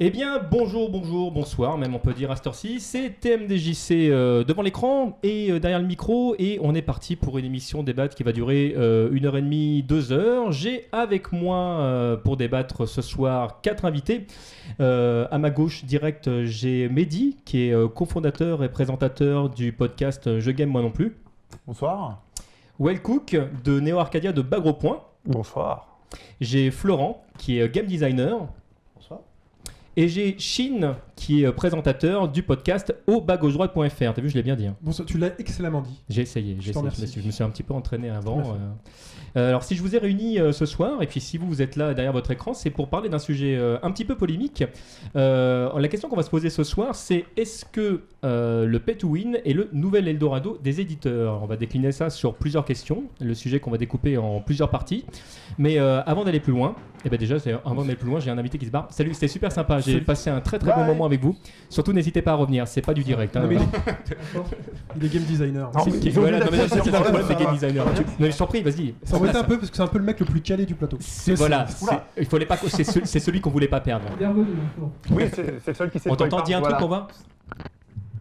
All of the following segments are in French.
Eh bien, bonjour, bonjour, bonsoir, même on peut dire à cette heure-ci. C'est TMDJC euh, devant l'écran et euh, derrière le micro. Et on est parti pour une émission débat qui va durer euh, une heure et demie, deux heures. J'ai avec moi euh, pour débattre ce soir quatre invités. Euh, à ma gauche, direct, j'ai Mehdi, qui est euh, cofondateur et présentateur du podcast Je Game Moi Non Plus. Bonsoir. Well Cook de Neo Arcadia de Bagro Point. Bonsoir. J'ai Florent, qui est game designer. Et j'ai Shin, qui est euh, présentateur du podcast au droite.fr. T'as vu, je l'ai bien dit. hein. Bon, tu l'as excellemment dit. J'ai essayé. J'ai Je t'en essayé. Je, me suis, un petit peu entraîné avant. Euh. Euh, alors, si je vous ai réunis euh, ce soir, et puis si vous, vous êtes là derrière votre écran, c'est pour parler d'un sujet euh, un petit peu polémique. La question qu'on va se poser ce soir, c'est est-ce que le pay to win est le nouvel Eldorado des éditeurs? On va décliner ça sur plusieurs questions, le sujet qu'on va découper en plusieurs parties. Mais avant d'aller plus loin, et ben déjà, avant d'aller plus loin, j'ai un invité qui se barre. Salut, c'était super sympa. J'ai passé un très très bon Bye. Moment avec vous. Surtout, n'hésitez pas à revenir. C'est pas du direct. hein. Non, mais il, est... game designer. Non, mais voilà, non, c'est le game Non, mais je t'en prie, vas-y. Ça m'embête un peu parce que c'est un peu le mec le plus calé du plateau. C'est- Voilà, il fallait pas. C'est ce- c'est celui qu'on voulait pas perdre. Oui, c'est seul qui sait On t'entend dire un truc, on va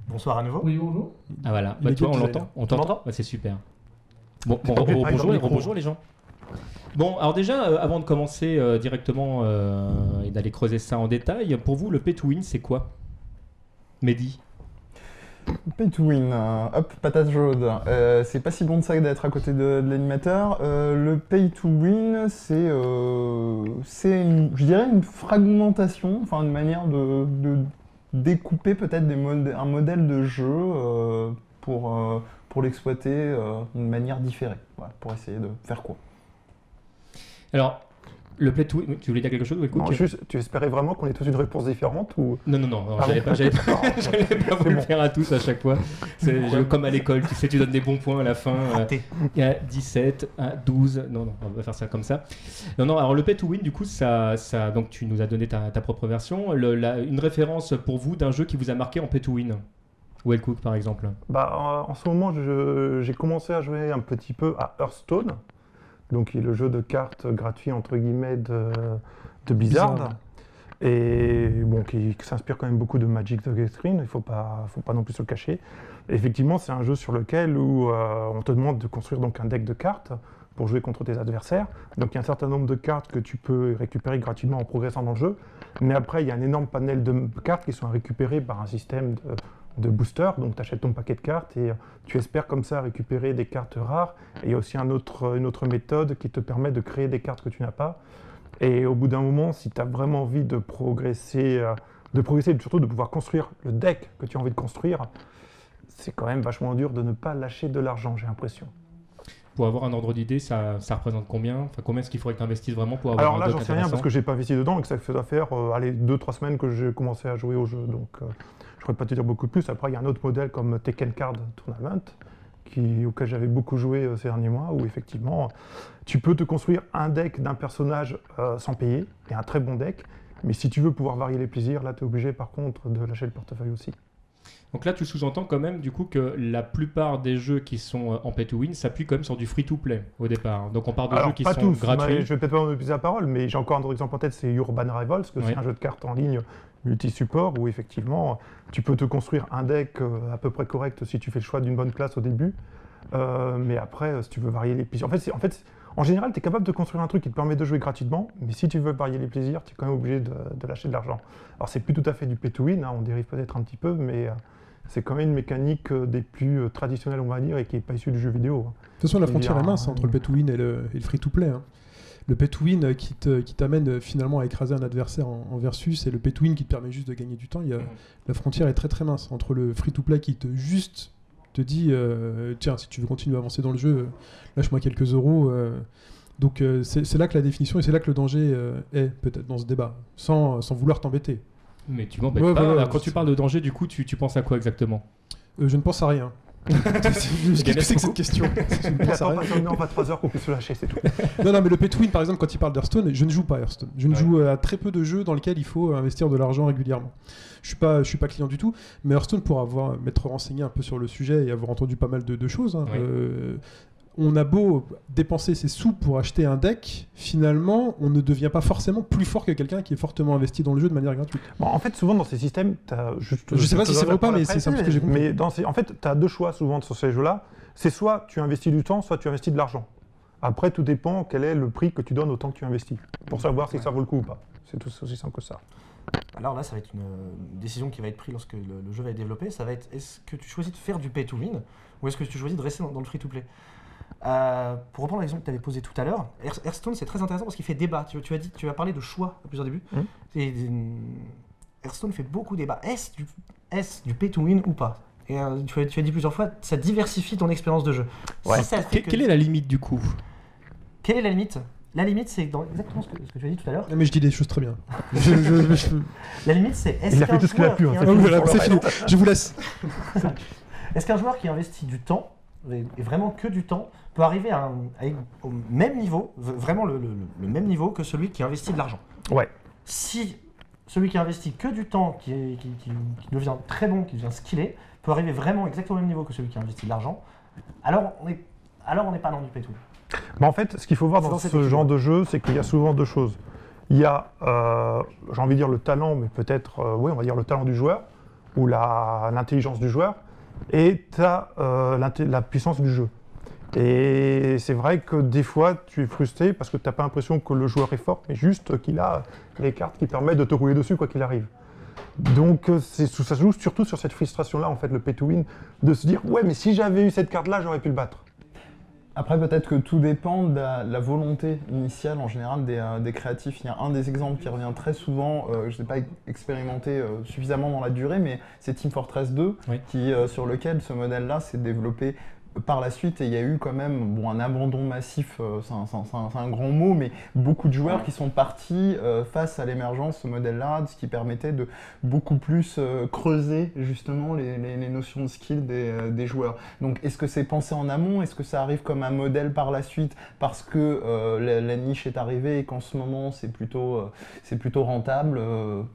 Bonsoir à nouveau. Oui, bonjour. Ah voilà, Il bah, vois, on l'entend. On t'entend Bah, C'est super. Bon, bon, re- parler dans bonjour, micro. bonjour les gens. Bon, alors déjà, euh, avant de commencer euh, directement euh, et d'aller creuser ça en détail, pour vous, le pay to win, c'est quoi? Mehdi Pay to win, hop, patate chaude. C'est pas si bon de ça d'être à côté de, l'animateur. Le pay to win, c'est, je dirais, une fragmentation, enfin une manière de, découper peut-être un modèle de jeu pour, l'exploiter d'une manière différée, pour essayer de faire quoi. Alors, le pay to win, tu voulais dire quelque chose, Will Non, Cook juste, tu espérais vraiment qu'on ait tous une réponse différente ou? Non, non, non, non, j'allais pas, j'allais pas, vous le bon. faire à tous à chaque fois. C'est comme à l'école, tu sais, tu donnes des bons points à la fin. euh, Il y a 17, à 12. Non, non, on va faire ça comme ça. Non, non, alors le pay to win, du coup, ça, ça, donc tu nous as donné ta, ta propre version. Le- la- une référence pour vous d'un jeu qui vous a marqué en pay to win Well Cook, par exemple. Bah, en, en ce moment, j'ai commencé à jouer un petit peu à Hearthstone, donc qui est le jeu de cartes gratuit entre guillemets de, de Blizzard. Et bon, qui, qui s'inspire quand même beaucoup de Magic the Gathering, il faut pas, faut pas non plus se le cacher. Effectivement, c'est un jeu sur lequel où, euh, on te demande de construire donc un deck de cartes pour jouer contre tes adversaires. Donc il y a un certain nombre de cartes que tu peux récupérer gratuitement en progressant dans le jeu. Mais après, il y a un énorme panel de cartes qui sont récupérées par un système de, de booster. Donc tu achètes ton paquet de cartes et euh, tu espères comme ça récupérer des cartes rares. Et il y a aussi un autre, une autre méthode qui te permet de créer des cartes que tu n'as pas. Et au bout d'un moment, si tu as vraiment envie de progresser, euh, de progresser et surtout de pouvoir construire le deck que tu as envie de construire, c'est quand même vachement dur de ne pas lâcher de l'argent, j'ai l'impression. Pour avoir un ordre d'idée, ça, ça représente combien? Enfin, combien est-ce qu'il faudrait que tu investisses vraiment pour avoir Alors un là, j'en sais rien parce que j'ai pas investi dedans et que ça fait faire euh, allez, 2-3 semaines que j'ai commencé à jouer au jeu. Donc euh, je pourrais pas te dire beaucoup plus. Après, il y a un autre modèle comme Tekken Card Tournament qui, auquel j'avais beaucoup joué euh, ces derniers mois où effectivement tu peux te construire un deck d'un personnage euh, sans payer et un très bon deck. Mais si tu veux pouvoir varier les plaisirs, là tu es obligé par contre de lâcher le portefeuille aussi. Donc là, tu sous-entends quand même du coup que la plupart des jeux qui sont euh, en pay to win s'appuient quand même sur du free to play au départ. Donc on parle de Alors, jeux qui sont tous, gratuits. je vais peut-être pas m'épuiser la parole, mais j'ai encore un autre exemple en tête, c'est Urban Rivals, que Oui. c'est un jeu de cartes en ligne multi-support où effectivement tu peux te construire un deck euh, à peu près correct si tu fais le choix d'une bonne classe au début. Euh, mais après, euh, si tu veux varier les plaisirs. En fait, en, fait, en général, tu es capable de construire un truc qui te permet de jouer gratuitement, mais si tu veux varier les plaisirs, tu es quand même obligé de, de lâcher de l'argent. Alors, c'est plus tout à fait du pay to win, hein, on dérive peut-être un petit peu, mais c'est quand même une mécanique des plus traditionnelles, on va dire, et qui n'est pas issue du jeu vidéo. hein. De toute façon, la frontière est mince entre le pay to win et le, et le free to play. hein. Le pay to win qui te- qui t'amène euh, finalement à écraser un adversaire en, en versus et le pay to win qui te permet juste de gagner du temps. Il y a, la frontière est très très mince entre le free to play qui te juste te dit euh, tiens si tu veux continuer à avancer dans le jeu euh, lâche-moi quelques euros. euh. donc euh, c'est c'est là que la définition et c'est là que le danger euh, est peut-être dans ce débat sans, sans vouloir t'embêter. Mais tu m'embêtes Ouais, pas. voilà, quand tu parles de danger, du coup, tu, tu penses à quoi exactement? Euh, je ne pense à rien. Qu'est-ce que c'est que cette question Il attend rien. patiemment 23 heures qu'on puisse se lâcher, c'est tout. Non, non, mais le pay to win, par exemple, quand il parle d'Hearthstone, je ne joue pas à Hearthstone. Je ne Ouais. joue à très peu de jeux dans lesquels il faut investir de l'argent régulièrement. Je suis pas, je suis pas client du tout. Mais Hearthstone, pour avoir m'être renseigné un peu sur le sujet et avoir entendu pas mal de, de choses, hein, Ouais. euh, on a beau dépenser ses sous pour acheter un deck, finalement, on ne devient pas forcément plus fort que quelqu'un qui est fortement investi dans le jeu de manière gratuite. Bon, en fait, souvent dans ces systèmes, t'as juste. Je sais pas si c'est vrai ou pas, mais c'est presse, ça ce que j'ai compris. Mais dans ces- en fait, tu as deux choix souvent sur ces jeux-là. C'est soit tu investis du temps, soit tu investis de l'argent. Après, tout dépend quel est le prix que tu donnes au temps que tu investis, pour savoir si ça vaut le coup ou pas. C'est tout aussi simple que ça. Alors là, ça va être une décision qui va être prise lorsque le, le jeu va être développé. Ça va être est-ce que tu choisis de faire du pay to win ou est-ce que tu choisis de rester dans, dans le free to play? Euh, Pour reprendre l'exemple que tu avais posé tout à l'heure, Hear- Hearthstone c'est très intéressant parce qu'il fait débat. Tu, tu as dit, tu as parlé de choix à plusieurs débuts. Mhm. Et, euh, Hearthstone fait beaucoup débat. Est-ce du, est du pay to win ou pas? Et euh, tu, as, tu as dit plusieurs fois, ça diversifie ton expérience de jeu. Ouais. Si ça fait Que- que- Quelle est la limite du coup? Quelle est la limite? La limite, c'est dans exactement ce que, ce que tu as dit tout à l'heure. Non, mais je dis des choses très bien. Je- je- je- La limite, c'est est-ce Il a fait qu'un tout ce qu'il a joueur pu, qui c'est fini. investit-. Je vous laisse. Est-ce qu'un joueur qui investit du temps, et vraiment que du temps, peut arriver à un- à- au même niveau, vraiment le, le- le même niveau que celui qui investit de l'argent Ouais. Si celui qui investit que du temps, qui, est- qui- qui- qui devient très bon, qui devient skillé, peut arriver vraiment exactement au même niveau que celui qui investit de l'argent, alors on est alors on n'est pas dans du win. Bah, en fait, ce qu'il faut voir dans ce genre de jeu, c'est qu'il y a souvent deux choses. Il y a, euh, j'ai envie de dire le talent, mais peut-être, euh, oui, on va dire le talent du joueur, ou l'intelligence du joueur, et tu as la puissance du jeu. Et c'est vrai que des fois, tu es frustré parce que tu n'as pas l'impression que le joueur est fort, mais juste qu'il a les cartes qui permettent de te rouler dessus quoi qu'il arrive. Donc euh, ça se joue surtout sur cette frustration-là, en fait, le pay to win, de se dire ouais, mais si j'avais eu cette carte-là, j'aurais pu le battre. Après, peut-être que tout dépend de la, la volonté initiale en général des, euh, des créatifs. Il y a un des exemples qui revient très souvent, euh, je n'ai pas expérimenté euh, suffisamment dans la durée, mais c'est Team Fortress 2, Oui. qui, euh, sur lequel ce modèle-là s'est développé par la suite il y a eu quand même bon, un abandon massif, euh, c'est un, grand mot, mais beaucoup de joueurs qui sont partis euh, face à l'émergence de ce modèle-là, ce qui permettait de beaucoup plus euh, creuser justement les, les- les notions de skill des, des joueurs. Donc est-ce que c'est pensé en amont? Est-ce que ça arrive comme un modèle par la suite parce que la, la niche est arrivée et qu'en ce moment c'est plutôt, c'est plutôt rentable?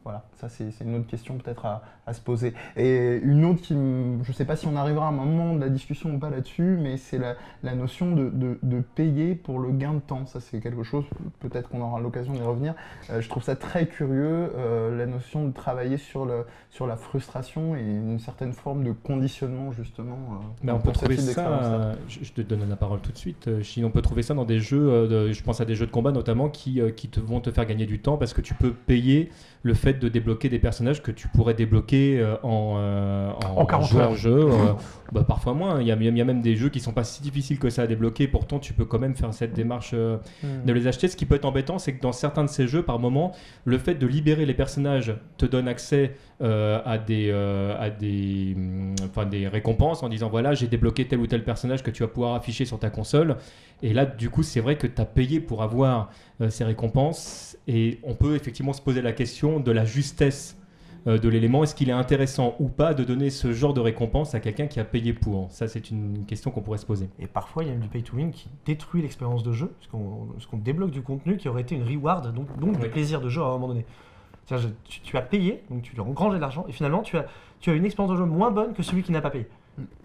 Voilà, ça c'est une autre question peut-être à, à se poser. Et une autre qui, je ne sais pas si on arrivera à un moment de la discussion ou pas là-dessus, mais c'est la, la notion de, de- de payer pour le gain de temps. Ça c'est quelque chose, peut-être qu'on aura l'occasion d'y revenir. Euh, je trouve ça très curieux, euh, la notion de travailler sur, le, sur la frustration et une certaine forme de conditionnement justement. euh, Mais on peut trouver ça, je, te donne la parole tout de suite, Chine, on peut trouver ça dans des jeux, de- je pense à des jeux de combat notamment, qui, qui te, vont te faire gagner du temps parce que tu peux payer le fait de débloquer des personnages que tu pourrais débloquer euh, en, euh, En 40 jouant heures. au jeu, euh, bah, parfois moins, il y, a, il y a même des jeux qui sont pas si difficiles que ça à débloquer, pourtant tu peux quand même faire cette démarche euh, de les acheter. Ce qui peut être embêtant, c'est que dans certains de ces jeux, par moment, le fait de libérer les personnages te donne accès euh, à, des, euh, à des, hum, enfin, des récompenses en disant voilà, j'ai débloqué tel ou tel personnage que tu vas pouvoir afficher sur ta console. Et là, du coup, c'est vrai que tu as payé pour avoir euh, ces récompenses. Et on peut effectivement se poser la question de la justesse de l'élément. Est-ce qu'il est intéressant ou pas de donner ce genre de récompense à quelqu'un qui a payé pour? Ça, c'est une question qu'on pourrait se poser. Et parfois, il y a même du pay to win qui détruit l'expérience de jeu, parce qu'on débloque du contenu qui aurait été une reward, donc, donc Oui. du plaisir de jeu à un moment donné. Tu, as payé, donc tu as engrangé de l'argent, et finalement, tu as, tu as une expérience de jeu moins bonne que celui qui n'a pas payé.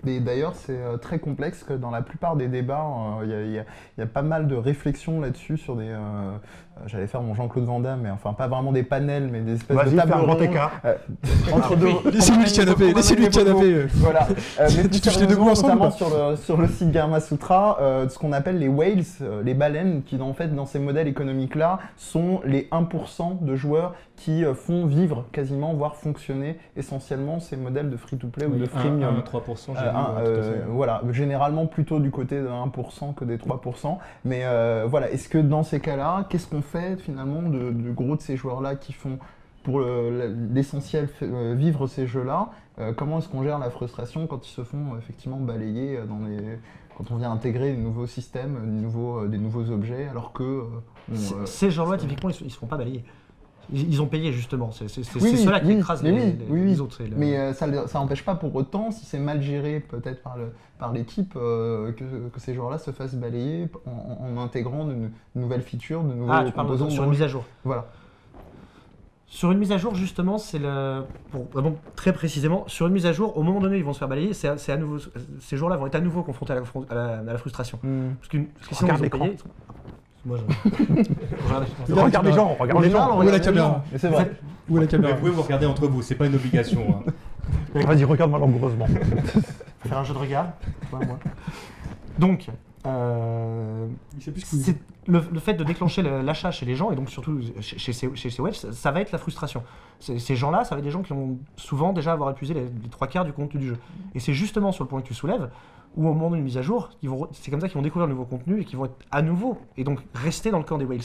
D'ailleurs, c'est euh, très complexe que dans la plupart des débats, euh, il y y, a- pas mal de réflexions là-dessus sur des. euh, J'allais faire mon Jean-Claude Van Damme, mais enfin pas vraiment des panels, mais des espèces de Vas-y, tables fais un grand rondes, écart. euh, entre deux. Laissez-lui le canapé, laissez-lui le canapé. Voilà. Euh, mais Tu touches les deux sérieusement, bouts ensemble, notamment sur le, sur le site Garma Sutra, euh, ce qu'on appelle les whales, euh, les baleines, qui en fait dans ces modèles économiques-là sont les 1% de joueurs qui font vivre quasiment, voire fonctionner essentiellement ces modèles de free-to-play ou de freemium. 1, 3%, j'ai Euh, vu, un, ouais, tout à euh, fait. voilà, généralement plutôt du côté de 1% que des 3%. Mais euh, voilà, est-ce que dans ces cas-là, qu'est-ce qu'on fait finalement de, de gros de ces joueurs-là qui font pour le- l'essentiel euh, vivre ces jeux-là Euh, Comment est-ce qu'on gère la frustration quand ils se font euh, effectivement balayer dans les quand on vient intégrer des nouveaux systèmes, des nouveaux, des nouveaux objets, alors que Ces gens-là, typiquement, ils ne se font pas balayer. Ils, ils ont payé, justement. C'est Oui, ceux-là qui oui, écrasent mais les, oui, les- oui, les oui. autres. le- Mais euh, ça n'empêche pas pour autant, si c'est mal géré peut-être par l'équipe, euh, que, que ces joueurs-là se fassent balayer en, intégrant de, nou- nouvelles features, de nouveaux ah, tu parles composants. sur une mise à jour. Voilà. Sur une mise à jour, justement, c'est le. Pour vraiment très précisément, sur une mise à jour, au moment donné, ils vont se faire balayer. C'est à, nouveau, ces jours-là vont être à nouveau confrontés à la, fron- à la- à la frustration. Hmm. Parce que, parce que sinon, ils ont l'écran. payé. Moi, je. regarde les- Regarde Regarde les gens, regarde les gens. on Où est la caméra c'est vrai. Où est la Vous caméra pouvez vous regarder entre vous, c'est pas une obligation. hein. Vas-y, regarde-moi langoureusement. faire un jeu de regard. toi, moi. Donc, euh, c'est le, le fait de déclencher le- l'achat chez les gens, et donc surtout chez, chez, ces- chez ces webs, ça, ça va être la frustration. Ces gens-là, ça va être des gens qui ont souvent déjà avoir épuisé les, les trois quarts du contenu du jeu. Et c'est justement sur le point que tu soulèves, où au moment d'une mise à jour, c'est comme ça qu'ils vont découvrir le nouveau contenu et qu'ils vont être à nouveau, et donc rester dans le camp des whales.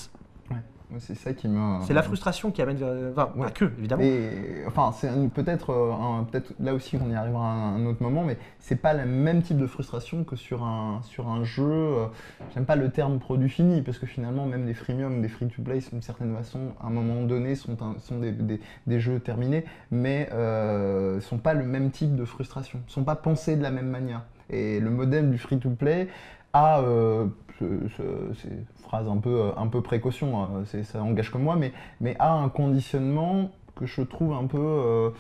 Ouais, C'est ça qui me. C'est la frustration qui amène vers... Enfin, Ouais. que, évidemment. Et enfin, c'est peut-être, euh, peut-être là aussi on y arrivera à un, un autre moment, mais c'est pas le même type de frustration que sur un sur un jeu. euh, J'aime pas le terme produit fini parce que finalement même des freemium, des free-to-play, d'une certaine façon, à un moment donné, sont un- sont des, des- des jeux terminés, mais euh, sont pas le même type de frustration, sont pas pensés de la même manière. Et le modèle du free-to-play a euh, ce- ce- c'est une phrase un peu un peu précaution, hein, c'est- ça engage comme moi, mais mais a un conditionnement que je trouve un peu, euh,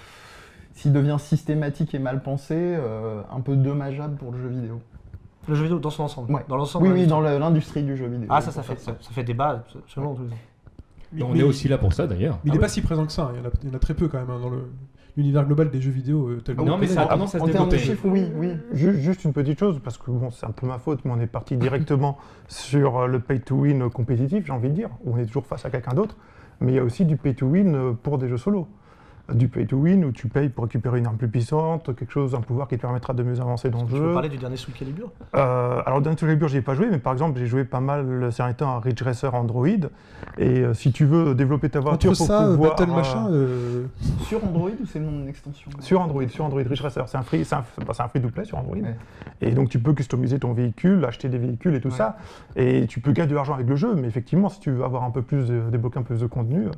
s'il devient systématique et mal pensé, euh, un peu dommageable pour le jeu vidéo. Le jeu vidéo dans son ensemble. Ouais. Dans l'ensemble. Oui, oui, dans l'industrie du jeu vidéo. Ah, ça, ça fait, ça, ça fait débat absolument tous les ans. Et on est aussi là pour ça d'ailleurs. Mais il Ah n'est ouais. pas si présent que ça. hein. Il y en a, il y en a très peu quand même hein, dans le- l'univers global des jeux vidéo. euh, tel qu'on Non, mais ça a tendance à se En termes de développer. chiffres, oui, oui. Ju- Juste une petite chose, parce que bon, c'est un peu ma faute, mais on est parti directement sur euh, le pay to win compétitif, j'ai envie de dire, où on est toujours face à quelqu'un d'autre. Mais il y a aussi du pay to win euh, pour des jeux solo. Du pay to win où tu payes pour récupérer une arme plus puissante, quelque chose, un pouvoir qui te permettra de mieux avancer dans le Tu jeu. veux parler du dernier Soul Calibur? Euh, alors dans Soul Calibur, j'ai pas joué, mais par exemple, j'ai joué pas mal ces derniers temps à Ridge Racer Android. Et euh, si tu veux développer ta voiture Entre pour ça, pouvoir, Battle euh, machin, euh, Sur Android ou c'est le nom d'une extension? Sur Android, sur Android, Ridge Racer, c'est un free, c'est un, bah, c'est un free to play sur Android. Ouais. Et donc tu peux customiser ton véhicule, acheter des véhicules et tout Ouais. ça, et tu peux gagner de l'argent avec le jeu. Mais effectivement, si tu veux avoir un peu plus, de, débloquer un peu plus de contenu,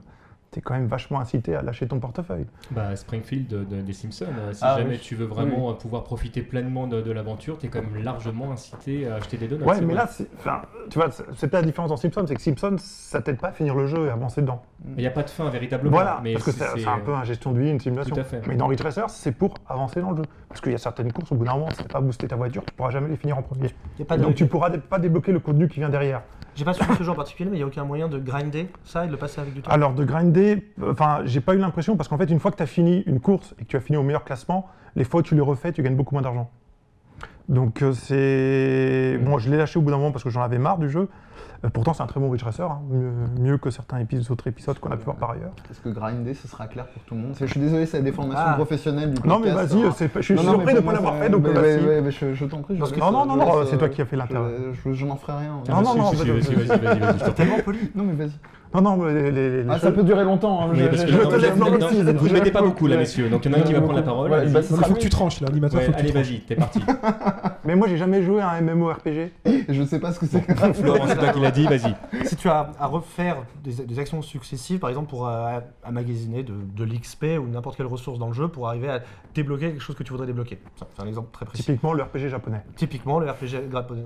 tu es quand même vachement incité à lâcher ton portefeuille. Bah, Springfield de- de- des Simpsons, euh, si Ah, jamais oui. tu veux vraiment euh, pouvoir profiter pleinement de, de l'aventure, tu es quand même largement incité à acheter des donuts. Ouais, mais vrai. là, enfin, tu vois, c'est peut-être la différence dans Simpsons, c'est que Simpsons, ça t'aide pas à finir le jeu et avancer dedans. Il n'y a pas de fin véritablement. Voilà, mais parce que c'est- un peu un gestion de vie, une simulation. Tout à fait. Mais dans Ridge Racer, c'est pour avancer dans le jeu. Parce qu'il y a certaines courses, au bout d'un moment, si t'as pas boosté ta voiture, tu pourras jamais les finir en premier. Y a pas de- Donc tu pourras pas débloquer le contenu qui vient derrière. J'ai pas suivi ce jeu en particulier, mais il n'y a aucun moyen de grinder ça et de le passer avec du temps. Alors de grinder, enfin, j'ai pas eu l'impression parce qu'en fait, une fois que tu as fini une course et que tu as fini au meilleur classement, les fois où tu les refais, tu gagnes beaucoup moins d'argent. Donc euh, c'est. Bon, je l'ai lâché au bout d'un moment parce que j'en avais marre du jeu. Euh, pourtant, c'est un très bon Ridge Racer, hein, mieux, mieux que certains épisodes, autres épisodes qu'on a pu voir par ailleurs. Est-ce que grinder, ce sera clair pour tout le monde? Je suis désolé, c'est la déformation Ah. professionnelle du Non, mais podcast, vas-y, hein. je suis Non, non, surpris mais de ne pas l'avoir fait, donc mais- vas-y. ouais, ouais, mais je, je t'en prie. je non, non, non, non, c'est toi euh, qui as fait l'intérêt. Je, je- je n'en ferai rien. Non, non, non, vas-y, vas-y, vas-y, je. Tellement poli. Non, mais vas-y. Non, non, mais les, les- les Ah, ça peut durer longtemps. hein, je- non, vous ne mettez pas beaucoup là, messieurs. Donc il y en a un qui va prendre la parole. Bah, sera faut que tu tranches, là, l'animateur. Ouais, faut que tu allez, vas-y, t'es parti. Mais moi, j'ai jamais joué à un MMORPG. Je sais pas ce que c'est. Florent, c'est toi qui l'as dit, vas-y. Si tu as à refaire des, actions successives, par exemple pour euh, amagasiner de, de l'XP ou n'importe quelle ressource dans le jeu pour arriver à débloquer quelque chose que tu voudrais débloquer. C'est un exemple très précis. Typiquement, le RPG japonais. Typiquement le RPG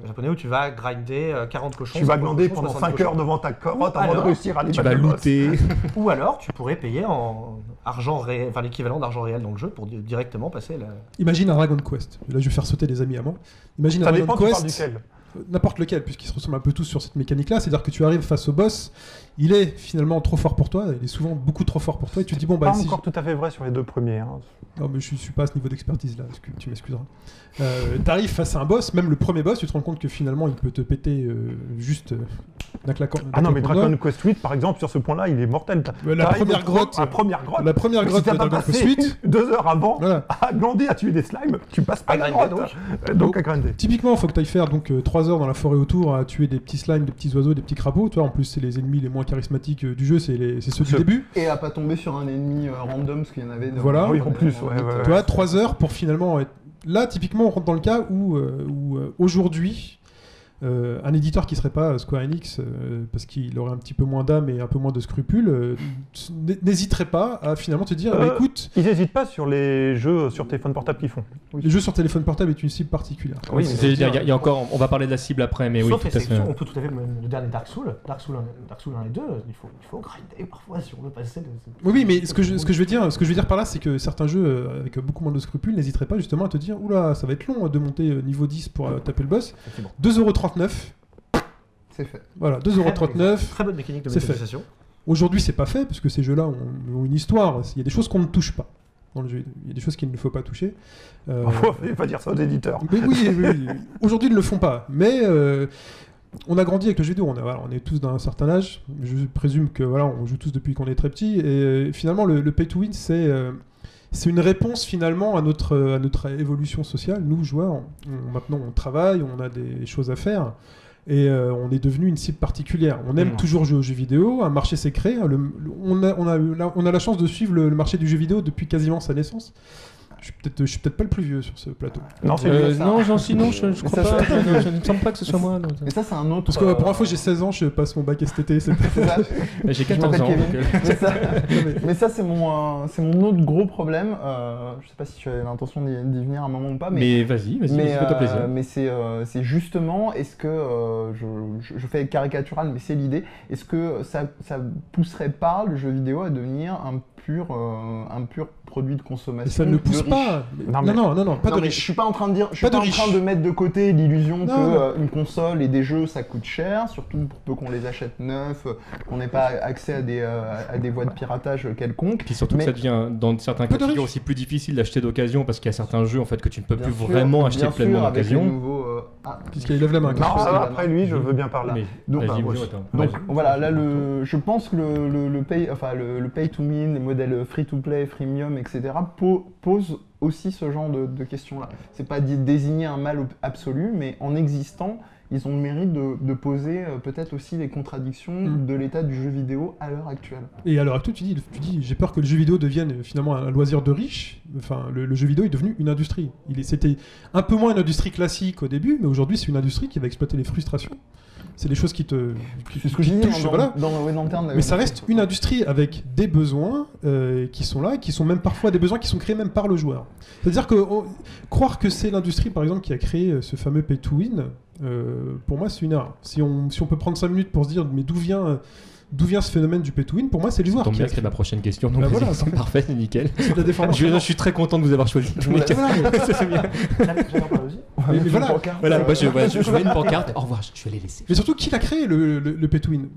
japonais où tu vas grinder euh, 40 cochons. Tu vas 50 glander pendant 60 5 heures devant ta carotte avant de réussir à Tu vas looter. Ou alors tu pourrais payer en argent réel, enfin l'équivalent d'argent réel dans le jeu pour di- directement passer la. Imagine un Dragon Quest. Là, je vais faire sauter des amis à moi. Imagine Ça un Dragon Quest. N'importe lequel, puisqu'ils se ressemblent un peu tous sur cette mécanique-là. C'est-à-dire que tu arrives face au boss, il est finalement trop fort pour toi, il est souvent beaucoup trop fort pour toi, et tu te dis, bon, bah, Pas si encore tout à fait vrai sur les deux premiers. hein. Non, mais je suis pas à ce niveau d'expertise là, tu m'excuseras. Euh, T'arrives face à un boss, même le premier boss, tu te rends compte que finalement il peut te péter euh, juste euh, d'un claquant. Ah non, mais Dragon. Quest 8, par exemple, sur ce point-là, il est mortel. Ouais, la première grotte, La première grotte. La première grotte de Dragon Quest passé 8. deux heures avant Voilà. à glander, à tuer des slimes, tu passes pas À la grotte. donc. Donc à grinder. Typiquement, il faut que tu ailles faire donc 3 heures dans la forêt autour à tuer des petits slimes, des petits oiseaux, des petits crapauds. Tu vois, en plus, c'est les ennemis les moins charismatiques euh, du jeu, c'est les- c'est ceux du début. Et à pas tomber sur un ennemi euh, random, parce qu'il y en avait. dans- Voilà. Oui, en plus, dans- ouais, ouais, Tu vois, 3 heures pour finalement être... Là, typiquement, on rentre dans le cas où, euh, où, euh, aujourd'hui, euh, un éditeur qui serait pas Square Enix, euh, parce qu'il aurait un petit peu moins d'âme et un peu moins de scrupules, euh, n- n'hésiterait pas à finalement te dire, bah, Euh, écoute, Ils n'hésitent pas sur les jeux sur téléphone portable qu'ils font. les jeux sur téléphone portable est une cible particulière. Oui, il y, a- y a encore, on va parler de la cible après, mais oui, Sauf tout à fait. on peut tout à fait, le dernier Dark Souls, Dark Souls 1, Dark Souls 1 et 2, il faut, il faut grinder parfois si on veut passer de... Oui, oui, mais ce que, je, ce que je veux dire, ce que je veux dire par là, c'est que certains jeux euh, avec beaucoup moins de scrupules n'hésiteraient pas justement à te dire, oula, ça va être long hein, de monter euh, niveau 10 pour euh, taper le boss. Effectivement. 2,39€. C'est fait. Voilà, 2,39€. Très bonne mécanique de monétisation. Aujourd'hui, c'est pas fait parce que ces jeux-là ont, ont une histoire. Il y a des choses qu'on ne touche pas dans le jeu. Il y a des choses qu'il ne faut pas toucher. Euh, Il faut pas dire ça aux éditeurs. mais oui, oui, oui. aujourd'hui, ils ne le font pas. Mais euh, on a grandi avec le jeu vidéo. On, a- voilà, on est tous d'un certain âge. Je présume que voilà, on joue tous depuis qu'on est très petit. Et euh, finalement, le, le pay to win, c'est euh, c'est une réponse finalement à notre, à notre évolution sociale. Nous, joueurs, on- maintenant, on travaille, on a des choses à faire. Et euh, on est devenu une cible particulière. On aime toujours jouer aux jeux vidéo, un marché s'est créé. Le- le- on, a, on, a, eu la- on a la chance de suivre le, le marché du jeu vidéo depuis quasiment sa naissance. Je suis peut-être je suis peut-être pas le plus vieux sur ce plateau. Non, c'est Euh, non, j'en suis non, je, je Mais crois ça, pas. ça- non, je ne me semble pas que ce soit moi. non. Et ça, c'est un autre. Parce que pour euh, info, j'ai 16 ans, je passe mon bac STT. c'est- c'est ça. Mais J'ai Je 14 m'appelle ans. Donc, euh, mais ça, mais ça, c'est mon, euh, c'est mon autre gros problème. Euh, je sais pas si tu as l'intention d'y d'y venir un moment ou pas, mais. Mais vas-y, vas-y, mais, fais-toi euh, plaisir. mais c'est euh, c'est justement, est-ce que, euh, je, je, je fais caricatural, mais c'est l'idée, est-ce que ça, ça pousserait pas le jeu vidéo à devenir un pur, euh, un pur produit de Et consommation ça ne pousse pas. Non, Non, mais- non, non, non, pas Non, de mais je riche. suis pas en train de dire, je suis Pas en train riche. de mettre de côté l'illusion non. euh, une console et des jeux ça coûte cher, surtout pour peu qu'on les achète neufs, euh, qu'on n'ait pas accès à des, euh, à des voies de piratage quelconques. Puis surtout mais- que ça devient dans certains cas de figure aussi plus difficile d'acheter d'occasion parce qu'il y a certains jeux en fait que tu ne peux Bien plus sûr, vraiment acheter pleinement d'occasion. Ah, Puisqu'il lève la main. Non, ça va, après lui, je veux bien par là. Mais Donc, bah, ouais. Donc voilà, là le, je pense que le, le, le pay, enfin le, le pay to win, les modèles free to play, freemium, etc. po- posent aussi ce genre de, de questions-là. C'est pas dé- désigner un mal absolu, mais en existant, ils ont le mérite de, de poser euh, peut-être aussi les contradictions Mm. de l'état du jeu vidéo à l'heure actuelle. Et à l'heure actuelle, tu dis, tu dis j'ai peur que le jeu vidéo devienne finalement un loisir de riches. Enfin, le, le jeu vidéo est devenu une industrie. C'était un peu moins une industrie classique au début, mais aujourd'hui, c'est une industrie qui va exploiter les frustrations. C'est des choses qui te, qui, ce que touchent, dans, voilà. dans, ouais, dans le terme de- Mais ça reste une industrie avec des besoins euh, qui sont là, qui sont même parfois des besoins qui sont créés même par le joueur. C'est-à-dire que on- croire que c'est l'industrie, par exemple, qui a créé euh, ce fameux pay to win, euh, pour moi, c'est une erreur. Si on, si on peut prendre 5 minutes pour se dire, mais d'où vient, d'où vient ce phénomène du pay to win? Pour moi, c'est les joueurs Tombe bien, créé. ma prochaine question. Donc Bah voilà. c'est parfait, c'est nickel. C'est de la Je, je suis très content de vous avoir choisi. voilà. Ça, c'est bien. J'adore parler aussi. On va Mais une voilà. Voilà, euh, moi, je, voilà, je- je mets une pancarte. Au revoir, je vais les laisser. Mais surtout, qui l'a créé le, le, le pay to win?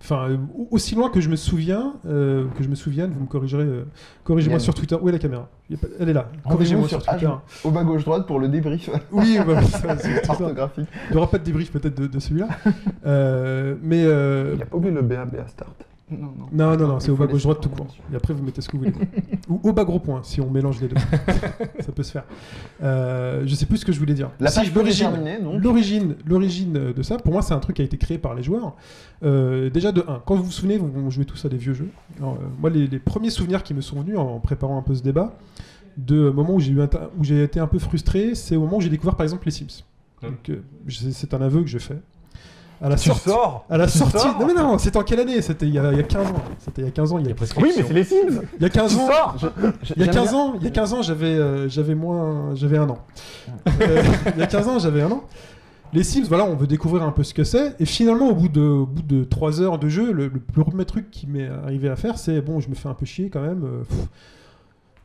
Enfin, euh, au- aussi loin que je me souviens, euh, que je me souvienne, vous me corrigerez, euh, corrigez-moi Yann. sur Twitter. Où est la caméra? Il y a pas- Elle est là. Rendez-vous Corrigez-moi sur sur Twitter. Au bas gauche droite pour le débrief Oui, bah, ça, c'est tout ça. orthographique. Il n'y aura pas de débrief peut-être de, de celui-là. Euh, mais euh, Il a pas oublié le BA, BA Start. Non, non. non, non, non, c'est au bas gauche droite tout court. Et après, vous mettez ce que vous voulez. Ou au bas gros point, si on mélange les deux. ça peut se faire. Euh, je sais plus ce que je voulais dire. La page l'origine-. L'origine, de ça, pour moi, c'est un truc qui a été créé par les joueurs. Euh, déjà de 1. Quand vous vous souvenez, vous, jouait tous à des vieux jeux. Alors, euh, moi, les, les premiers souvenirs qui me sont venus en préparant un peu ce débat, de moment où j'ai eu un ta- où j'ai été un peu frustré, c'est au moment où j'ai découvert par exemple les Sims. Euh, c'est un aveu que je fais. À la Tu sortie. sors À la sortie. sors Non mais non, c'était en quelle année? C'était il, y a il y a 15 ans. C'était il y a 15 ans. Il y a, Oui, mais c'est les Sims il y a 15 Tu ans. Il y a J'aime 15 bien- ans, il y a 15 ans, j'avais euh, j'avais moins j'avais un an. Euh, il y a 15 ans, j'avais un an. Les Sims, voilà, on veut découvrir un peu ce que c'est. Et finalement, au bout de, au bout de 3 heures de jeu, le, le premier truc qui m'est arrivé à faire, c'est bon, je me fais un peu chier quand même. euh, pff,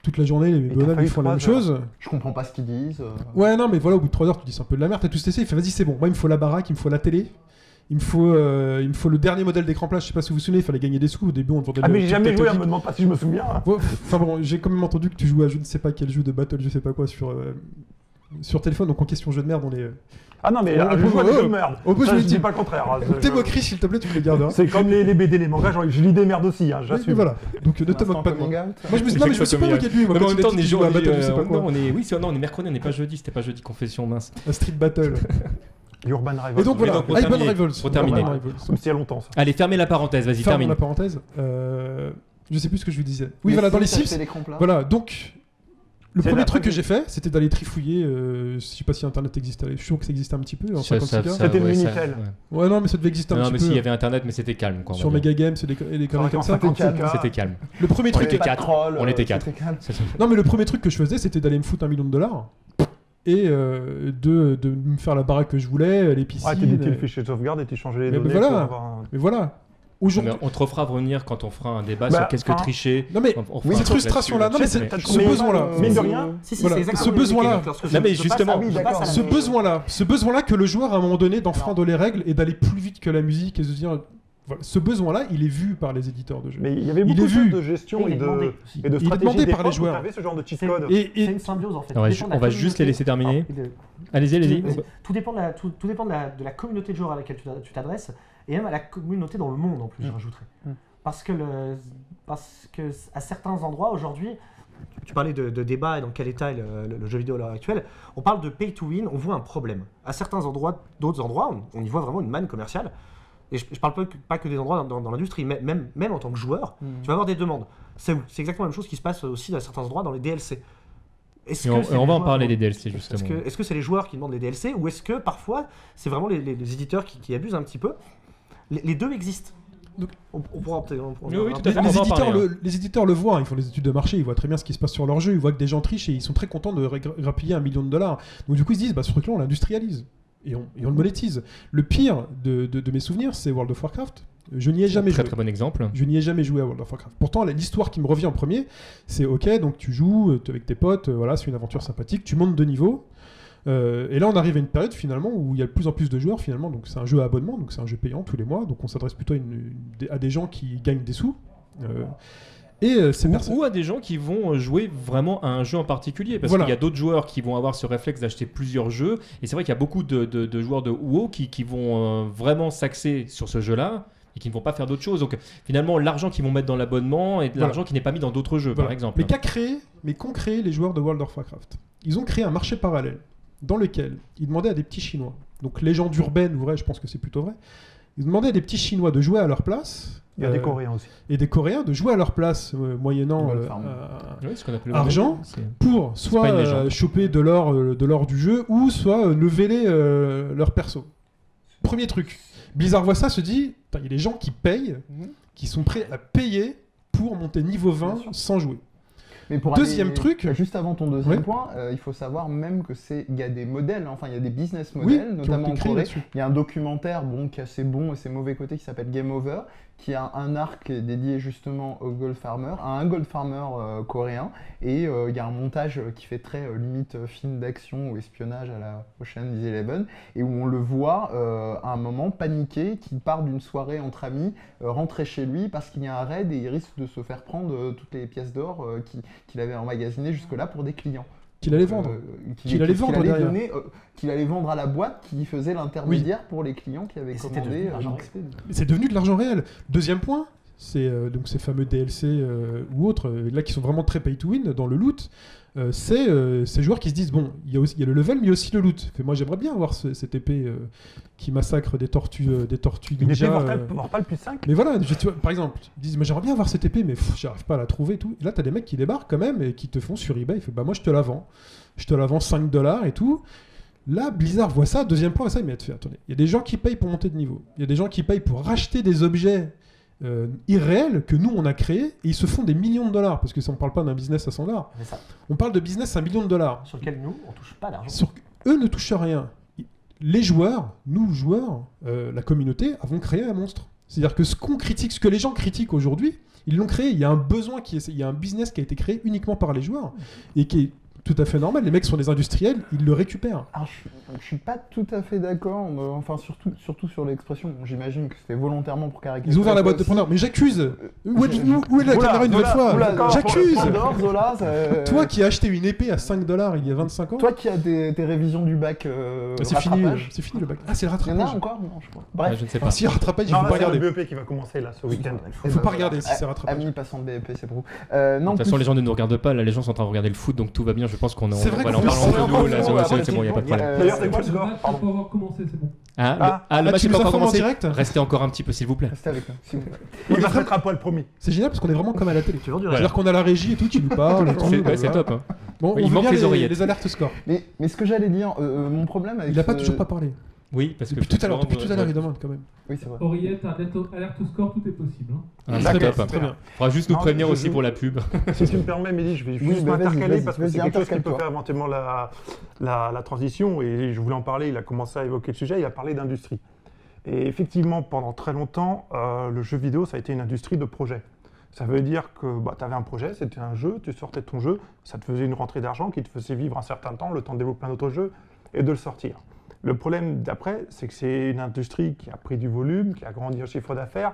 toute la journée, les bonhommes ils font la même chose. Je comprends pas ce qu'ils disent. Ouais, non, mais voilà, au bout de 3 heures, tu dis c'est un peu de la merde, t'as tout testé. Il fait vas-y, c'est bon. Moi, il me faut la baraque, il me faut la télé. Il me, faut, euh, il me faut le dernier modèle d'écran plat. Je sais pas si vous vous souvenez, il fallait gagner des sous. Au début, on vendait Ah, mais j'ai jamais joué, catholique. on me demande pas si je me souviens. Ouais, Enfin bon, j'ai quand même entendu que tu jouais à je ne sais pas quel jeu de battle, je sais pas quoi, sur, euh, sur téléphone. Donc en question jeu de merde, on est. euh, Ah non, mais On euh, je joue à des oh, jeux de merde. peut Ça, je dis pas le contraire. hein, Tes moqueries, s'il te plaît, tu me les garderas. C'est comme les, les BD, les mangas, genre, je lis des merdes aussi, hein, j'assume. voilà. Donc ne te moque pas de moi. je me suis, non, mais je me suis pas moqué de lui. En même temps, on est que tu jouais à jour- battle, je sais pas quoi. non, on est, oui, non, on est mercredi, on n'est pas jeudi, c'était pas jeudi confession mince. À Street Battle. Urban Rival. Et donc voilà, donc, pour Urban terminer, Rivals. pour terminer. Urban Rivals. Comme si il y a longtemps, ça. Allez, fermez la parenthèse, vas-y, termine. la parenthèse. Euh, je sais plus ce que je vous disais. Oui, voilà, dans les Sims. Voilà, donc Le C'est premier truc que j'ai fait, c'était d'aller trifouiller. euh, je sais pas si Internet existait. Je suis sûr que ça existait un petit peu en Ça- 56 ça- k ça- C'était le Minitel. ouais. Ouais, non, mais ça devait exister un Non, petit mais peu. s'il y avait internet, mais c'était calme. Quoi, Sur va dire. Mega Games et des, conneries comme ça. 56K. C'était calme. Le premier On truc. était quatre. On euh, était quatre. ça- Non, mais le premier truc que je faisais, c'était d'aller me foutre un million de dollars et euh, de, de me faire la baraque que je voulais, les piscines. Ouais, t'éditais le euh, fichier de sauvegarde et tu changeais les Mais données voilà. pour avoir un- Mais voilà. Aujourd'hui. on te refera revenir quand on fera un débat Bah, sur qu'est-ce que enfin, tricher. Non, mais On- on fera Oui, un cette frustration-là, non, mais ce besoin-là. Mine de rien, Si, si, Voilà. c'est exactement Ce le besoin-là. Non, mais justement. ce besoin-là, ce besoin-là que le joueur à un moment donné d'enfreindre les règles et d'aller plus vite que la musique et de se dire, voilà, ce besoin-là, il est vu par les éditeurs de jeux. Mais il y avait beaucoup est vu. de gestion Et de, et de Il est stratégie demandé par les joueurs. ce genre de cheat C'est- code. Et, C'est une symbiose en fait. On va de on juste les laisser terminer. Est- Allez-y, allez-y. Tout, tout dépend, de la, tout, tout dépend de, la, de la communauté de joueurs à laquelle tu t'a- tu t'adresses et même à la communauté dans le monde en plus, je rajouterais. Mm. Parce que, le, parce que à certains endroits aujourd'hui, tu parlais de, de débat et dans quel état est le, le- le jeu vidéo à l'heure actuelle, on parle de pay to win, on voit un problème. À certains endroits, d'autres endroits, on, on y voit vraiment une manne commerciale. Et je, je parle pas que, pas que des endroits dans, dans- dans l'industrie, mais même, même en tant que joueur, Mm. tu vas avoir des demandes. C'est c'est exactement la même chose qui se passe aussi à certains endroits dans les DLC. Est-ce on, va en parler des DLC est-ce justement. que est-ce que c'est les joueurs qui demandent les DLC ou est-ce que parfois c'est vraiment les, les- les éditeurs qui, qui abusent un petit peu? Les, les deux existent. Donc- on, on pourra peut-être. Oui, oui, les, éditeurs hein. le, les éditeurs le voient, ils font des études de marché, ils voient très bien ce qui se passe sur leur jeu, ils voient que des gens trichent et ils sont très contents de grappiller un million de dollars. Donc du coup ils se disent, bah, ce truc-là on l'industrialise et on, et on le monétise. Le pire de, de- de mes souvenirs, c'est World of Warcraft. Je n'y ai jamais Très joué. très bon exemple. Je n'y ai jamais joué à World of Warcraft. Pourtant, l'histoire qui me revient en premier, c'est ok, donc tu joues euh, avec tes potes, euh, voilà, c'est une aventure sympathique, tu montes de niveau. euh, et là, on arrive à une période finalement où il y a de plus en plus de joueurs finalement. Donc c'est un jeu à abonnement, donc c'est un jeu payant tous les mois. Donc on s'adresse plutôt à, une- une- à des gens qui gagnent des sous. euh, et euh, ces Ou, personnes. ou à des gens qui vont jouer vraiment à un jeu en particulier. Parce Voilà. qu'il y a d'autres joueurs qui vont avoir ce réflexe d'acheter plusieurs jeux. Et c'est vrai qu'il y a beaucoup de, de- de joueurs de WoW qui, qui vont euh, vraiment s'axer sur ce jeu-là et qui ne vont pas faire d'autres choses. Donc finalement, l'argent qu'ils vont mettre dans l'abonnement est de Voilà. l'argent qui n'est pas mis dans d'autres jeux, Voilà. par exemple. Mais qu'a créé, mais qu'ont créé les joueurs de World of Warcraft? Ils ont créé un marché parallèle dans lequel ils demandaient à des petits Chinois, donc légende urbaine ou vrai, je pense que c'est plutôt vrai, ils demandaient à des petits Chinois de jouer à leur place. Il y a euh, des Coréens aussi. et des Coréens de jouer à leur place euh, moyennant euh, euh, Oui, ce appelle Argent. pour soit euh, choper de l'or euh, de l'or du jeu ou soit euh, leveler euh, leur perso. Premier truc. Blizzard voit ça, se dit, il y a des gens qui payent, Mhm. qui sont prêts à payer pour monter niveau 20 Bien sûr. sans jouer. Mais pour Deuxième aller- truc- Juste avant ton deuxième point, euh, il faut savoir même que c'est il y a des modèles, enfin il y a des business models, notamment en Corée. Il y a un documentaire bon, qui a ses bons et ses mauvais côtés qui s'appelle Game Over, qui a un arc dédié justement au Gold Farmer, à un Gold Farmer euh, coréen, et euh, il y a un montage euh, qui fait très limite film d'action ou espionnage à la Ocean's Eleven, et où on le voit à un moment paniqué, qui part d'une soirée entre amis, rentrer chez lui parce qu'il y a un raid et il risque de se faire prendre toutes les pièces d'or qui- qu'il avait emmagasinées jusque-là pour des clients. Qu'il allait vendre. Euh, qu'il Qu'il allait vendre donner, euh, qu'il allait vendre à la boîte qui faisait l'intermédiaire pour les clients qui avaient Et commandé euh, C'est devenu de l'argent réel. Deuxième point, c'est euh, donc ces fameux DLC euh, ou autres, euh, là qui sont vraiment très pay to win dans le loot. Euh, c'est euh, ces joueurs qui se disent bon, il y, a aussi, il y a le level, mais il y a aussi le loot. Fait, moi, j'aimerais bien avoir ce- cette épée euh, qui massacre des tortues, des tortues Une épée ninja. Vorpal, euh, Vorpal plus 5 Mais voilà, je- tu vois, par exemple, ils disent mais j'aimerais bien avoir cette épée, mais j'arrive pas à la trouver et tout. Et là, t'as des mecs qui débarquent quand même et qui te font sur eBay. Font bah moi je te la vends, je te la vends 5 dollars et tout. Là, Blizzard voit ça, deuxième point, ça, mais fait, attendez, il y a des gens qui payent pour monter de niveau. Il y a des gens qui payent pour racheter des objets euh, irréels que nous on a créés et ils se font des millions de dollars parce que ça on parle pas d'un business à 100 dollars, on parle de business à un million de dollars. Sur lequel nous, on touche pas d'argent. Sur- eux ne touchent rien. Les joueurs, nous joueurs, euh, la communauté, avons créé un monstre. C'est-à-dire que ce qu'on critique, ce que les gens critiquent aujourd'hui, ils l'ont créé. Il y a un besoin, qui est, il y a un business qui a été créé uniquement par les joueurs et qui est tout à fait normal. Les mecs sont des industriels, ils le récupèrent. Alors, je, je suis pas tout à fait d'accord, enfin surtout, surtout sur l'expression. Bon, J'imagine que c'était volontairement pour caricaturer. Ils ont ouvert la boîte de. Pandore. Mais j'accuse. Où, est- où- où est la Oula, caméra une nouvelle fois J'accuse. Toi qui as acheté une épée à 5 dollars il y a 25 ans, Toi qui as des, tes révisions du bac. euh, c'est fini, rattrapage. c'est fini le bac. Ah, c'est le Il y en a rattrapage. encore Non, je crois. Ah, Bref. je ne sais Ah, pas. si, rattrapage, il faut pas c'est regarder. le BEP qui va commencer là ce week-end. Il faut pas regarder si c'est Ami rattrapage. passant de BEP, c'est pour vous. Euh, De toute façon, les gens ne nous regardent pas. Là, les gens sont en train de regarder le foot, donc tout va bien je pense qu'on en, C'est vrai en c'est entre nous, là, c'est- ouais, c'est c'est bon, il n'y a pas de problème. D'ailleurs, c'est quoi le score tu Pardon. peux avoir commencé, c'est bon. Ah, le- Ah, ah, le ah, match tu nous pas encore informes en commencé. direct Restez encore un petit peu, s'il vous plaît. Restez avec nous, s'il vous plaît. Il va se mettre un poil promis. C'est génial parce qu'on est vraiment comme à la télé. Rêve. C'est-à-dire qu'on a la régie et tout, tu nous parles. et tout, C'est ouais, c'est top. hein. Bon, Il on veut manque bien les les, oreillettes. les alertes score. Mais, mais ce que j'allais dire, euh, euh, mon problème avec Il n'a pas ce- toujours pas parlé. Oui, parce que Depuis tout à l'heure, depuis tout à l'heure, ouais. il demande quand même. Oui, c'est vrai. Oreillette, alerte au alerte au score, tout est possible. hein. Ah, top. très bien. Faudra juste nous Non, prévenir aussi joue. pour la pub. Si tu me permets, Mehdi, je vais Oui, juste m'intercaler parce que c'est quelque chose qui peut faire éventuellement la, la, la transition. Et je voulais en parler, il a commencé à évoquer le sujet, il a parlé d'industrie. Et effectivement, pendant très longtemps, euh, le jeu vidéo, ça a été une industrie de projet. Ça veut dire que bah, tu avais un projet, c'était un jeu, tu sortais de ton jeu, ça te faisait une rentrée d'argent qui te faisait vivre un certain temps, le temps de développer plein d'autres jeux et de le sortir. Le problème d'après, c'est que c'est une industrie qui a pris du volume, qui a grandi en chiffre d'affaires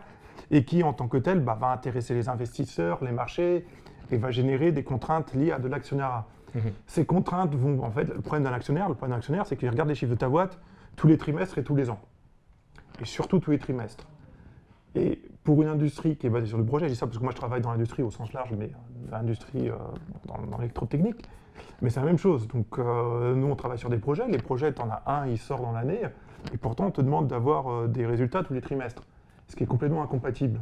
et qui, en tant que telle, bah, va intéresser les investisseurs, les marchés et va générer des contraintes liées à de l'actionnariat. Mhm. Ces contraintes vont, en fait, le problème d'un actionnaire, le problème d'un actionnaire, c'est qu'il regarde les chiffres de ta boîte tous les trimestres et tous les ans. Et surtout tous les trimestres. Et pour une industrie qui est basée sur le projet, je dis ça parce que moi je travaille dans l'industrie au sens large, mais euh, l'industrie euh, dans, dans l'électrotechnique, mais c'est la même chose. Donc euh, nous on travaille sur des projets, les projets, tu en as un, il sort dans l'année, et pourtant on te demande d'avoir euh, des résultats tous les trimestres, ce qui est complètement incompatible.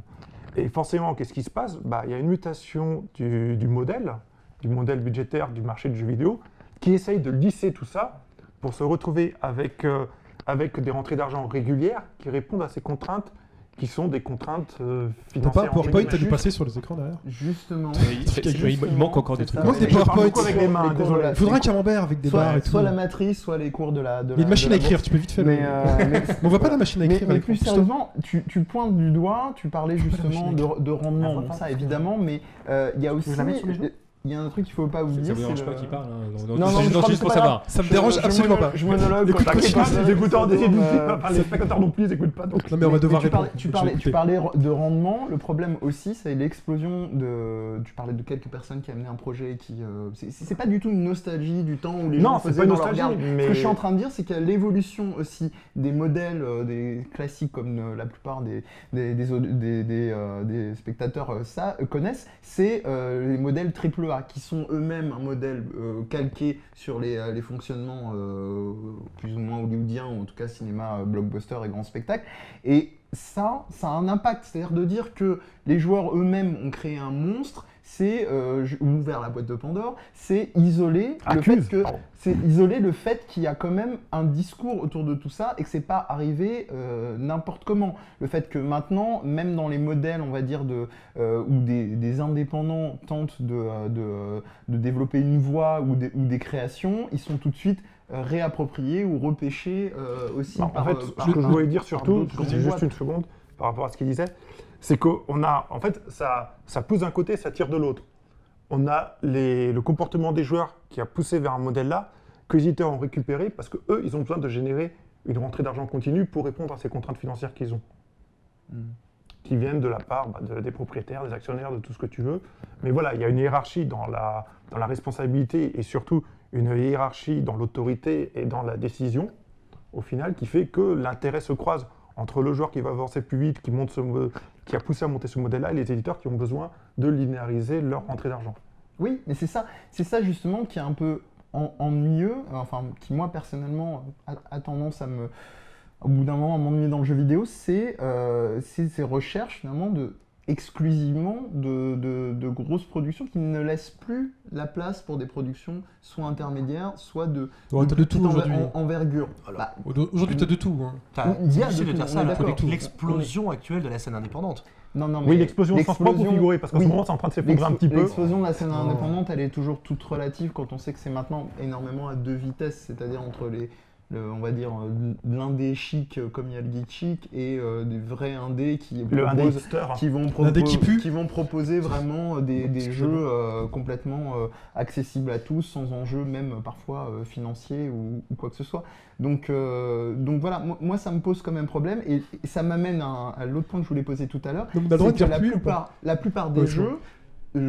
Et forcément, qu'est-ce qui se passe? Bah, Il y a une mutation du, modèle, du modèle budgétaire du marché du jeu vidéo, qui essaye de lisser tout ça pour se retrouver avec, euh, avec des rentrées d'argent régulières qui répondent à ces contraintes qui sont des contraintes euh, T'as pas financières. PowerPoint à nous passer sur les écrans derrière Justement. Il, manque encore des trucs. Il manque des la- Il faudra un camembert avec des soit, barres et tout. soit la matrice, soit les cours de la. Il y a une machine à écrire, tu peux vite faire. Mais, euh, mais- On voit pas la machine à écrire. mais plus sérieusement, tu, pointes du doigt, tu parlais justement de, de rendement, ça évidemment, mais euh, il y a aussi. Il y a un truc qu'il faut pas oublier. Ça vous c'est dérange le- pas qu'il parle hein Non, Non, non, juste- pour savoir. Ça me Je- dérange je absolument pas. Je monologue. Les écouteurs des les spectateurs non plus, ils écoutent pas. Non, mais on va devoir tu parlais, répondre. tu Je parlais, de rendement. Le problème aussi, c'est l'explosion de. Tu parlais de quelques personnes qui amenaient un projet qui. euh, c'est- pas du tout une nostalgie du temps où les Non, gens c'est faisaient pas une dans leur nostalgie, garde. mais- Ce que je suis en train de dire, c'est qu'il y a l'évolution aussi des modèles, euh, des classiques comme euh, la plupart des, des, spectateurs ça, connaissent, c'est les modèles Qui sont eux-mêmes un modèle euh, calqué sur les, euh, fonctionnements euh, plus ou moins hollywoodiens, ou en tout cas cinéma, blockbuster et grand spectacle. Et ça, ça a un impact. C'est-à-dire de dire que les joueurs eux-mêmes ont créé un monstre, c'est euh, ouvert la boîte de Pandore, c'est isoler le fait que pardon. c'est isoler le fait qu'il y a quand même un discours autour de tout ça et que c'est pas arrivé euh, n'importe comment. Le fait que maintenant, même dans les modèles, on va dire de euh, où des, des indépendants tentent de, euh, de, de développer une voix ou des, ou des créations, ils sont tout de suite réappropriés ou repêchés aussi Non, en par, fait, ce par- que je voulais dire surtout, c'est juste une seconde par rapport à ce qu'il disait, c'est qu'on a, en fait, ça, ça pousse d'un côté, ça tire de l'autre. On a les- le comportement des joueurs qui a poussé vers un modèle là, que les éditeurs ont récupéré parce que eux, ils ont besoin de générer une rentrée d'argent continue pour répondre à ces contraintes financières qu'ils ont, Mm. qui viennent de la part bah, de- des propriétaires, des actionnaires, de tout ce que tu veux. Mais voilà, il y a une hiérarchie dans la, dans la responsabilité et surtout une hiérarchie dans l'autorité et dans la décision au final, qui fait que l'intérêt se croise entre le joueur qui va avancer plus vite, qui, monte qui a poussé à monter ce modèle-là, et les éditeurs qui ont besoin de linéariser leur rentrée d'argent. Oui, mais c'est ça, c'est ça justement qui est un peu en- ennuyeux, enfin qui moi personnellement a, tendance à me, au bout d'un moment, à m'ennuyer dans le jeu vidéo, c'est euh, c'est ces recherches finalement de exclusivement de, de- de grosses productions qui ne laissent plus la place pour des productions soit intermédiaires, soit de, Ouais, de tout enver- aujourd'hui. en- envergure. Bah, Aujourd'hui, t'as de tout. hein. Il y a de ça l'explosion actuelle de la scène indépendante. non, non, Oui, l'explosion ou l'explosion- figuré, parce qu'en oui. ce moment, c'est en train de s'effondrer un petit peu. L'explosion de la scène Oh. indépendante, elle est toujours toute relative quand on sait que c'est maintenant énormément à deux vitesses, c'est-à-dire entre les, le- on va dire, euh, l'indé chic euh, comme il y a le geek chic et euh, des vrais indés qui Le indé proposent, qui vont, qui qui vont proposer vraiment des, jeux euh, complètement euh, accessibles à tous, sans enjeu même parfois financier ou, ou quoi que ce soit. Donc, donc voilà, moi, moi, ça me pose quand même problème et, et ça m'amène à, à l'autre point que je voulais poser tout à l'heure. C'est que la plupart, la plupart des jeux,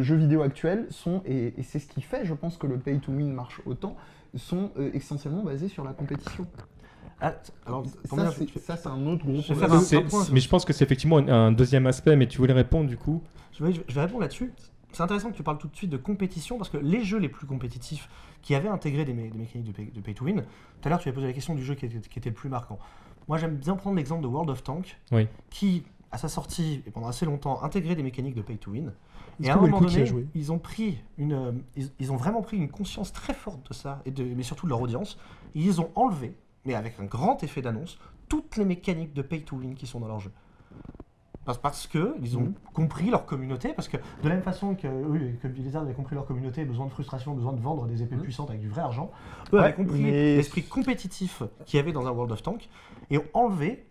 jeux vidéo actuels sont, et, et c'est ce qui fait, je pense, que le pay to win marche autant, sont euh, essentiellement basés sur la compétition. Ah, alors, ça, c'est, je- ça, c'est un autre gros problème. faire un- C'est- point, mais je pense que c'est effectivement un, un deuxième aspect, mais tu voulais répondre du coup Je vais, je vais répondre là-dessus. c'est intéressant que tu parles tout de suite de compétition parce que les jeux les plus compétitifs qui avaient intégré des, mé- des mécaniques de pay, de pay to win, tout à l'heure tu avais posé la question du jeu qui était, qui était le plus marquant. Moi j'aime bien prendre l'exemple de World of Tank Oui. qui, à sa sortie et pendant assez longtemps, intégrait des mécaniques de pay to win. Et à un moment donné, ils ont pris une, euh, ils, ils ont vraiment pris une conscience très forte de ça, et de, mais surtout de leur audience. Et ils ont enlevé, mais avec un grand effet d'annonce, toutes les mécaniques de pay to win qui sont dans leur jeu. Parce, parce que ils ont compris leur communauté, parce que de la même façon que, que Blizzard avait compris leur communauté, besoin de frustration, besoin de vendre des épées Mhm. puissantes avec du vrai argent, eux Ouais, avaient compris mais- l'esprit compétitif qu'il y avait dans un World of Tank et ont enlevé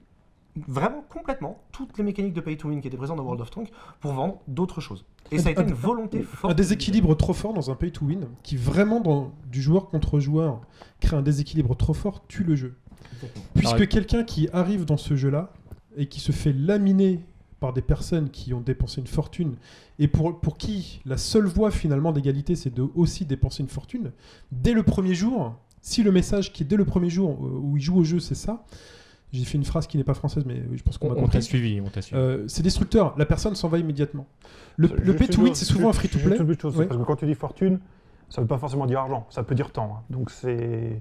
vraiment complètement toutes les mécaniques de pay to win qui étaient présentes dans World of Tank pour vendre d'autres choses. Et ça a été une volonté forte. Un déséquilibre trop fort dans un pay to win qui vraiment dans du joueur contre joueur crée un déséquilibre trop fort tue le jeu. Exactement. Puisque quelqu'un qui arrive dans ce jeu-là et qui se fait laminer par des personnes qui ont dépensé une fortune et pour, pour qui la seule voie finalement d'égalité c'est de aussi dépenser une fortune, dès le premier jour, si le message qui est dès le premier jour euh, où il joue au jeu c'est ça, j'ai fait une phrase qui n'est pas française mais je pense qu'on On, m'a on compris. t'a suivi, on t'a suivi. Euh, c'est destructeur, la personne s'en va immédiatement. Le, le pay to win c'est souvent un juste- free to juste play. une petite chose, Ouais. Parce que quand tu dis fortune, ça veut pas forcément dire argent, ça peut dire temps. hein. Donc c'est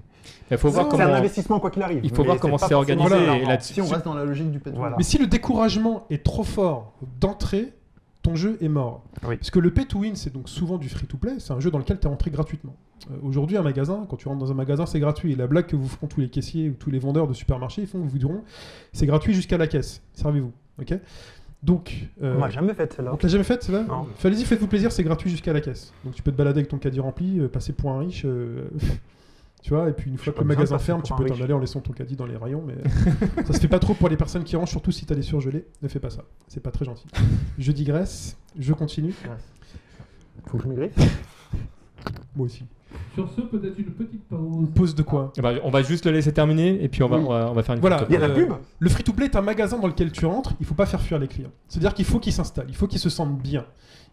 Il faut voir c'est un comment. investissement quoi qu'il arrive. Il faut mais voir comment c'est organisé et là-dessus. Si on reste dans la logique du pay to win. Voilà. Mais si le découragement est trop fort d'entrée, ton jeu est mort. Oui. Parce que le pay to win, c'est donc souvent du free to play, c'est un jeu dans lequel tu es entré gratuitement. Euh, Aujourd'hui, un magasin, quand tu rentres dans un magasin, c'est gratuit. Et la blague que vous feront tous les caissiers ou tous les vendeurs de supermarchés, ils font, vous diront, c'est gratuit jusqu'à la caisse. Servez-vous. Ok Donc, euh, On m'a jamais fait celle-là. on te l'a jamais fait, c'est là Non. Allez-y, faites-vous plaisir, c'est gratuit jusqu'à la caisse. Donc tu peux te balader avec ton caddie rempli, euh, passer pour un riche. euh, tu vois, et puis une fois que le magasin ferme, tu peux t'en aller en laissant ton caddie dans les rayons, mais ça se fait pas trop pour les personnes qui rangent, surtout si t'as des surgelés. Ne fais pas ça, c'est pas très gentil. Je digresse, je continue. Faut que je maigris. Moi aussi. Sur ce, peut-être une petite pause. Pause de quoi Eh ben, on va juste le laisser terminer et puis on va, Oui. on va, on va faire une Voilà. Il y a la pub Le free-to-play est un magasin dans lequel tu rentres, il faut pas faire fuir les clients. C'est-à-dire qu'il faut qu'ils s'installent, il faut qu'ils se sentent bien.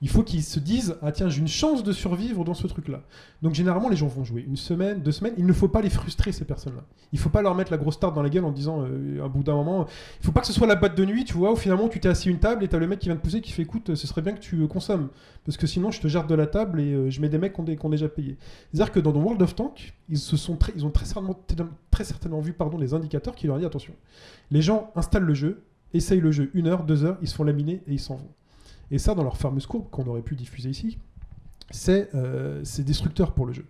Il faut qu'ils se disent Ah tiens, j'ai une chance de survivre dans ce truc-là. Donc généralement, les gens vont jouer une semaine, deux semaines. Il ne faut pas les frustrer, ces personnes-là. Il faut pas leur mettre la grosse tarte dans la gueule en disant euh, à bout d'un moment Il faut pas que ce soit la boîte de nuit, tu vois, où finalement tu t'es assis une table et t'as le mec qui vient te pousser qui fait Écoute, ce serait bien que tu euh, consommes. Parce que sinon, je te jette de la table et euh, je mets des mecs qui ont, déjà payé. C'est-à-dire que dans dans World of Tank, ils, se sont très, ils ont très certainement, très certainement vu pardon, les indicateurs qui leur disent attention, les gens installent le jeu, essayent le jeu une heure, deux heures, ils se font laminer et ils s'en vont. Et ça, dans leur fameuse courbe qu'on aurait pu diffuser ici, c'est euh, destructeur pour le jeu.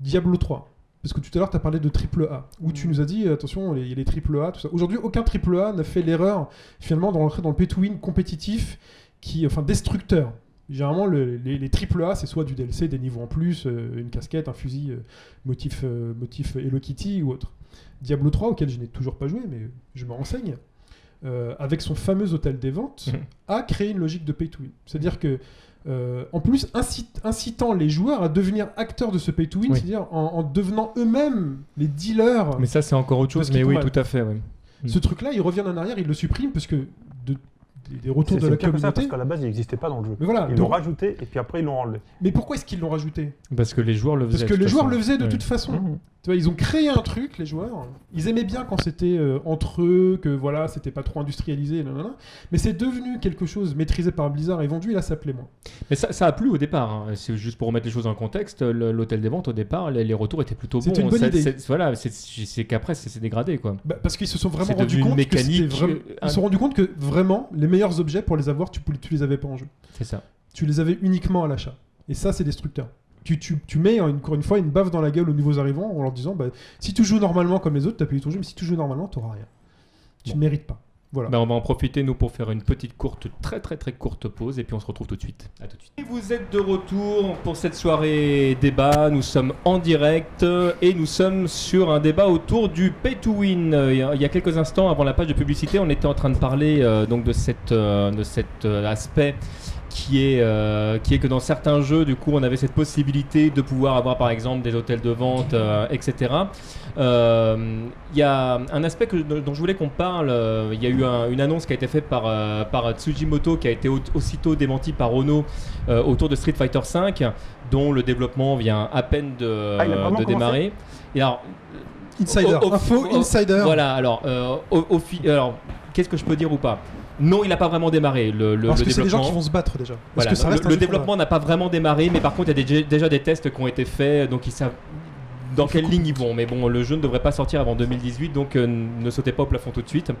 Diablo 3. Parce que tout à l'heure, tu as parlé de triple A, où tu nous as dit, attention, les, les triple A, tout ça. Aujourd'hui, aucun triple A n'a fait l'erreur, finalement, d'entrer dans le pay-to-win compétitif, qui, enfin, destructeur. Généralement, le- les, les triple A, c'est soit du DLC, des niveaux en plus, euh, une casquette, un fusil euh, motif, motif Hello Kitty ou autre. Diablo 3, auquel je n'ai toujours pas joué, mais je me renseigne, euh, avec son fameux hôtel des ventes, Mhm. a créé une logique de pay-to-win. C'est-à-dire que, euh, en plus, incite- incitant les joueurs à devenir acteurs de ce pay-to-win, Oui. c'est-à-dire en, en devenant eux-mêmes les dealers. Mais ça, c'est encore autre chose, mais oui, tout à fait. ouais. Ce truc-là, il revient en arrière, il le supprime parce que de- des, retours de la que ça, communauté. parce qu'à la base, il n'existait pas dans le jeu. Mais voilà, Ils l'ont rajouté et puis après, ils l'ont enlevé. mais pourquoi est-ce qu'ils l'ont rajouté? Parce que les joueurs le faisaient. Parce que de les toute joueurs façon. le faisaient de toute façon. Mhm. Tu vois, ils ont créé un truc, les joueurs. Ils aimaient bien quand c'était euh, entre eux, que voilà, c'était pas trop industrialisé, nanana. mais c'est devenu quelque chose maîtrisé par Blizzard et vendu, et là ça plaît moins. Mais ça, ça a plu au départ. hein. C'est juste pour remettre les choses en contexte. le- L'hôtel des ventes, au départ, les, les retours étaient plutôt bons. C'était une bonne Ça- idée. c'est- Voilà, c'est- c'est qu'après, c'est c'est dégradé, quoi. Bah, parce qu'ils se sont vraiment C'est rendus devenu une compte que c'était mécanique, vraiment- euh, Ils se sont rendus compte que vraiment, les meilleurs objets pour les avoir, tu, tu les avais pas en jeu. C'est ça. Tu les avais uniquement à l'achat. Et ça, c'est destructeur. Tu, tu, tu mets encore une fois une baffe dans la gueule aux nouveaux arrivants en leur disant bah, si tu joues normalement comme les autres, t'as payé ton jeu, mais si tu joues normalement, t'auras rien. Tu ne mérites pas. Voilà. Ben, on va en profiter, nous, pour faire une petite courte, très très très courte pause, et puis on se retrouve tout de suite. À tout de suite. Et vous êtes de retour pour cette soirée débat. Nous sommes en direct et nous sommes sur un débat autour du pay to win. Il y a- il y a quelques instants, avant la page de publicité, on était en train de parler euh, donc de, cette, euh, de cet euh, aspect qui est, euh, qui est que dans certains jeux, du coup, on avait cette possibilité de pouvoir avoir par exemple des hôtels de vente, euh, etc. Euh, Il y a un aspect que- dont je voulais qu'on parle. euh, Il y a eu un- une annonce qui a été faite par, euh, par Tsujimoto, qui a été au- aussitôt démentie par Ono euh, autour de Street Fighter V, dont le développement vient à peine de, Ah, de démarrer. Et alors, Insider. au- au- Info au- insider. voilà, alors, euh, au- au fi- alors qu'est-ce que je peux dire ou pas? Non, il n'a pas vraiment démarré. Le, le, Parce le que c'est des gens développement. qui vont se battre déjà. Parce Voilà, que ça non, reste le, développement n'a pas vraiment démarré, mais par contre, il y a des- déjà des tests qui ont été faits, donc ils savent dans quelle ligne ils vont. Mais bon, le jeu ne devrait pas sortir avant 2018, donc euh, ne sautez pas au plafond tout de suite.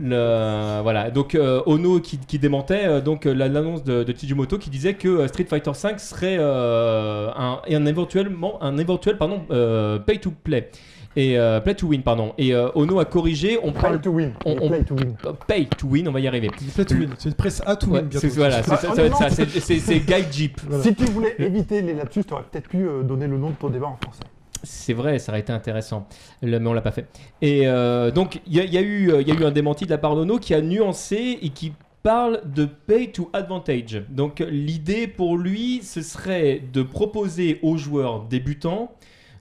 Le- voilà, donc euh, Ono qui, qui démentait euh, donc la- l'annonce de, de Tsujumoto qui disait que Street Fighter V serait euh, un, et un éventuellement un éventuel pardon euh, pay to play et euh, play to win pardon et euh, Ono a corrigé on Play parle to win. on- on- Play to win. pay to win on va y arriver. Play to win. C'est presse à to Ouais, win bientôt. c'est voilà, c'est- Ah, ça, ça va être ça, c'est Guide Jeep. Voilà. Si tu voulais éviter les lapsus, tu aurais peut-être pu euh, donner le nom de ton débat en français. C'est vrai, ça aurait été intéressant, mais on l'a pas fait. Et euh, donc il y, a- il y a eu, il y a eu un démenti de la part d'Ono qui a nuancé et qui parle de pay to advantage. Donc l'idée pour lui, ce serait de proposer aux joueurs débutants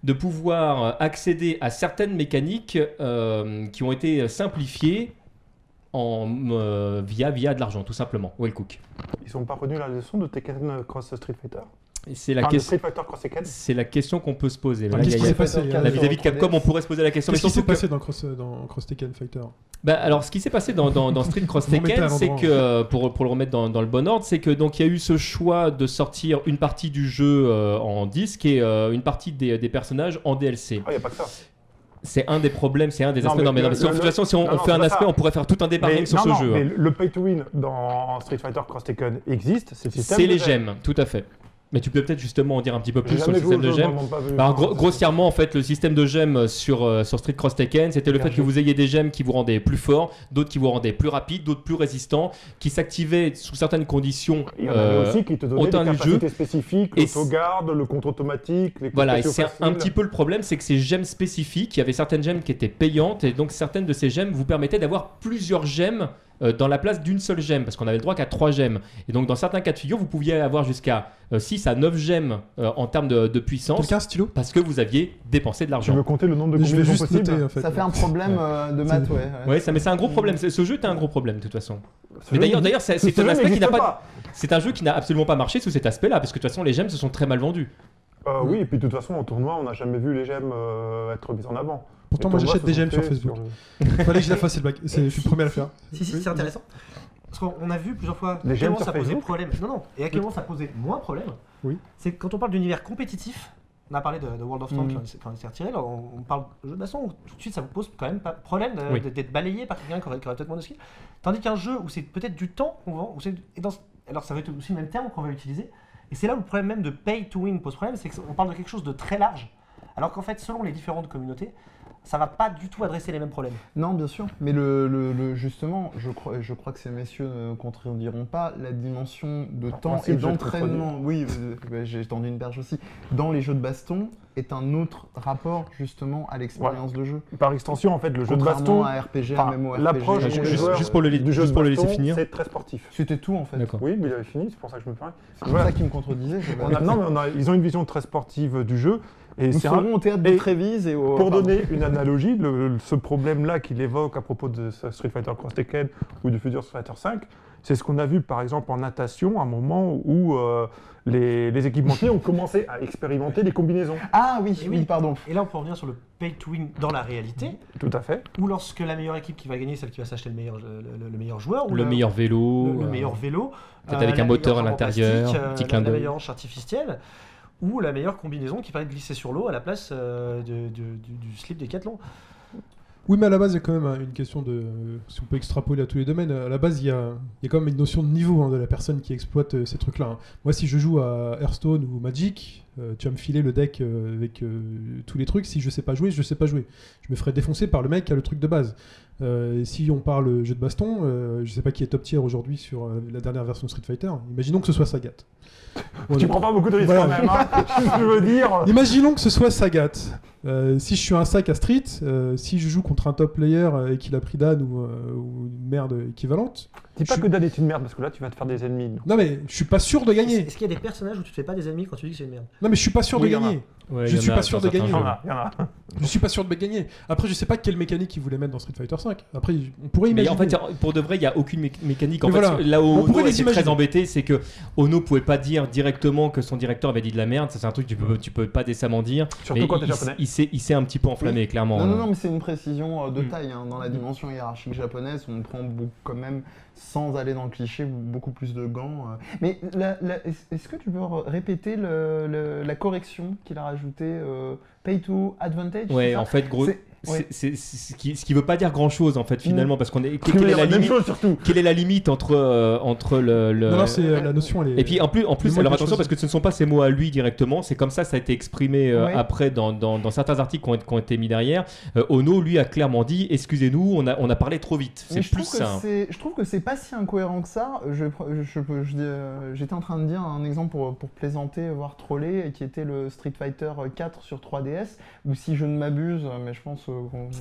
de pouvoir accéder à certaines mécaniques euh, qui ont été simplifiées en, euh, via, via de l'argent, tout simplement. Well Cook. Ils sont pas revenus la leçon de Tekken Cross Street Fighter? C'est la, question- Street Fighter Cross Tekken c'est la question qu'on peut se poser. Qu'est-ce qui s'est passé vis-à-vis de Capcom, on pourrait se poser la question. mais Qu'est-ce qui s'est passé dans Cross, dans Cross Tekken Fighter Bah, alors, ce qui s'est passé dans, dans, dans Street Cross Tekken, c'est que, euh, pour, pour le remettre dans, dans le bon ordre, c'est que donc il y a eu ce choix de sortir une partie du jeu euh, en disque et euh, une partie des, des personnages en DLC. Ah, il n'y a pas que ça. C'est un des problèmes, c'est un des Non, aspects. mais Non, mais, non, le- mais si on- de le- toute façon, si on, non, on non, fait un aspect, ça. on pourrait faire tout un débat Mais, sur non, ce non, jeu. mais hein. le pay to win dans Street Fighter Cross Tekken existe, c'est le système. C'est de les gemmes, tout à fait. Mais tu peux peut-être justement en dire un petit peu plus sur le système de jeu, gemmes. Bah, gro- grossièrement, en fait, le système de gemmes sur, euh, sur Street Cross Tekken, c'était le fait que vous ayez des gemmes qui vous rendaient plus fort, d'autres qui vous rendaient plus rapide, d'autres plus résistants, qui s'activaient sous certaines conditions. Il y en avait euh, aussi qui te donnaient des capacités spécifiques, Et le contre automatique, les Voilà, et c'est un, petit peu le problème, c'est que ces gemmes spécifiques, il y avait certaines gemmes qui étaient payantes, et donc certaines de ces gemmes vous permettaient d'avoir plusieurs gemmes euh, dans la place d'une seule gemme, parce qu'on avait le droit qu'à trois gemmes. Et donc dans certains cas de figure, vous pouviez avoir jusqu'à 6 à 9 gemmes euh, en termes de, de puissance, Quelqu'un stylo? parce que vous aviez dépensé de l'argent. veux compter le nombre de Je combinaisons possibles noter en fait. Ça fait un problème euh, de maths, ouais. ouais. Ouais, ça, mais c'est un gros problème. Ce jeu était un gros problème de toute façon. Ce Mais d'ailleurs, c'est ce un aspect qui n'a pas. C'est un jeu qui n'a absolument pas marché sous cet aspect-là, parce que de toute façon, les gemmes se sont très mal vendues. Euh, oui, et puis de toute façon, en tournoi, on n'a jamais vu les gemmes euh, être mises en avant. Pourtant, moi j'achète des gemmes sur Facebook. le- Fallait que je la fasse, c'est le bac. Je suis le premier à le faire. Si, si, c'est intéressant. Parce qu'on a vu plusieurs fois Des à quel moment sur ça posait problème. Non, non, et à quel moment ça posait moins problème. Oui. C'est que quand on parle d'univers compétitif, on a parlé de, de World of Tanks quand, il s'est- retiré, là, on, on parle de jeu de baston, tout de suite ça vous pose quand même pas de problème Oui. d'être balayé par quelqu'un qui aurait, qui aurait peut-être moins de skill. Tandis qu'un jeu où c'est peut-être du temps qu'on vend, où c'est- et dans ce- alors ça va être aussi le même terme qu'on va utiliser, et c'est là où le problème même de pay to win pose problème, c'est qu'on parle de quelque chose de très large, alors qu'en fait, selon les différentes communautés, ça va pas du tout adresser les mêmes problèmes. Non, bien sûr. Mais le, le- le- justement, je crois, je crois que ces messieurs ne contrediront pas la dimension de temps et d'entraînement. Oui, euh, ouais, j'ai tendu une perche aussi. Dans les jeux de baston est un autre rapport justement à l'expérience de jeu. Par extension, en fait, le jeu de baston, à RPG, enfin, l'approche juste- pour le- du jeu de pour le laisser baston, finir. c'est très sportif. C'était tout en fait. Oui, mais il avait fini, c'est pour ça que je me permets. C'est pour ça qu'ils me contredisait. On a- non, mais on a- ils ont une vision très sportive du jeu. Et Nous c'est un- au théâtre de Trévise et au. Pour pardon. donner une analogie, le- ce problème-là qu'il évoque à propos de Street Fighter Cross Tekken ou du futur Street Fighter 5, c'est ce qu'on a vu par exemple en natation, à un moment où euh, les, les équipementiers ont commencé à expérimenter les combinaisons. Ah oui, Et oui, oui. pardon. Et là, on peut revenir sur le pay to win dans la réalité, Tout à fait. ou lorsque la meilleure équipe qui va gagner, celle qui va s'acheter le meilleur, le, le- le meilleur joueur, ou Le la- meilleur vélo. le, le euh, meilleur vélo, peut-être avec la un moteur à l'intérieur, plastique, petit euh, clin la, la d'œil. meilleure hanche artificielle, ou la meilleure combinaison qui permet de glisser sur l'eau à la place euh, de- de- du, du slip Décathlon. Oui, mais à la base, il y a quand même hein, une question de. Si on peut extrapoler à tous les domaines, à la base, il y a, il y a quand même une notion de niveau hein, de la personne qui exploite euh, ces trucs-là. hein. Moi, si je joue à Hearthstone ou Magic, euh, tu vas me filer le deck euh, avec euh, tous les trucs. Si je sais pas jouer, je sais pas jouer. Je me ferai défoncer par le mec qui a le truc de base. Euh, si on parle jeu de baston, euh, je sais pas qui est top tier aujourd'hui sur euh, la dernière version de Street Fighter. Imaginons que ce soit Sagat. Tu prends pas beaucoup de risques Voilà. quand même, hein. je veux dire. Imaginons que ce soit Sagat. Euh, si je suis un sac à Street, euh, si je joue contre un top player et qu'il a pris Dan ou, euh, ou une merde équivalente, Dis pas Je- que Dan est une merde, parce que là, tu vas te faire des ennemis. Non mais je suis pas sûr de gagner. Est-ce qu'il y a des personnages où tu te fais pas des ennemis quand tu dis que c'est une merde? Non mais je suis pas sûr Oui, de gagner. Ouais, Je y suis pas sûr de gagner. Il y jeux. en a, il y en a. Je suis pas sûr de gagner. Après je sais pas quelle mécanique ils voulaient mettre dans Street Fighter 5. Après on pourrait Mais imaginer. en fait, pour de vrai, il n'y a aucune mé- mécanique. En Mais fait, voilà. là où On pourrait Ono était très embêté, c'est que Ono pouvait pas dire directement que son directeur avait dit de la merde. Ça, c'est un truc que tu peux, tu peux pas décemment dire. Surtout Mais quand t'es il, japonais. il s'est, il s'est un petit peu enflammé, clairement. Non, non, non, mais c'est une précision euh, de Mm. taille. hein. Dans la dimension hiérarchique japonaise, on prend beaucoup, quand même, sans aller dans le cliché, beaucoup plus de gants. euh. Mais est-ce que tu peux répéter le- le- la correction qu'il a rajoutée euh, Pay to advantage ça? en fait, gros, ouais. c'est- c'est- ce, qui, ce qui veut pas dire grand chose en fait finalement, parce qu'on est. Quelle est la limite chose, surtout. Quelle est la limite entre euh, entre le, le- Non non c'est euh, la notion elle est. Et puis en plus, en plus alors attention parce que ce ne sont pas ces mots à lui directement, c'est comme ça, ça a été exprimé euh, Ouais. après dans, dans, dans certains articles qui ont, qui ont été mis derrière. Euh, Ono, lui, a clairement dit Excusez-nous, on a, on a parlé trop vite. Mais C'est je plus trouve que ça. c'est- Je trouve que c'est pas si incohérent que ça. Je, je- je peux- je dis, euh, J'étais en train de dire un exemple pour, pour plaisanter, voire troller, qui était le Street Fighter 4 sur 3DS, où si je ne m'abuse, mais je pense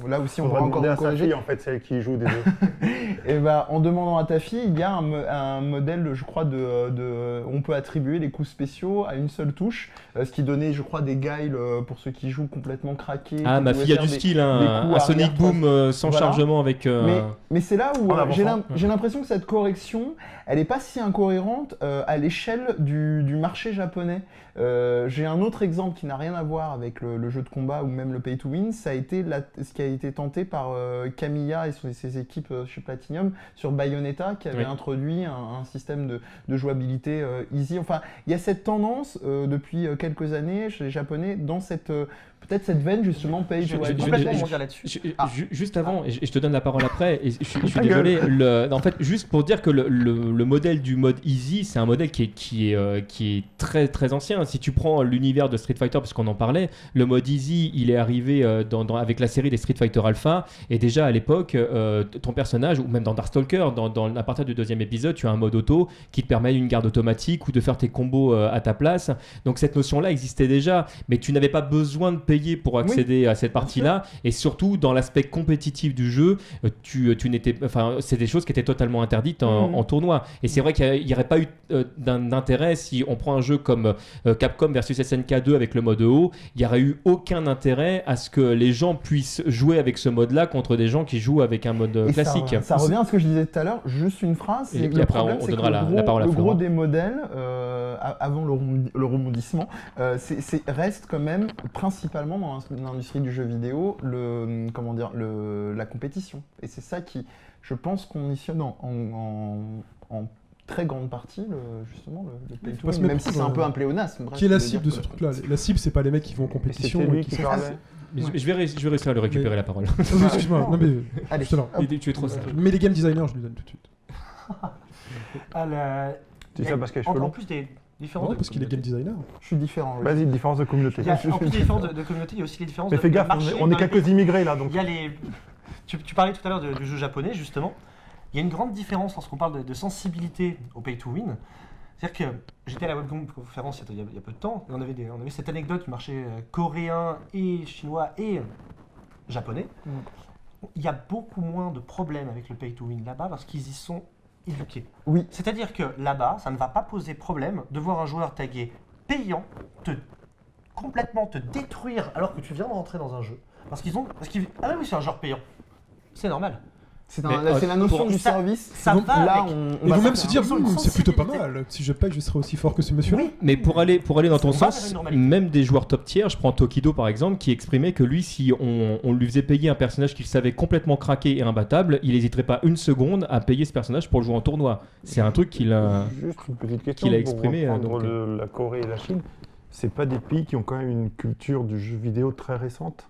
là aussi on va demander à sa fille, en fait, celle qui joue des deux. Et bah, en demandant à ta fille, il y a un, mo- un modèle, je crois, de, de- on peut attribuer les coups spéciaux à une seule touche, euh, ce qui donnait, je crois, des guiles euh, pour ceux qui jouent complètement craqués. Ah, ma fille a du skill, des hein, Sonic Boom euh, sans Voilà. chargement avec. euh, Mais, mais c'est là où euh, j'ai l'im- j'ai l'impression que cette correction, elle n'est pas si incohérente euh, à l'échelle du, du marché japonais. Euh, j'ai un autre exemple qui n'a rien à voir avec le, le jeu de combat ou même le pay to win. Ça a été la- ce qui a été tenté par euh, Kamiya et ses équipes euh, chez Platinum sur Bayonetta, qui avait Oui. introduit un, un système de, de jouabilité euh, easy. Enfin, il y a cette tendance euh, depuis quelques années chez les Japonais dans cette euh, peut-être cette veine justement pay Je vais je- complètement je- rebondir là-dessus. Je- Ah. ju- Juste avant, et je, et je te donne la parole après, et je, suis- désolé. le- en fait, juste pour dire que le, le- le modèle du mode easy, c'est un modèle qui est, qui, est, euh, qui est très très ancien. Si tu prends l'univers de Street Fighter, parce qu'on en parlait, le mode easy, il est arrivé euh, dans, dans- avec la série des Street Fighter Alpha, et déjà à l'époque, euh, ton personnage, ou même dans Darkstalker, dans, dans, à partir du deuxième épisode, tu as un mode auto qui te permet une garde automatique ou de faire tes combos à ta place. Donc cette notion-là existait déjà, mais tu n'avais pas besoin de payer pour accéder à cette partie-là. Et surtout, dans l'aspect compétitif du jeu, euh, tu, tu n'étais, enfin, c'est des choses qui étaient totalement interdites en, en tournoi. Et c'est vrai qu'il n'y aurait pas eu euh, d'intérêt si on prend un jeu comme euh, Capcom versus SNK 2 avec le mode haut. Il n'y aurait eu aucun intérêt à ce que les gens puissent jouer avec ce mode-là contre des gens qui jouent avec un mode euh, Et classique. Ça, revient à ce que je disais tout à l'heure, juste une phrase. Et le après, problème, on que donnera le la- gros, la parole à le gros des modèles, euh, avant le, rebondi- le rebondissement, euh, c'est- reste quand même principalement dans l'in- l'industrie du jeu vidéo le, comment dire, le, la compétition. Et c'est ça qui, je pense, conditionne en, en- en- en très grande partie le, justement le, le to même si c'est un peu un pléonasme. bref, Qui est la je cible de ce que- truc-là La cible, c'est pas les mecs qui vont en compétition. Lui qui qui. Mais je, je vais, je vais réussir à le récupérer Mais- la parole. Oui, Excuse-moi, non mais Allez. je te lance. Tu es trop sage. Mais les game designers, je lui donne tout de suite. Ah, la- Tu sais parce a les en, plus des différences. Non, de parce qu'il est game designer. Je suis différent. oui. Vas-y, différence de communauté. Il y a- en plus des différences de, de communauté, il y a aussi les différences Mais de fais gaffe, de on marché est, on quelques immigrés là, donc. Il y a les. Tu, tu parlais tout à l'heure du jeu japonais, justement. Il y a une grande différence lorsqu'on parle de, de sensibilité au pay to win. C'est-à-dire que j'étais à la webcom conférence il y, a, il y a peu de temps, et on avait, des- on avait cette anecdote du marché euh, coréen et chinois et japonais. Mm. Il y a beaucoup moins de problèmes avec le pay to win là-bas parce qu'ils y sont Oui. C'est-à-dire que là-bas, ça ne va pas poser problème de voir un joueur tagué payant te complètement te détruire alors que tu viens de rentrer dans un jeu. Parce qu'ils ont. Parce qu'ils, ah oui, c'est un joueur payant. C'est normal. C'est c'est la euh, notion pour- du ça- service. ça Donc va là, avec. on, on Ils va vont pas même se dire, Hum, c'est plutôt pas mal. Si je paye, je serai aussi fort que ce monsieur-là. Oui. Mais pour aller, pour aller dans ton sens, même des joueurs top tier, je prends Tokido par exemple, qui exprimait que lui, si on, on lui faisait payer un personnage qu'il savait complètement craquer et imbattable, il n'hésiterait pas une seconde à payer ce personnage pour le jouer en tournoi. C'est un truc qu'il a. Juste une petite question. qu'il a pour exprimé, euh, reprendre donc, le- la Corée et la Chine. C'est pas des pays qui ont quand même une culture du jeu vidéo très récente?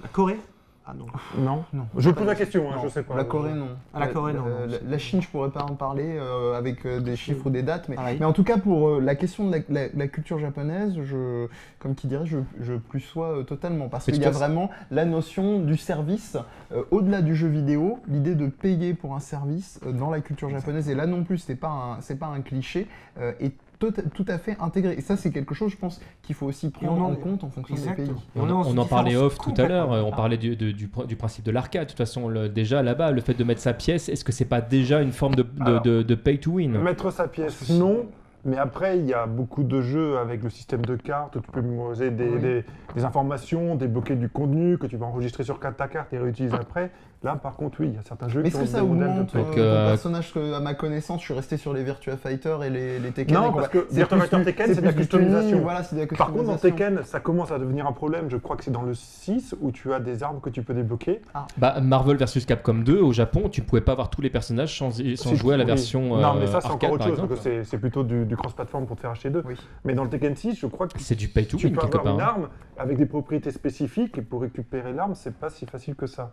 La Corée? Ah non. Non Non. Je pose la question, hein, je sais pas. La Corée, non. Ah, la Corée, non, La, non. la- la Chine, je pourrais pas en parler euh, avec euh, des chiffres ou des dates, mais, Pareil. mais en tout cas, pour euh, la question de la, la- la culture japonaise, je, comme qui dirait, je, je plus sois euh, totalement. Parce qu'il y a vraiment la notion du service, euh, au-delà du jeu vidéo, l'idée de payer pour un service euh, dans la culture japonaise, et là non plus, c'est pas un, c'est pas un cliché, euh, est tout, tout à fait intégré. Et ça, c'est quelque chose, je pense, qu'il faut aussi prendre en- en compte en fonction Exactement. des pays. On, en on en parlait off tout à l'heure, euh, on parlait du, de- du pr- du principe de l'arcade. De toute façon, le- déjà là-bas, le fait de mettre sa pièce, est-ce que c'est pas déjà une forme de, de- Alors, de- de pay to win? Mettre sa pièce, non. Mais après, il y a beaucoup de jeux avec le système de cartes où tu peux mémoriser des, Oui. des- des informations, débloquer du contenu que tu vas enregistrer sur ta carte et réutiliser après. Là, par contre, oui, il y a certains jeux Mais qui est-ce ont que ça des modèles de Donc, ton euh, personnage que, à ma connaissance, je suis resté sur les Virtua Fighter et les, les Tekken. Non, parce que Virtua Fighter Tekken, c'est de la customisation. tuning, Voilà, c'est de la Par contre, dans. Tekken, ça commence à devenir un problème. Je crois que c'est dans le 6 où tu as des armes que tu peux débloquer. Bah, Marvel vs Capcom 2 au Japon, tu pouvais pas avoir tous les personnages sans, sans jouer à la oui. version Non, euh, mais ça, c'est encore autre chose. exemple. parce que c'est- plutôt du, du cross-platform pour te faire acheter deux. Oui. Mais dans le Tekken 6, je crois que C'est du pay to tu win peux quelque avoir part. une hein. arme avec des propriétés spécifiques et pour récupérer l'arme, c'est pas si facile que ça.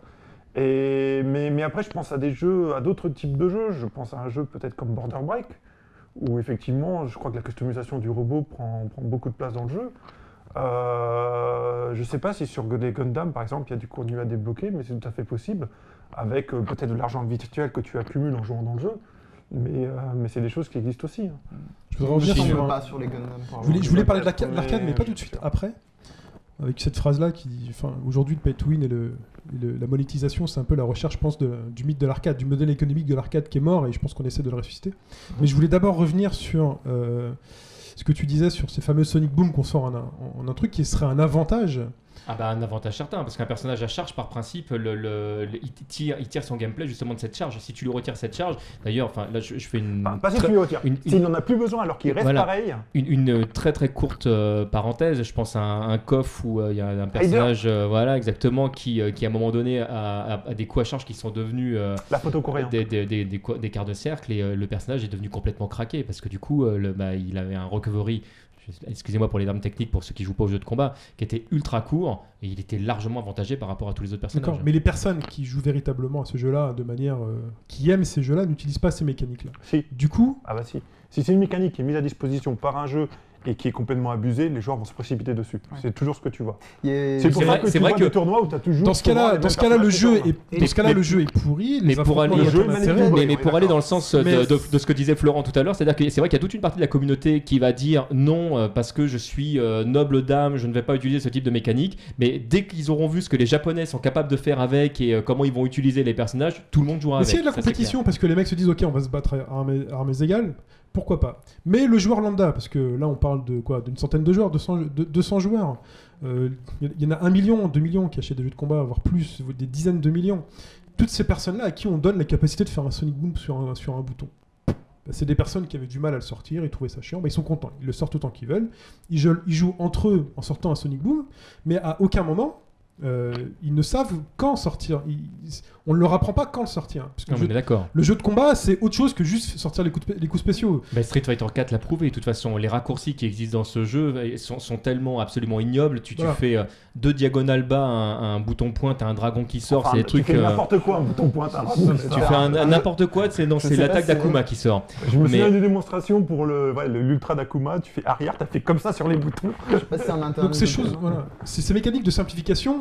Et, mais, mais après, je pense à des jeux, à d'autres types de jeux. Je pense à un jeu peut-être comme Border Break, où effectivement, je crois que la customisation du robot prend, prend beaucoup de place dans le jeu. Euh, je sais pas si sur des Gundam, par exemple, il y a du contenu à débloquer, mais c'est tout à fait possible, avec euh, peut-être de l'argent virtuel que tu accumules en jouant dans le jeu. Mais, euh, mais c'est des choses qui existent aussi. hein. Je voudrais revenir sur pas sur les Gundam. par Je voulais, exemple. je voulais parler de l'arcade, mais mais pas tout de suite. Après, avec cette phrase-là qui dit, enfin, aujourd'hui, le pay to win et, le, la monétisation, c'est un peu la recherche, je pense, du mythe de l'arcade, du modèle économique de l'arcade qui est mort, et je pense qu'on essaie de le ressusciter. Mais je voulais d'abord revenir sur euh, ce que tu disais sur ces fameux Sonic Boom qu'on sort en un truc qui serait un avantage. Ah bah un avantage certain, parce qu'un personnage à charge, par principe, le, le- le- il, tire, il tire son gameplay justement de cette charge. Si tu lui retires cette charge, d'ailleurs, enfin là je, je fais une, Enfin, pas si tu lui retires. une- S'il n'en a plus besoin alors qu'il reste Voilà. pareil, une, une très très courte euh, parenthèse. Je pense à un, un coffre où euh, il y a un personnage, euh, voilà exactement, qui, euh, qui à un moment donné a, a- a des coups à charge qui sont devenus euh, la photo coréenne. des, des, des, des co- des quarts de cercle et euh, le personnage est devenu complètement craqué parce que du coup euh, le, bah, il avait un recovery excusez-moi pour les termes techniques pour ceux qui jouent pas aux jeux de combat qui était ultra court et il était largement avantagé par rapport à tous les autres personnages D'accord. Mais les personnes qui jouent véritablement à ce jeu-là de manière. euh, qui aiment ces jeux-là n'utilisent pas ces mécaniques-là. Si. Du coup, Ah bah si. Si c'est une mécanique qui est mise à disposition par un jeu et qui est complètement abusée, les joueurs vont se précipiter dessus. Ouais. C'est toujours ce que tu vois. C'est pour C'est ça vrai- que tu vrai vois que- des tournois où tu as toujours dans ce cas-là, dans ce cas-là, le jeu est, tournent. dans ce cas-là, mais- le jeu est pourri. mais les pour aller- mais, mais pour dans le sens de, Mais- de- ce que disait Florent tout à l'heure, c'est-à-dire que c'est vrai qu'il y a toute une partie de la communauté qui va dire non euh, parce que je suis euh, noble dame, je ne vais pas utiliser ce type de mécanique. Mais dès qu'ils auront vu ce que les Japonais sont capables de faire avec et euh, comment ils vont utiliser les personnages, tout le monde jouera Mais avec. s'il y a de la compétition, parce que les mecs se disent ok, on va se battre à armées égales, pourquoi pas Mais le joueur lambda, parce que là on parle de quoi D'une centaine de joueurs, 200, de- 200 joueurs. Euh, Il y en a un million, 2 millions qui achètent des jeux de combat, voire plus, des dizaines de millions. Toutes ces personnes-là à qui on donne la capacité de faire un Sonic Boom sur un, bouton. Bah, c'est des personnes qui avaient du mal à le sortir, ils trouvaient ça chiant, bah, ils sont contents, ils le sortent autant qu'ils veulent. Ils, jouent- entre eux en sortant un Sonic Boom, mais à aucun moment, euh, ils ne savent quand sortir. On ne leur apprend pas quand le sortir. Parce que clair. le jeu d'accord. le jeu de combat, c'est autre chose que juste sortir les coups, de- les coups spéciaux. Bah, Street Fighter 4 l'a prouvé. De toute façon, les raccourcis qui existent dans ce jeu sont, sont tellement absolument ignobles. Tu, fais euh, deux diagonales bas, un, un bouton pointe, un dragon qui sort. Enfin, c'est des tu trucs. fais euh, n'importe quoi, un bouton pointe. un tu fais un- un n'importe quoi, c'est non, l'attaque pas, c'est- d'Akuma qui sort. Je me Mais- souviens d'une démonstration pour le, ouais, l'ultra d'Akuma. Tu fais arrière, tu as fait comme ça sur les boutons. Je sais pas si c'est un intérêt. Donc ces choses, voilà, ces, ces mécaniques de simplification,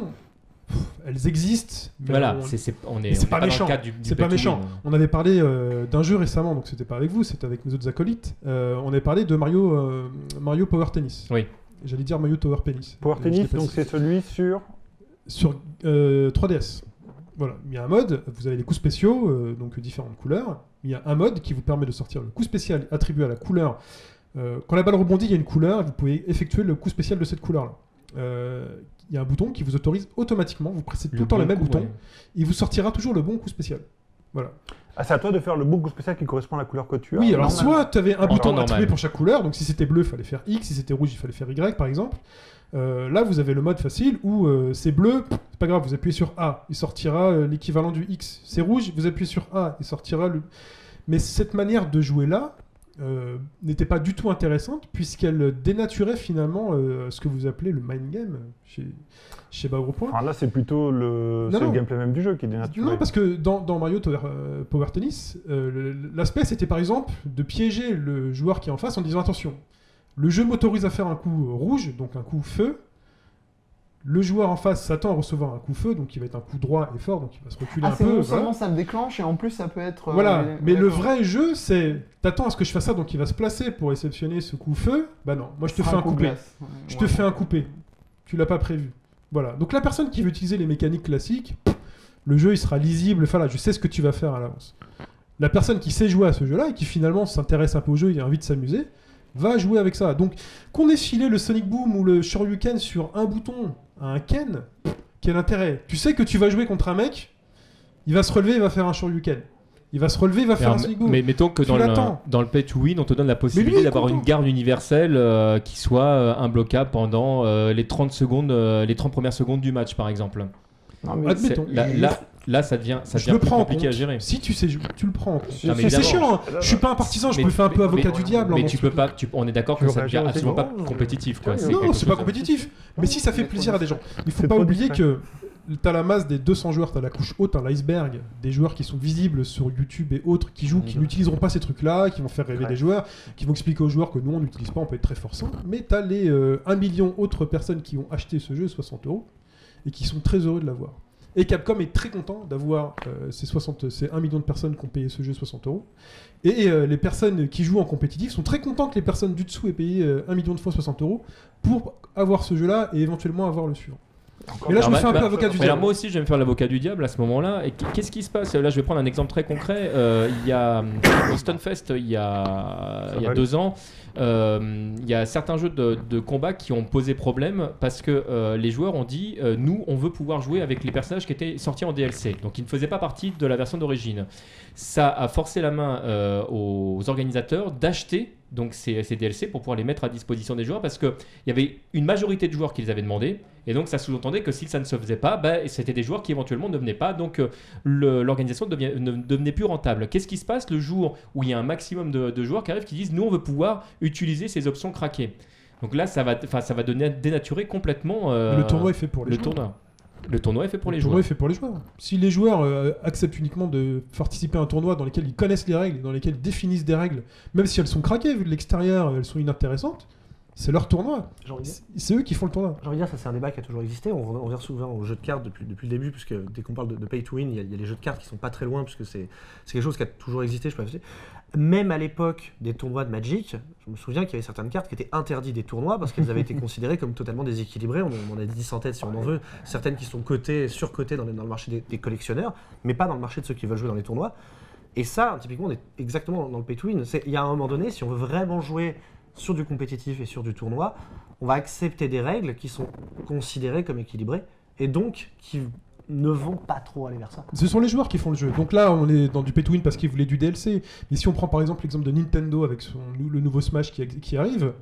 elles existent. mais Voilà, on- c'est on est, mais c'est on pas est méchant. le cadre du, du c'est pas pay to méchant. win. On avait parlé euh, d'un jeu récemment, donc c'était pas avec vous, c'était avec mes autres acolytes. Euh, on avait parlé de Mario, euh, Mario Power Tennis. Oui. J'allais dire Mario Tower Tennis. Power Tennis, donc c'est celui sur. sur euh, 3DS. Voilà, il y a un mode, vous avez les coups spéciaux, euh, donc différentes couleurs. Il y a un mode qui vous permet de sortir le coup spécial attribué à la couleur. Euh, quand la balle rebondit, il y a une couleur, vous pouvez effectuer le coup spécial de cette couleur-là. Il y a un bouton qui vous autorise automatiquement, vous pressez tout le, temps bon le même coup, bouton, ouais. il vous sortira toujours le bon coup spécial. Voilà. Ah, c'est à toi de faire le bon coup spécial qui correspond à la couleur que tu as. Oui, alors Normal. soit tu avais un En bouton normal. attribué pour chaque couleur, donc si c'était bleu, il fallait faire X, si c'était rouge, il fallait faire Y par exemple. Euh, là, vous avez le mode facile où euh, c'est bleu, c'est pas grave, vous appuyez sur A, il sortira euh, l'équivalent du X. C'est rouge, vous appuyez sur A, il sortira le. Mais cette manière de jouer là euh, n'était pas du tout intéressante puisqu'elle dénaturait finalement euh, ce que vous appelez le mind game chez, chez Point. Enfin, là, c'est plutôt le, Non, gameplay même du jeu qui est dénaturé. Non, parce que dans, dans Mario Tower, euh, Power Tennis, l'aspect c'était par exemple de piéger le joueur qui est en face en disant attention, le jeu m'autorise à faire un coup rouge, donc un coup feu, Le joueur en face s'attend à recevoir un coup feu, donc il va être un coup droit et fort, donc il va se reculer Ah, un peu. non voilà. seulement ça me déclenche et en plus ça peut être. euh, Voilà, mais le vrai jeu, c'est t'attends à ce que je fasse ça, donc il va se placer pour réceptionner ce coup feu. Bah non, moi je te fais un coupé. Je te fais un coupé. Tu l'as pas prévu. Voilà. Donc la personne qui veut utiliser les mécaniques classiques, le jeu il sera lisible. Enfin là, je sais ce que tu vas faire à l'avance. La personne qui sait jouer à ce jeu-là et qui finalement s'intéresse un peu au jeu et a envie de s'amuser, va jouer avec ça. Donc qu'on ait filé le Sonic Boom ou le Shoryuken sur un bouton à un Ken, quel intérêt Tu sais que tu vas jouer contre un mec, il va se relever, il va faire un Shoryuken. Il va se relever, il va faire Alors, un Sonic Boom. mais mettons que Tu dans le, dans le pay to win, on te donne la possibilité d'avoir une garde universelle euh, qui soit euh, imbloquable pendant euh, les 30 secondes, euh, les 30 premières secondes du match, par exemple. Non, mais Admettons. C'est- Là, là, là, ça devient, ça je devient le plus prends en compliqué compte. à gérer. Si tu sais jouer, tu le prends C'est chiant. hein. Je suis pas un partisan, je Mais- me fais un peu avocat mais- du diable. Mais hein, tu peux pas, tu- on est d'accord que ça devient absolument pas compétitif. Non, c'est pas compétitif. Mais si ça fait plaisir à des gens. Il faut pas oublier que t'as la masse des 200 joueurs, t'as la couche haute, hein, l'iceberg, des joueurs qui sont visibles sur YouTube et autres, qui jouent, qui n'utiliseront pas ces trucs-là, qui vont faire rêver Ouais. des joueurs, qui vont expliquer aux joueurs que nous on n'utilise pas, on peut être très forçant. Mais t'as les euh, 1 million autres personnes qui ont acheté ce jeu 60 euros et qui sont très heureux de l'avoir. Et Capcom est très content d'avoir euh, ces, 60, ces 1 million de personnes qui ont payé ce jeu 60 euros. Et euh, les personnes qui jouent en compétitif sont très contents que les personnes du dessous aient payé euh, 1 million de fois 60 euros pour avoir ce jeu-là et éventuellement avoir le suivant. Et là, je me fais un peu avocat du Mais alors diable. moi aussi, je vais me faire l'avocat du diable à ce moment-là. Et qu'est-ce qui se passe? Là, je vais prendre un exemple très concret. Euh, il y a au Stunfest, il y a, il y a va deux ans, il y a certains jeux de, de combat qui ont posé problème parce que euh, les joueurs ont dit euh, nous, on veut pouvoir jouer avec les personnages qui étaient sortis en DLC, donc ils ne faisaient pas partie de la version d'origine. Ça a forcé la main euh, aux organisateurs d'acheter donc ces, ces DLC pour pouvoir les mettre à disposition des joueurs parce qu'il y avait une majorité de joueurs qui les avaient demandé et donc ça sous-entendait que si ça ne se faisait pas, bah, c'était des joueurs qui éventuellement ne venaient pas donc euh, l'organisation ne devenait plus rentable. Qu'est-ce qui se passe le jour où il y a un maximum de, de joueurs qui arrivent qui disent nous on veut pouvoir utiliser ces options craquées? Donc là ça va, ça va donner, dénaturer complètement euh, le tournoi est fait pour les le joueurs. tournoi. Le tournoi est fait pour le les tournoi joueurs. est fait pour les joueurs. Si les joueurs euh, acceptent uniquement de participer à un tournoi dans lequel ils connaissent les règles, dans lesquels ils définissent des règles, même si elles sont craquées vu de l'extérieur, elles sont inintéressantes, c'est leur tournoi. J'ai envie de dire- C'est c'est eux qui font le tournoi. J'ai envie de dire, ça c'est un débat qui a toujours existé. On, on revient souvent aux jeux de cartes depuis, depuis le début, puisque dès qu'on parle de, de pay to win, il y, a, il y a les jeux de cartes qui sont pas très loin, puisque c'est c'est quelque chose qui a toujours existé. Je peux. Même à l'époque des tournois de Magic, je me souviens qu'il y avait certaines cartes qui étaient interdites des tournois parce qu'elles avaient été considérées comme totalement déséquilibrées. On, on en a 10 en tête si on en veut. Certaines qui sont cotées, surcotées dans, les- dans le marché des, des collectionneurs, mais pas dans le marché de ceux qui veulent jouer dans les tournois. Et ça, typiquement, on est exactement dans le pay to win. C'est- Il y a un moment donné, si on veut vraiment jouer sur du compétitif et sur du tournoi, on va accepter des règles qui sont considérées comme équilibrées et donc qui ne vont pas trop aller vers ça. Ce sont les joueurs qui font le jeu. Donc là, on est dans du pay to win parce qu'ils voulaient du DLC. Mais si on prend par exemple l'exemple de Nintendo avec son, le nouveau Smash qui, qui arrive,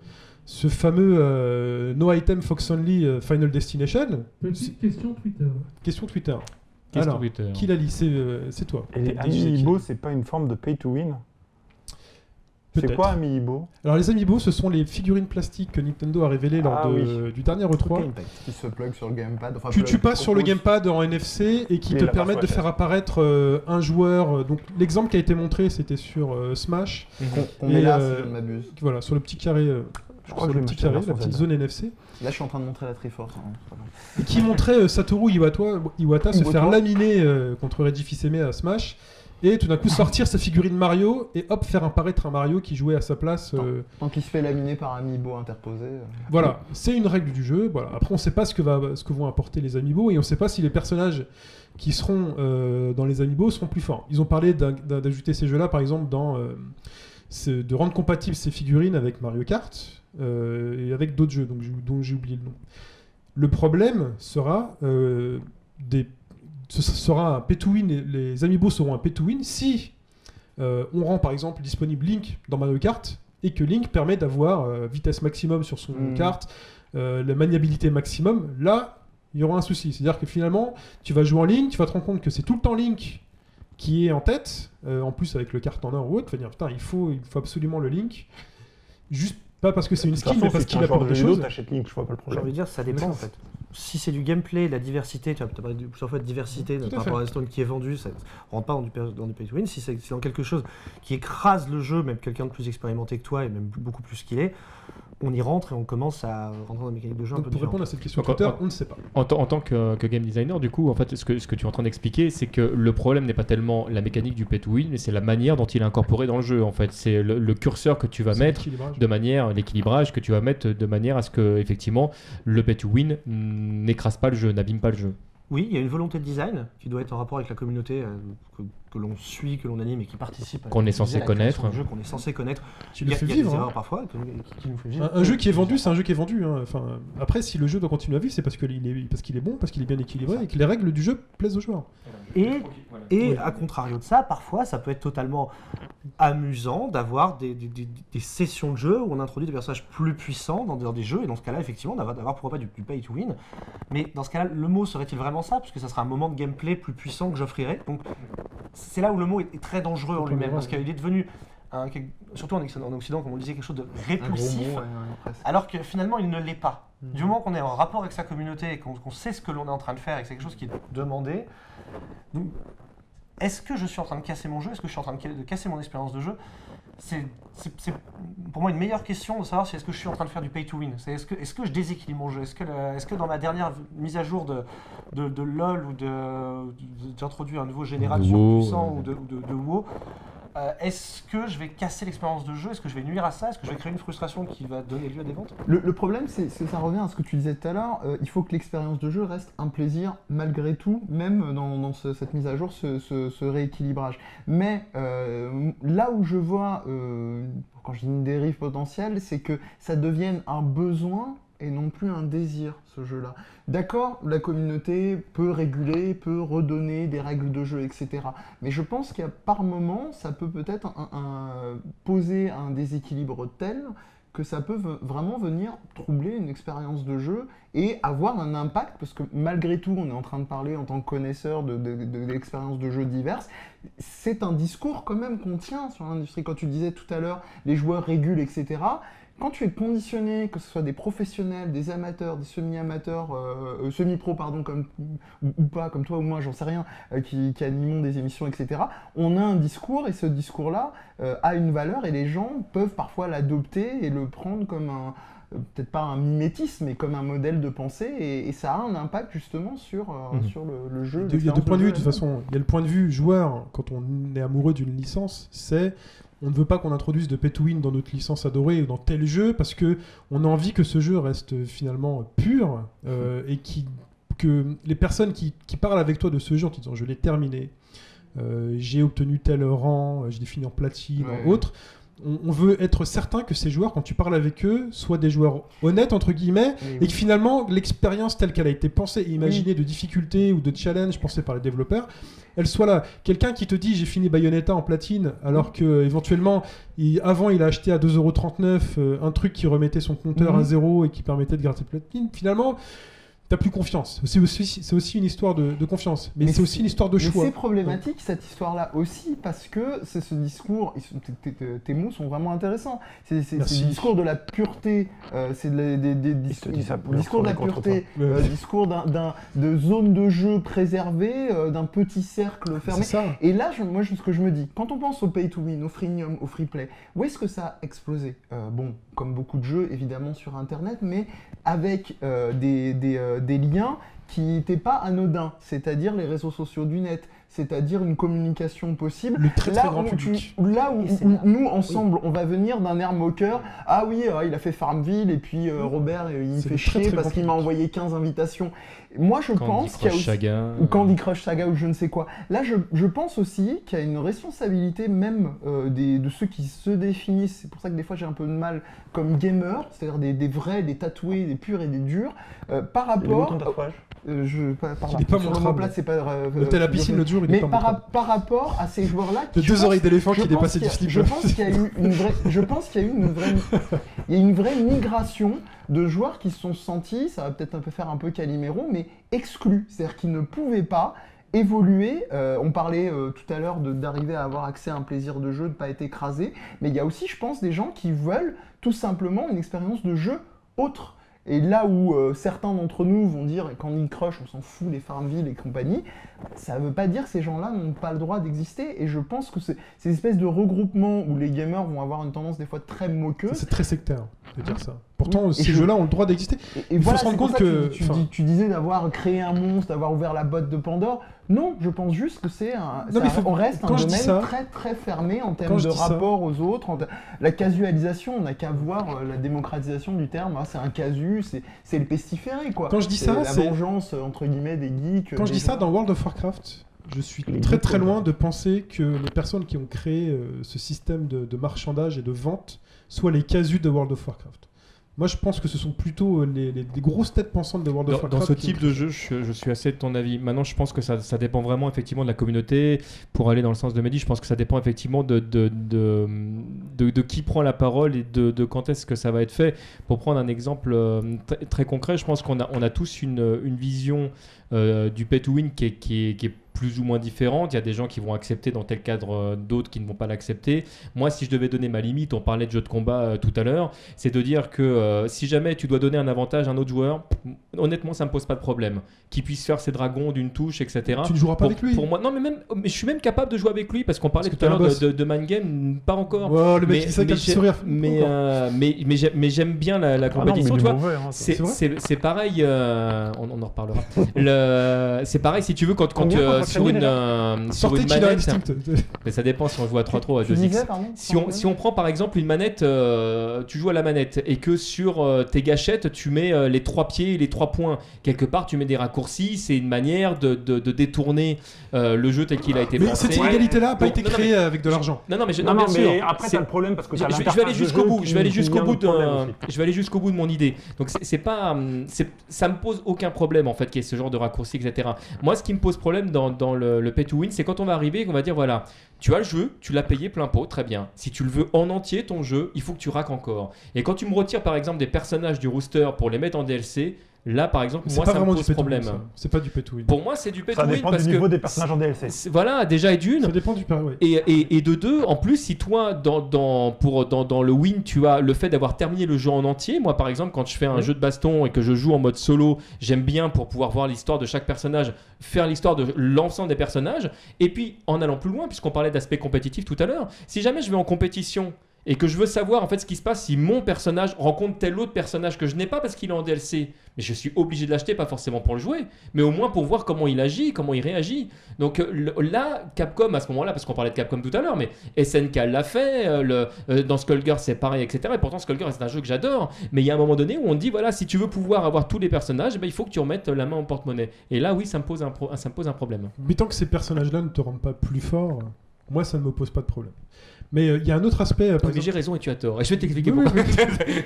ce fameux euh, No Item Fox Only euh, Final Destination, Petite question Twitter. question Twitter. Question Alors, Twitter. qui l'a lit C'est euh, c'est toi. Et Amiibo, c'est pas une forme de pay to win C'est quoi Amiibo Alors les Amiibo, ce sont les figurines plastiques que Nintendo a révélées lors Ah de- du dernier Truc E3. Impact. Qui se plug sur le gamepad. Enfin, Tu, passes sur le gamepad en NFC et qui Et te permettent de faire apparaître euh, un joueur. euh, Donc l'exemple qui a été montré, c'était sur euh, Smash. Qu'on Et, met là, euh, si je ne m'abuse. Voilà, sur le petit carré, euh, Je crois que le petit carré, la petite zone NFC, Là, je suis en train de montrer la Triforce. hein, et qui montrait euh, Satoru Iwata, Iwata se Iwata. faire laminer euh, contre Reggie Fils-Aimé à Smash. Et tout d'un coup sortir sa figurine Mario et hop faire apparaître un Mario qui jouait à sa place. euh, Tant qu'il se fait laminer par Amiibo interposé. euh, Voilà, c'est une règle du jeu. Voilà. Après, on sait pas ce que, va, ce que vont apporter les amiibo et on sait pas si les personnages qui seront euh, dans les amiibo seront plus forts. Ils ont parlé d'ajouter ces jeux-là, par exemple, dans, euh, de rendre compatibles ces figurines avec Mario Kart euh, et avec d'autres jeux donc, dont j'ai oublié le nom. Le problème sera euh, des, ce sera un pay to win. et Les amiibo seront un pay to win si euh, on rend par exemple disponible Link dans Mario Kart et que Link permet d'avoir euh, vitesse maximum sur son Mm. kart, euh, la maniabilité maximum, là, il y aura un souci. C'est-à-dire que finalement, tu vas jouer en ligne, tu vas te rendre compte que c'est tout le temps Link qui est en tête, euh, en plus avec le kart en or ou autre, tu vas dire putain, il faut, il faut absolument le Link, juste pas parce que c'est une skill, mais parce qu'il apporte de des choses. t'achètes Link, je vois pas le J'ai envie problème. de dire, ça dépend en fait. Si c'est du gameplay, la diversité, tu as parlé plusieurs fois de diversité par rapport à la Stone qui est vendu, ça rentre pas dans du, dans du pay to win. Si c'est si c'est dans quelque chose qui écrase le jeu, même quelqu'un de plus expérimenté que toi et même beaucoup plus qu'il est, on y rentre et on commence à rentrer dans des mécaniques de jeu un Donc, peu pour répondre à cette question Donc, Twitter, en- on ne sait pas. En, tant- en tant que, que game designer, du coup, en fait, ce que, ce que tu es en train d'expliquer, c'est que le problème n'est pas tellement la mécanique du pay to win, mais c'est la manière dont il est incorporé dans le jeu. En fait, c'est le, le curseur que tu vas mettre l'équilibrage. de manière, l'équilibrage que tu vas mettre de manière à ce que, effectivement, le pay to win n'écrase pas le jeu, n'abîme pas le jeu. Oui, il y a une volonté de design qui doit être en rapport avec la communauté euh, que, que l'on suit, que l'on anime et qui participe. à- Qu'on est censé connaître. du jeu qu'on est censé connaître. Hein. parfois qui, nous fait vivre. Un, un jeu qui est vendu, c'est un jeu qui est vendu. hein. Enfin, après, si le jeu doit continuer à vivre, c'est parce qu'il est, parce qu'il est bon, parce qu'il est bien équilibré et que les règles du jeu plaisent aux joueurs. Et, et Oui. à contrario de ça, parfois, ça peut être totalement amusant d'avoir des, des- des- des sessions de jeu où on introduit des personnages plus puissants dans, dans des jeux, et dans ce cas-là, effectivement, d'avoir d'avoir pourquoi pas du, du pay to win. Mais dans ce cas-là, le mot serait-il vraiment ça? Parce que ça sera un moment de gameplay plus puissant que j'offrirais. Donc, c'est là où le mot est, est très dangereux en lui-même, parce qu'il est devenu, un- surtout en Occident, en Occident, comme on le disait, quelque chose de répulsif. mot, ouais, ouais, presque. Alors que finalement, il ne l'est pas. Mhm. Du moment qu'on est en rapport avec sa communauté et qu'on sait ce que l'on est en train de faire et que c'est quelque chose qui est demandé, donc, est-ce que je suis en train de casser mon jeu? Est-ce que je suis en train de casser mon expérience de jeu? C'est, pour moi une meilleure question de savoir si est-ce que je suis en train de faire du pay to win. C'est est-ce que, est-ce que je déséquilibre mon jeu? Est-ce que, le- est-ce que dans ma dernière mise à jour de, de, de LoL ou de, de- d'introduire un nouveau général puissant ou de, ou de, de WoW, euh, est-ce que je vais casser l'expérience de jeu? Est-ce que je vais nuire à ça? Est-ce que je vais créer une frustration qui va donner lieu à des ventes? Le, problème, c'est c'est- ça revient à ce que tu disais tout à l'heure. euh, il faut que l'expérience de jeu reste un plaisir malgré tout, même dans, dans ce- cette mise à jour, ce, rééquilibrage. Mais euh, là où je vois, quand je dis une dérive potentielle, c'est que ça devienne un besoin et non plus un désir, ce jeu-là. D'accord, la communauté peut réguler, peut redonner des règles de jeu, etc. Mais je pense a par moment, ça peut peut-être poser un déséquilibre tel que ça peut vraiment venir troubler une expérience de jeu et avoir un impact, parce que malgré tout, on est en train de parler en tant que connaisseur de, de- de- d'expériences de jeux diverses, c'est un discours quand même qu'on tient sur l'industrie. Quand tu disais tout à l'heure, les joueurs régulent, etc., quand tu es conditionné, que ce soit des professionnels, des amateurs, des semi-amateurs, euh, euh, semi-pro, pardon, comme, ou, ou pas, comme toi ou moi, j'en sais rien, euh, qui, qui animons des émissions, etc., on a un discours et ce discours-là euh, a une valeur et les gens peuvent parfois l'adopter et le prendre comme un, peut-être pas un mimétisme, mais comme un modèle de pensée et, et ça a un impact justement sur, euh, Mhm. sur le, le jeu. Il y a deux points de vue, de toute façon. Il y a le point de vue joueur, quand on est amoureux d'une licence, c'est on ne veut pas qu'on introduise de pay to win dans notre licence adorée ou dans tel jeu parce que on a envie que ce jeu reste finalement pur euh, et qui, que les personnes qui, qui parlent avec toi de ce jeu en te disant je l'ai terminé, euh, j'ai obtenu tel rang, euh, je l'ai fini en platine, Ouais. en autre. On, on veut être certain que ces joueurs, quand tu parles avec eux, soient des joueurs honnêtes, entre guillemets, et que finalement, l'expérience telle qu'elle a été pensée et imaginée de difficultés ou de challenges pensés par les développeurs, elle soit là. Quelqu'un qui te dit j'ai fini Bayonetta en platine, alors que éventuellement, il- avant il a acheté à 2,39€ euh, un truc qui remettait son compteur Mhm. à zéro et qui permettait de garder platine, finalement, t'as plus confiance. C'est aussi, c'est aussi une histoire de, de confiance, mais, Mais c'est aussi une histoire de Mais choix. c'est problématique cette histoire-là aussi parce que c'est ce discours, tes- tes- tes mots sont vraiment intéressants. C'est le discours de la pureté, euh, c'est de la- des, discours de la pureté, euh, discours d'un- d'un- de zone de jeu préservée, euh, d'un petit cercle fermé. ça. Et là, je- moi, je- ce que je me dis, quand on pense au pay to win, au freemium, au free play, où est-ce que ça a explosé? Euh, Bon, comme beaucoup de jeux, évidemment, sur Internet, mais avec euh, des, des, euh, des liens qui n'étaient pas anodins, c'est-à-dire les réseaux sociaux du net, c'est-à-dire une communication possible. Le très très Là grand où, tu- public. là où, Et c'est où là- nous, ensemble, on va venir d'un air moqueur. Ah oui, euh, il a fait Farmville, et puis euh, Robert, euh, il me fait très, chier très parce qu'il m'a envoyé 15 invitations. Moi, je Candy pense qu'il y a Crush aussi Saga. ou Candy Crush Saga ou je ne sais quoi. Là, je, je pense aussi qu'il y a une responsabilité même euh, des, de ceux qui se définissent, c'est pour ça que des fois j'ai un peu de mal, comme gamers, c'est-à-dire des, des vrais, des tatoués, des purs et des durs, euh, par rapport... tatouage euh, je, par, par Il là. est pas montrable. l'omoplate, c'est pas... euh, à la euh, piscine l'autre jour, il pas par, par rapport à ces joueurs-là... De deux pense- oreilles d'éléphant qui dépassaient du qu'il y a- slip. Je pense qu'il y a eu une vraie, je pense qu'il y a eu une vraie, il y a une vraie migration de joueurs qui se sont sentis, ça va peut-être un peu faire un peu Calimero, mais exclus, c'est-à-dire qu'ils ne pouvaient pas évoluer. Euh, on parlait euh, tout à l'heure de- d'arriver à avoir accès à un plaisir de jeu, de ne pas être écrasé, mais il y a aussi, je pense, des gens qui veulent tout simplement une expérience de jeu autre. Et là où euh, certains d'entre nous vont dire Candy Crush, on s'en fout, les Farmville et compagnie, ça veut pas dire que ces gens-là n'ont pas le droit d'exister. Et je pense que ces espèces de regroupements où les gamers vont avoir une tendance des fois très moqueuse. C'est très sectaire de dire ça. Pourtant, ces je- jeux-là ont le droit d'exister. Et, et Il faut voilà, se rendre compte que- tu, tu enfin- dis- tu disais d'avoir créé un monstre, d'avoir ouvert la boîte de Pandore. Non, je pense juste que c'est un. Non, mais ça- faut- on reste un quand domaine ça- très très fermé en termes de ça- rapport aux autres. en La casualisation, on n'a qu'à voir euh, la démocratisation du terme. Ah, c'est un casu, c'est le pestiféré quoi. Quand je dis C'est ça, la c'est- vengeance euh, entre guillemets des geeks. Quand je dis ça, dans World of Warcraft, je suis très très loin de penser que les personnes qui ont créé euh, ce système de, de marchandage et de vente soient les casus de World of Warcraft. Moi, je pense que ce sont plutôt euh, les, les- les grosses têtes pensantes de World of Dans, Warcraft. dans ce type de jeu, je, je suis assez de ton avis. Maintenant, je pense que ça, ça dépend vraiment effectivement de la communauté. Pour aller dans le sens de Mehdi, je pense que ça dépend effectivement de, de, de, de- de qui prend la parole et de, de quand est-ce que ça va être fait. Pour prendre un exemple euh, très, très concret, je pense qu'on a, on a tous une, une vision euh, du pay to win qui est, qui, est, qui est plus ou moins différente. Il y a des gens qui vont accepter dans tel cadre, euh, d'autres qui ne vont pas l'accepter. Moi, si je devais donner ma limite, on parlait de jeu de combat euh, tout à l'heure, c'est de dire que euh, si jamais tu dois donner un avantage à un autre joueur, honnêtement, ça me pose pas de problème. Qu'il puisse faire ses dragons d'une touche, etc. Tu ne joueras pas Pour, avec lui. pour moi, non, mais même, mais je suis même capable de jouer avec lui parce qu'on parlait Parce tout à l'heure de, de, de mind game, pas encore. Oh, le mec mais, qui mais sourire. mais, euh, mais, mais j'ai- mais j'aime bien la, la Ah compétition, hein, ça. C'est C'est vrai c'est- c'est pareil, euh, on, on en reparlera. Le- C'est pareil si tu veux quand, quand contre sur une, euh, sur une manette, mais ça dépend si on joue à 3-3 à Tu 2x. disais, pardon Si on, si on prend par exemple une manette, euh, tu joues à la manette et que sur euh, tes gâchettes tu mets euh, les trois pieds et les trois points, quelque part tu mets des raccourcis, c'est une manière de, de- de détourner euh, le jeu tel qu'il a été Mais pensé. cette inégalité-là n'a pas été créée avec de l'argent. Non, non, mais, je- Non, non, non, bien mais sûr. après, C'est- t'as le problème parce que je, je- vais aller jusqu'au bout. Je vais aller jusqu'au bout de. Je vais aller jusqu'au bout de mon idée. Donc c'est pas, hum, ça me pose aucun problème en fait qu'il y ait ce genre de raccourci, etc. Moi, ce qui me pose problème dans, dans le, pay to win, c'est quand on va arriver, et qu'on va dire voilà, tu as le jeu, tu l'as payé plein pot, très bien. Si tu le veux en entier ton jeu, il faut que tu raques encore. Et quand tu me retires par exemple des personnages du rooster pour les mettre en DLC, là par exemple, C'est moi pas ça me vraiment du pose win, problème. C'est pas du. Pour moi, c'est du pay Ça dépend parce du niveau que des personnages en DLC. voilà, déjà et d'une. Ça dépend du ouais. Et, et, et de deux, en plus, si toi, dans, dans, pour, dans, dans le win, tu as le fait d'avoir terminé le jeu en entier, moi par exemple, quand je fais un jeu de baston et que je joue en mode solo, j'aime bien pour pouvoir voir l'histoire de chaque personnage, faire l'histoire de l'ensemble des personnages. Et puis, en allant plus loin, puisqu'on parlait d'aspect compétitif tout à l'heure, si jamais je vais en compétition et que je veux savoir en fait ce qui se passe si mon personnage rencontre tel autre personnage que je n'ai pas parce qu'il est en DLC, mais je suis obligé de l'acheter, pas forcément pour le jouer, mais au moins pour voir comment il agit, comment il réagit. Donc euh, là, Capcom à ce moment-là, parce qu'on parlait de Capcom tout à l'heure, mais SNK l'a fait, euh, euh, dans Skullgirls c'est pareil, etc. Et pourtant Skullgirls c'est un jeu que j'adore, mais il y a un moment donné où on dit voilà, si tu veux pouvoir avoir tous les personnages, eh ben, il faut que tu remettes la main en porte-monnaie. Et là, oui, ça me pose un, ça me pose un problème. Mais tant que ces personnages-là ne te rendent pas plus fort, moi ça ne me pose pas de problème. Mais euh, il y a un autre aspect, euh, par Donc, j'ai exemple- raison et tu as tort. Et je vais t'expliquer Oui, pourquoi.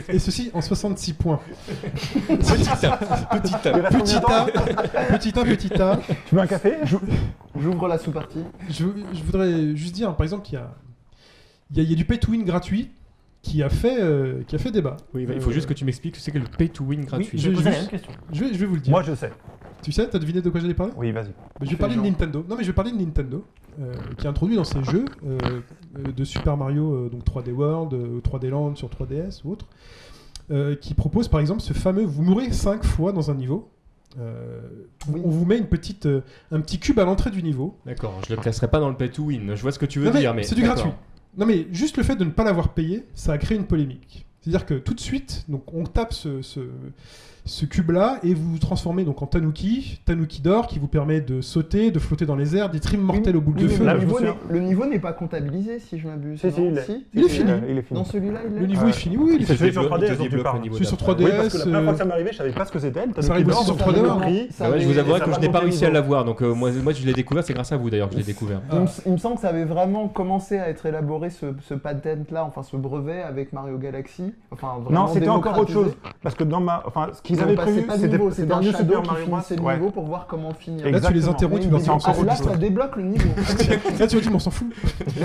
et ceci en 66 points. petit A, petit A. Petit A, petit A, petit A. Tu veux un café? J'ouvre la sous-partie. Je, je voudrais juste dire, par exemple, qu'il y a, il y y a du pay to win gratuit qui a fait, euh, qui a fait débat. Oui, il faut Euh, juste que tu m'expliques ce que c'est que le pay to win gratuit. je- Je vais poser la juste- même question. Je vais, je vais vous le dire. Moi, je sais. Tu sais, t'as deviné de quoi j'allais parler? Oui, vas-y. Bah, je vais parler de. Nintendo. Non, mais je vais parler de Nintendo, qui a introduit dans ses jeux euh, euh, de Super Mario, euh, donc 3D World, euh, 3D Land sur 3DS ou autre, euh, qui propose par exemple ce fameux vous mourrez 5 fois dans un niveau. Euh, Oui. On vous met une petite, euh, un petit cube à l'entrée du niveau. D'accord, je le classerai pas dans le pay to win. Je vois ce que tu veux Non, dire, mais c'est du gratuit. Non mais juste le fait de ne pas l'avoir payé, ça a créé une polémique. C'est-à-dire que tout de suite, donc on tape ce, ce, ce cube-là et vous vous transformez donc en Tanuki, Tanuki d'or qui vous permet de sauter, de flotter dans les airs, des trims mortels au Oui, de feu. Le, niveau n'est, souviens. le niveau n'est pas comptabilisé si je m'abuse. Si, si, il est. Si Il est fini. Il est fini. Dans celui-là, il Le est. niveau Ouais. est fini, oui, il est Il celui sur débloque- 3DS il te dont tu débloque parles. le Celui sur d'après. 3DS. Oui, parce que la première fois que euh, ça m'est arrivé, je savais pas ce que c'était. Le Ça arrive aussi sur ça 3DS. m'a compris. Ça Ah ouais, je vous avouerai que je n'ai pas réussi à l'avoir, donc euh, moi, je l'ai découvert, c'est grâce à vous d'ailleurs que je l'ai découvert. Il me, semble que ça avait vraiment commencé à être élaboré ce, patent-là, enfin ce brevet avec Mario Galaxy. Non, c'était encore autre chose. Parce que dans ma. Enfin, ce qu'ils avaient prévu, c'est pas de c'était niveau, c'était c'est shadow Super qui finissait le niveau pour voir comment finir. Là, tu les interromps, tu leur dis ah, fout là, ça. débloque le niveau. Là, tu vas dire, mais on s'en fout.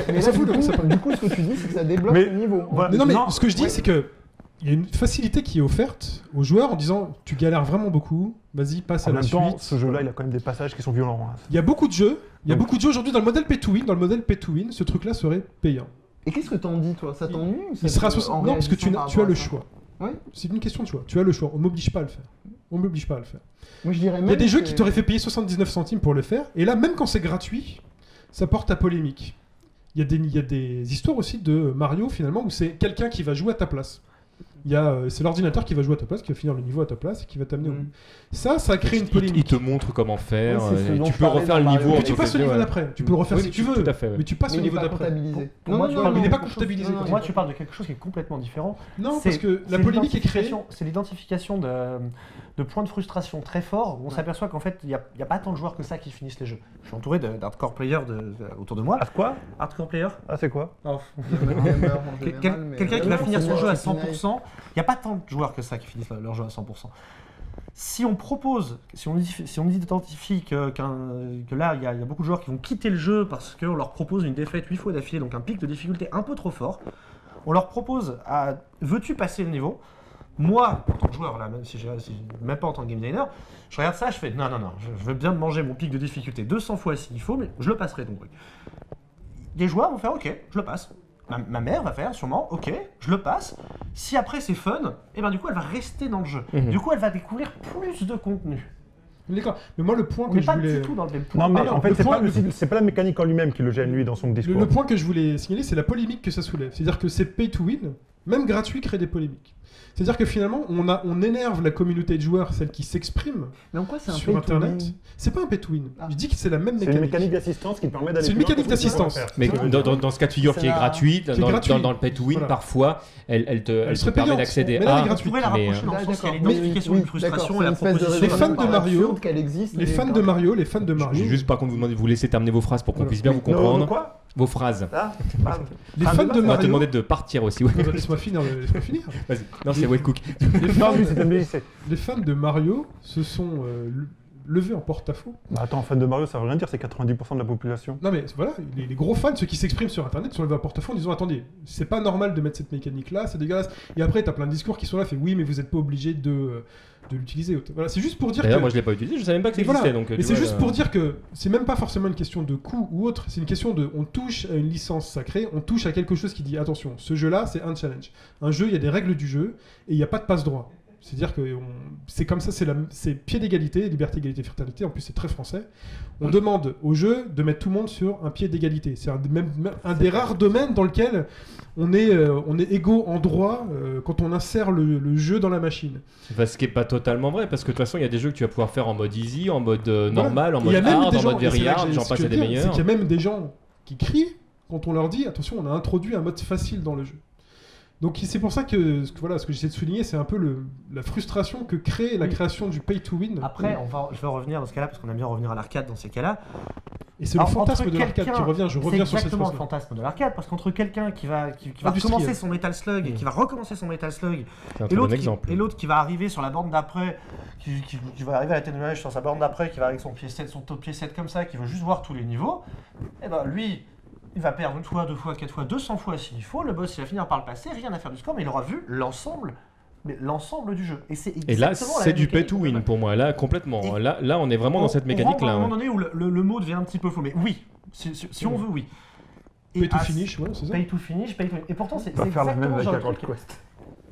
Mais là, du, donc, ça coup, du coup, ce que tu dis, c'est que ça débloque le niveau. non, mais ce que je dis, c'est que il y a une facilité qui est offerte aux joueurs en disant tu galères vraiment beaucoup, vas-y, passe En à la même temps, suite. ce jeu-là, il a quand même des passages qui sont violents. hein. Il y a beaucoup de jeux, il y a Donc- beaucoup de jeux aujourd'hui dans le modèle pay to win, dans le modèle pay to win, ce truc-là serait payant. Et qu'est-ce que t'en dis, toi? Ça t'ennuie Il sera te- 60 en Non, parce que tu, as le choix. Oui. C'est une question de choix. Tu as le choix. On m'oblige pas à le faire. On m'oblige pas à le faire. Moi, je dirais Il y a des jeux que- qui t'auraient fait payer 79 centimes pour le faire, et là, même quand c'est gratuit, ça porte à polémique. Il y, a des, il y a des histoires aussi de Mario, finalement, où c'est quelqu'un qui va jouer à ta place. Il y a, euh, c'est l'ordinateur qui va jouer à ta place, qui va finir le niveau à ta place, et qui va t'amener au Mm. bout. Ça, ça crée une Il, il polémique. te montre comment faire. Oui, tu peux refaire le niveau. Tu passes au fait, niveau d'après. Tu peux le refaire Oui, si tu- veux. tout à fait, ouais. Mais tu passes au niveau d'après. comptabilisé. Pour moi, tu parles il de n'est pas quelque chose- comptabilisé non, non, comme Moi, tu parles de quelque chose qui est complètement différent. Non, parce que la polémique est créée. C'est l'identification de, de points de frustration très forts où on s'aperçoit qu'en fait, il n'y a, il y a pas tant de joueurs que ça qui finissent les jeux. Je suis entouré de- d'hardcore players de- de- autour de moi. Ah, quoi? Hardcore players Ah, c'est quoi? Oh. Quel- Quelqu'un qui Euh, va non, finir c'est son jeu à c'est Pinaille. 100%, il n'y a pas tant de joueurs que ça qui finissent leur jeu à 100%. Si on propose, si on, identifie- si on identifie que, qu'un- que là, il y, y a beaucoup de joueurs qui vont quitter le jeu parce qu'on leur propose une défaite 8 fois d'affilée, donc un pic de difficulté un peu trop fort, on leur propose à veux-tu passer le niveau? Moi, en tant que joueur, là, même si si- même pas en tant que game designer, je regarde ça, je fais non, non, non, je, je veux bien manger mon pic de difficulté 200 fois s'il faut, mais je le passerai donc. Des joueurs vont faire ok, je le passe. Ma, ma mère va faire sûrement ok, je le passe. Si après c'est fun, et ben du coup elle va rester dans le jeu. Mhm. Du coup elle va découvrir plus de contenu. D'accord. Mais moi, le point que je pas voulais. du tout dans le même point. Non, mais en fait, le c'est point- pas, le- la mécanique en lui-même qui le gêne, lui, dans son Le, discours. le point que je voulais signaler, c'est la polémique que ça soulève. C'est-à-dire que c'est pay to win, même gratuit, crée des polémiques. C'est-à-dire que finalement, on, a, on énerve la communauté de joueurs, celle qui s'exprime sur Internet. C'est pas un pay to win. Ah. Je dis que c'est la même C'est une mécanique. mécanique d'assistance qui te permet d'aller C'est une mécanique d'assistance. Mais dans, dans- dans ce cas de figure C'est qui est la- gratuit, qui est dans, gratuit. dans- dans le pay to win, Voilà. parfois, elle, elle te, elle serait te permet d'accéder mais là, elle est à. pouvez la mais, rapprocher dans le sens frustration et la c'est une proposition. Les fans de Mario- Les fans de. Mario, les fans de Je Mario, vais juste par contre vous vous laisser terminer vos phrases pour qu'on puisse bien vous comprendre. Vos phrases. Ah, pardon. les Ah, fans de base, On va te Mario. demander de partir aussi. ouais. Laisse-moi finir. le- laisse-moi finir. Vas-y. Non, c'est Wet Cook. Les fans, les fans de Mario se sont euh, le- levés en porte-à-faux. Bah, attends, fan de Mario, ça veut rien dire, c'est 90% de la population. Non mais voilà, les, les gros fans, ceux qui s'expriment sur internet, sont levés en porte-à-faux en disant attendez, c'est pas normal de mettre cette mécanique là, c'est dégueulasse. Et après t'as plein de discours qui sont là, fait oui mais vous êtes pas obligé de, euh, de l'utiliser. Voilà, c'est juste pour dire que... moi je l'ai pas utilisé, je savais même pas que ça voilà. existait. Donc, Mais c'est juste là- pour dire que c'est même pas forcément une question de coût ou autre, c'est une question de on touche à une licence sacrée, on touche à quelque chose qui dit attention, ce jeu-là c'est un challenge. Un jeu, il y a des règles du jeu et il n'y a pas de passe-droit. C'est-à-dire que on- c'est comme ça, c'est pied d'égalité, liberté, égalité, fraternité, en plus c'est très français. On demande au jeu de mettre tout le monde sur un pied d'égalité. C'est un, des- même, un des rares domaines dans lequel on est, euh, on est égaux en droit euh, quand on insère le, le jeu dans la machine. Ce qui est pas totalement vrai, parce que de toute façon, il y a des jeux que tu vas pouvoir faire en mode easy, en mode euh, normal, en mode hard, en gens- mode very hard, j'en passe à des C'est qu'il y a même des gens qui crient quand on leur dit attention, on a introduit un mode facile dans le jeu. Donc c'est pour ça que ce que- voilà, ce que j'essaie de souligner, c'est un peu le, la frustration que crée la Oui. création du pay to win. Après, on va, je vais revenir dans ce cas-là, parce qu'on aime bien revenir à l'arcade dans ces cas-là. Et c'est le fantasme de l'arcade qui revient. Je reviens sur cette exactement le fantasme de l'arcade, parce qu'entre quelqu'un qui va, qui, qui va recommencer son Metal Slug et qui va recommencer son Metal Slug, et bon l'autre qui, exemple. et l'autre qui va arriver sur la borne d'après, qui, qui- qui va arriver à l'atténuage sur sa borne d'après, qui va avec son pied 7, son top pied 7 comme ça, qui veut juste voir tous les niveaux, et ben lui, il va perdre une fois, deux fois, quatre fois, 200 fois s'il faut, le boss il va finir par le passer, rien à faire du score, mais il aura vu l'ensemble, l'ensemble du jeu. Et c'est Et là, c'est du pay to win pour moi, là, complètement. Et- Là, là, on est vraiment On- dans cette on mécanique-là. à un ouais. moment donné où le, le- le mot devient un petit peu faux, mais oui, si, si- si on veut, oui. Et Pay to finish, ouais, c'est ça. Pay to finish, pay to win. Et pourtant, c'est On va c'est faire la même exactement avec. Quest.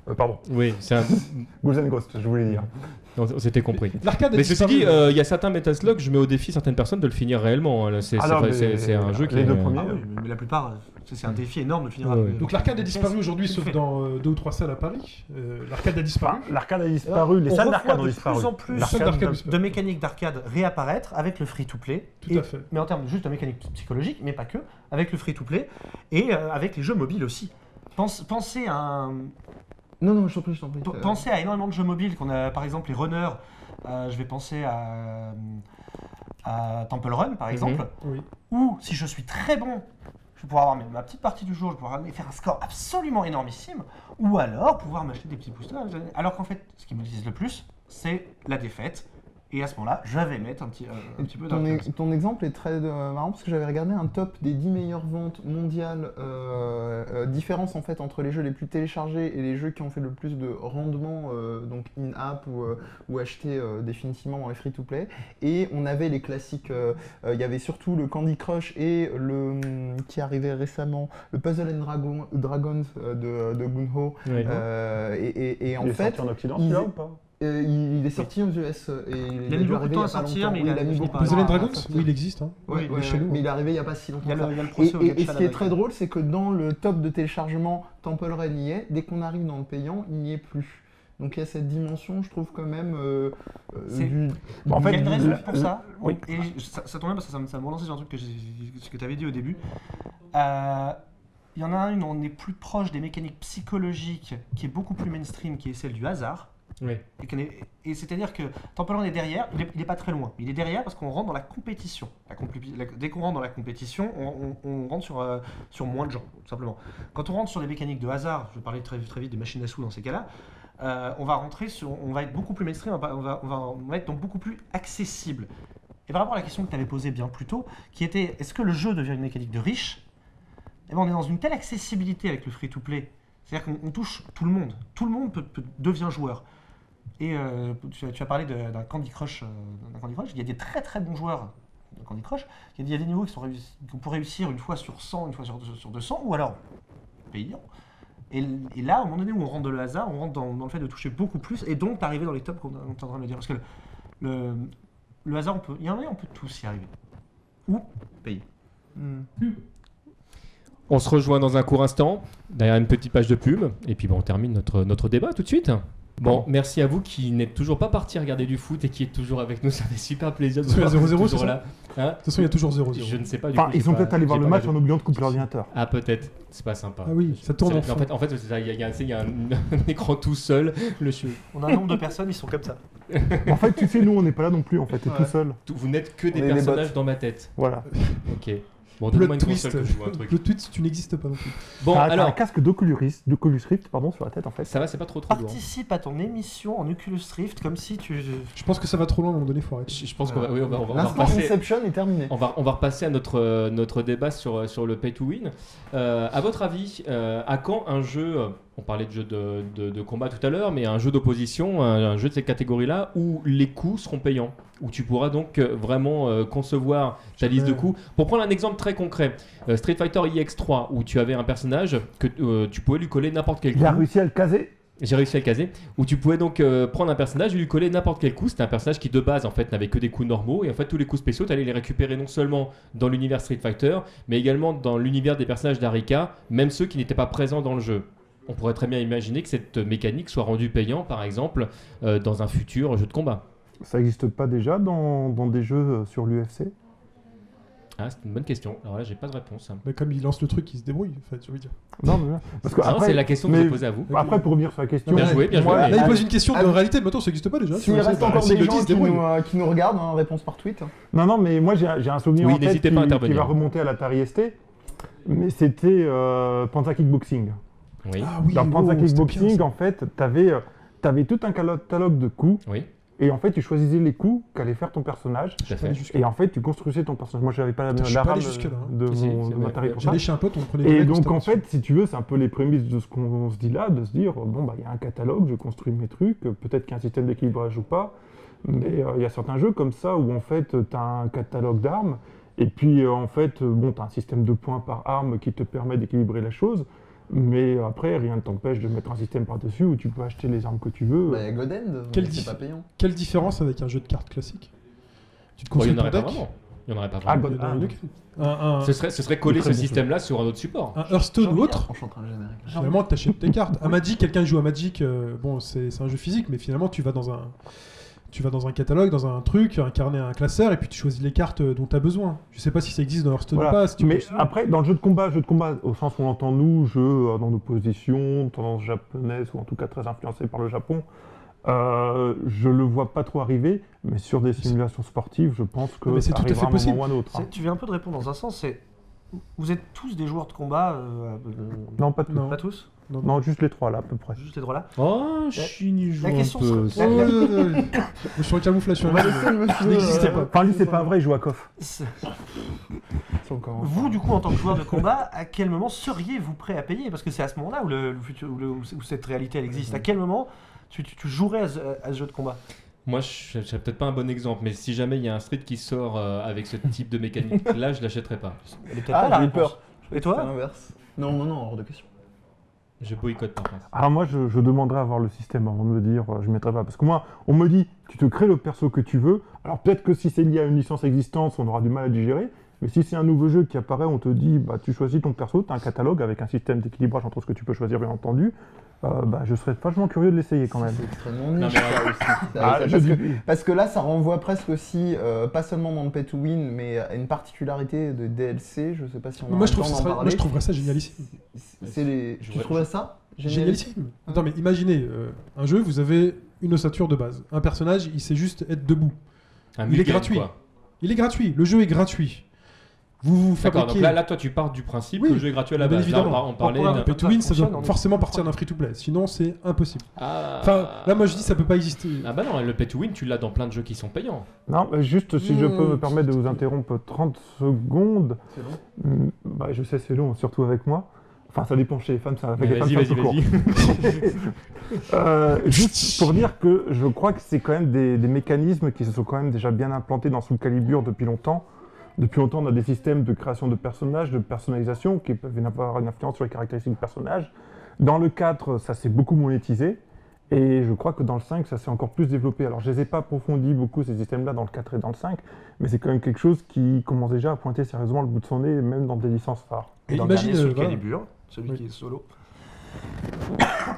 Euh, pardon, Oui, c'est un- Ghouls and Ghosts, je voulais dire. On s'était compris. L'arcade a Mais ceci disparu. dit, euh, il y a certains Metaslogs, je mets au défi certaines personnes de le finir réellement. hein. C'est Ah un jeu qui les est. deux euh, premiers. Ah oui, mais- la plupart, euh, c'est un défi énorme de finir Ouais, ouais. Donc l'arcade a disparu aujourd'hui, sauf dans euh, deux ou trois salles à Paris. Euh, l'arcade a disparu. Enfin, L'arcade a disparu, les salles d'arcade ont de disparu. plus en plus de mécaniques d'arcade réapparaître avec le free-to-play. Tout Et- à fait. Mais en termes de juste de mécanique psychologique, mais pas que, avec le free-to-play et euh, avec les jeux mobiles aussi. Pense- pensez à un, Non, non, je t'en prie, je t'en prie. P- Euh, Pensez à énormément de jeux mobiles qu'on a, par exemple les runners. euh, je vais penser à, à Temple Run, par exemple. Oui. Où si je suis très bon, je vais pouvoir avoir ma petite partie du jour, je vais pouvoir faire un score absolument énormissime. Ou alors pouvoir m'acheter des petits boosters. Alors qu'en fait, ce qui me disent le plus, c'est la défaite Et à ce moment-là, je vais mettre un petit, euh, un petit peu Ton, e- ton exemple est très euh, marrant parce que j'avais regardé un top des 10 meilleures ventes mondiales, euh, euh, différence en fait entre les jeux les plus téléchargés et les jeux qui ont fait le plus de rendement, euh, donc in-app ou, euh, ou achetés euh, définitivement dans les free-to-play. Et on avait les classiques, euh, euh, il y avait surtout le Candy Crush et le hum, qui arrivait récemment, le Puzzle and Dragon- Dragons euh, de, de Gunho. Euh, et, et- et en il est fait, sorti en Occident, ils- celui-là, ou pas? Euh, il, il est sorti aux US euh, et il, a est mis beaucoup de temps il à a sortir, mais Oui, il a mis beaucoup de temps Dragons. Oui, il existe. Hein. Ouais, il ouais, chez nous. mais il est arrivé il n'y a pas si longtemps. Il y a le, il y a le Et, procès au et- et Gacha ce qui est très drôle, c'est que dans le top de téléchargement, Temple Run y est, dès qu'on arrive dans le payant, il n'y est plus. Donc il y a cette dimension, je trouve quand même. euh, euh, C'est- du- Bon, en Il y a fait, une raison pour ça. oui. Et ça, ça tombe bien parce que ça, me- ça me relançait sur un truc que, que tu avais dit au début. Euh, Il y en a un, on est plus proche des mécaniques psychologiques, qui est beaucoup plus mainstream, qui est celle du hasard. Oui. Et, c'est-à-dire que Temple est derrière, il est, il est pas très loin. Il est derrière parce qu'on rentre dans la compétition. Dès qu'on rentre dans la compétition, on, rentre sur, euh, sur moins de gens, tout simplement. Quand on rentre sur des mécaniques de hasard, je vais parler très, très vite des machines à sous dans ces cas-là, euh, on va rentrer on va être beaucoup plus mainstream, on va, être donc beaucoup plus accessible. Et par rapport à la question que tu avais posée bien plus tôt, qui était est-ce que le jeu devient une mécanique de riche? Eh ben, on est dans une telle accessibilité avec le free-to-play, c'est-à-dire qu'on on touche tout le monde. Tout le monde devient joueur. Et euh, tu, as, tu as parlé d'un Candy Crush, euh, d'un Candy Crush. Il y a des très très bons joueurs de Candy Crush. Il y a, il y a des niveaux qui sont qu'on peut réussir une fois sur 100, une fois sur, sur 200, ou alors payant. Et, et là, au moment donné où on rentre dans le hasard, on rentre dans, dans le fait de toucher beaucoup plus et donc d'arriver dans les tops qu'on on est en train de le dire. Parce que le, le, le hasard, on peut, il y en a, on peut tous y arriver. Ou payer. Hmm. On se rejoint dans un court instant, derrière une petite page de pub, et puis bon, on termine notre, notre débat tout de suite. Bon, merci à vous qui n'êtes toujours pas parti regarder du foot et qui êtes toujours avec nous. Ça fait super plaisir de vous voir qu'il y a 0-0, toujours là. Hein De toute façon, il y a toujours 0-0. Je ne sais pas du Enfin, coup, ils sont peut-être allés voir le match en oubliant de couper l'ordinateur. Ah, peut-être. C'est pas sympa. Ah oui, ça tourne en fait, en fait, il y a, il y a- il y a un, un écran tout seul. Le On a un nombre de personnes, ils sont comme ça. En fait, tu sais, nous, on n'est pas là non plus, en fait, t'es Ouais. tout seul. vous n'êtes que des On est des personnages dans ma tête. Voilà. Ok. Bon, Plot donne-moi une twist. console que je joue un truc. Plot twist, tu n'existes pas non plus. Bon, t'as un alors, casque d'Oculus Rift, d'Oculus Rift, pardon, sur la tête, en fait. ça va, c'est pas trop trop lourd. Participe à ton émission en Oculus Rift comme si tu. Je pense que ça va trop loin à un moment donné, faut arrêter. Je, je pense qu'on va, oui, on va, on va, on est terminé. On va, on va repasser à notre, euh, notre débat sur, euh, sur le pay to win. Euh, à votre avis, euh, à quand un jeu, euh, on parlait de jeu de, de- de combat tout à l'heure, mais un jeu d'opposition, un, un jeu de cette catégorie-là, où les coups seront payants Où tu pourras donc euh, vraiment euh, concevoir ta liste de coups. Pour prendre un exemple très concret, euh, Street Fighter EX3, où tu avais un personnage que euh, tu pouvais lui coller n'importe quel coup. Il a réussi à le caser. J'ai réussi à le caser. Où tu pouvais donc euh, prendre un personnage et lui coller n'importe quel coup. C'était un personnage qui de base en fait n'avait que des coups normaux et en fait tous les coups spéciaux, tu allais les récupérer non seulement dans l'univers Street Fighter, mais également dans l'univers des personnages d'Arika, même ceux qui n'étaient pas présents dans le jeu. On pourrait très bien imaginer que cette mécanique soit rendue payante, par exemple, euh, dans un futur jeu de combat. Ça n'existe pas déjà dans, dans des jeux euh, sur l'UFC Ah, c'est une bonne question. Alors là, j'ai pas de réponse. Mais comme il lance le truc, il se débrouille. En fait, j'ai envie de dire. Non, mais parce que après, c'est la question que je vais poser à vous. Après, pour revenir sur la question, Bien joué, bien joué. moi, Là, il pose une question de réalité, mais attends, ça n'existe pas déjà. S'il reste encore des gens qui nous, euh, qui nous regardent, hein, réponse par tweet. Non, non, mais moi j'ai un, j'ai souvenir Oui, en tête n'hésitez qui, pas à qui va remonter à l'Atari ST, mais c'était euh, Kickboxing. Oui, Ah oui, Dans Panza c'était Kickboxing, en fait, tu avais, tout un catalogue de coups, oui, et en fait, tu choisissais les coups qu'allait faire ton personnage, tout à ça. fait. Et en fait, tu construisais ton personnage. Moi, j'avais pas la, la pas rame hein. de mon de ça. J'allais chez un pote, on prenait Et donc, en fait, si tu veux, c'est un peu les prémices de ce qu'on se dit là, de se dire, bon, bah, il y a un catalogue, je construis mes trucs, euh, peut-être qu'il y a un système d'équilibrage ou pas, mais euh, il y a certains jeux comme ça où, en fait, tu as un catalogue d'armes, et puis, euh, en fait, euh, bon, tu as un système de points par arme qui te permet d'équilibrer la chose, mais après, rien ne t'empêche de mettre un système par-dessus où tu peux acheter les armes que tu veux. Bah, il y a Godend, Quel mais c'est pas payant. Quelle différence avec un jeu de cartes classique? Tu te Bon, il construis n'y en ton aurait pas deck vraiment. Il n'y en aurait pas Ah, vraiment. en a ah, un, un, Ce serait, ce serait coller Très ce bon système-là sur un autre support. un Hearthstone ou autre? On chante un générique. Finalement, tu achètes tes cartes. Un Magic, quelqu'un qui joue à Magic, euh, bon, c'est c'est un jeu physique, mais finalement, tu vas dans un. Tu vas dans un catalogue, dans un truc, incarner un classeur, et puis tu choisis les cartes euh, dont tu as besoin. Je sais pas si ça existe dans Hearthstone Voilà. ou pas. si tu mais après, dans le jeu de combat, jeu de combat au sens où on entend nous, jeu euh, dans nos positions, tendance japonaise ou en tout cas très influencé par le Japon, euh, je le vois pas trop arriver, mais sur des simulations sportives, je pense que c'est tout à fait un possible. moment ou un autre. hein. Tu viens un peu de répondre dans un sens, c'est. Vous êtes tous des joueurs de combat euh, euh, Non, pas tout. Non. Pas tous? Non, Non, juste les trois là, à peu près. Juste les droits là. Oh, Chine, joue la un question peu. sera-. Je suis en camouflage sur On un va laisser le monsieur. N'existait euh, pas. Enfin, lui, c'est pas vrai, il joue à encore- Vous, du coup, en tant que joueur de combat, à quel moment seriez-vous prêt à payer? Parce que c'est à ce moment-là où, le, le futur, où, le- où cette réalité elle existe. À quel moment tu, tu- tu jouerais à ce, à ce jeu de combat? Moi, je ne serais peut-être pas un bon exemple, mais si jamais il y a un street qui sort euh, avec ce type de mécanique-là, je l'achèterai pas. Elle est peut-être Ah, pas la j'ai peur. Et C'est toi l'inverse. Non, non, non, hors de question. Je boycotte par contre. Alors moi, je, demanderais à voir le système avant de me dire, euh, je mettrais pas. Parce que moi, on me dit, tu te crées le perso que tu veux. Alors peut-être que si c'est lié à une licence existante, on aura du mal à digérer. Mais si c'est un nouveau jeu qui apparaît, on te dit, bah, tu choisis ton perso, tu as un catalogue avec un système d'équilibrage entre ce que tu peux choisir, bien entendu. Euh, bah, je serais vachement curieux de l'essayer quand même. C'est extrêmement Non, niche, mais- ça aussi. Ah, parce, que, parce que là, ça renvoie presque aussi, euh, pas seulement dans le pay to win, mais à une particularité de DLC. Je sais pas si on a Moi, je, trouve le ça serait- moi, je trouverais ça génialissime. C'est- les... Tu trouvais ça Génialissime. Attends, mais imaginez euh, un jeu, vous avez une ossature de base. Un personnage, il sait juste être debout. Un Il est gratuit. quoi. Il est gratuit. Le jeu est gratuit. Vous vous fabriquez. donc là, là, toi, tu pars du principe Oui, que le jeu est gratuit à la base. Évidemment. on, par- on parlait d'un- Le pay to win, ça doit forcément partir d'un free to play. Sinon, c'est impossible. Ah. Enfin, là, moi, je dis, ça peut pas exister. Ah bah non, le pay to win, tu l'as dans plein de jeux qui sont payants. Non, mais juste si je peux me permettre de vous interrompre 30 secondes. C'est long. Hmm, Bah, je sais, c'est long, surtout avec moi. Enfin, ça dépend chez les femmes, ça avec les femmes, Vas-y, c'est un vas-y, peu court. vas-y. Euh, juste pour dire que je crois que c'est quand même des, des mécanismes qui se sont quand même déjà bien implantés dans Soul Calibur depuis longtemps. Depuis longtemps, on a des systèmes de création de personnages, de personnalisation qui peuvent avoir une influence sur les caractéristiques du personnage. Dans le 4, ça s'est beaucoup monétisé. Et je crois que dans le 5, ça s'est encore plus développé. Alors, je ne les ai pas approfondis beaucoup, ces systèmes-là, dans le 4 et dans le 5, mais c'est quand même quelque chose qui commence déjà à pointer sérieusement le bout de son nez, même dans des licences phares. Et dans Imagine, le dernier euh. Calibur, celui Oui. qui est solo.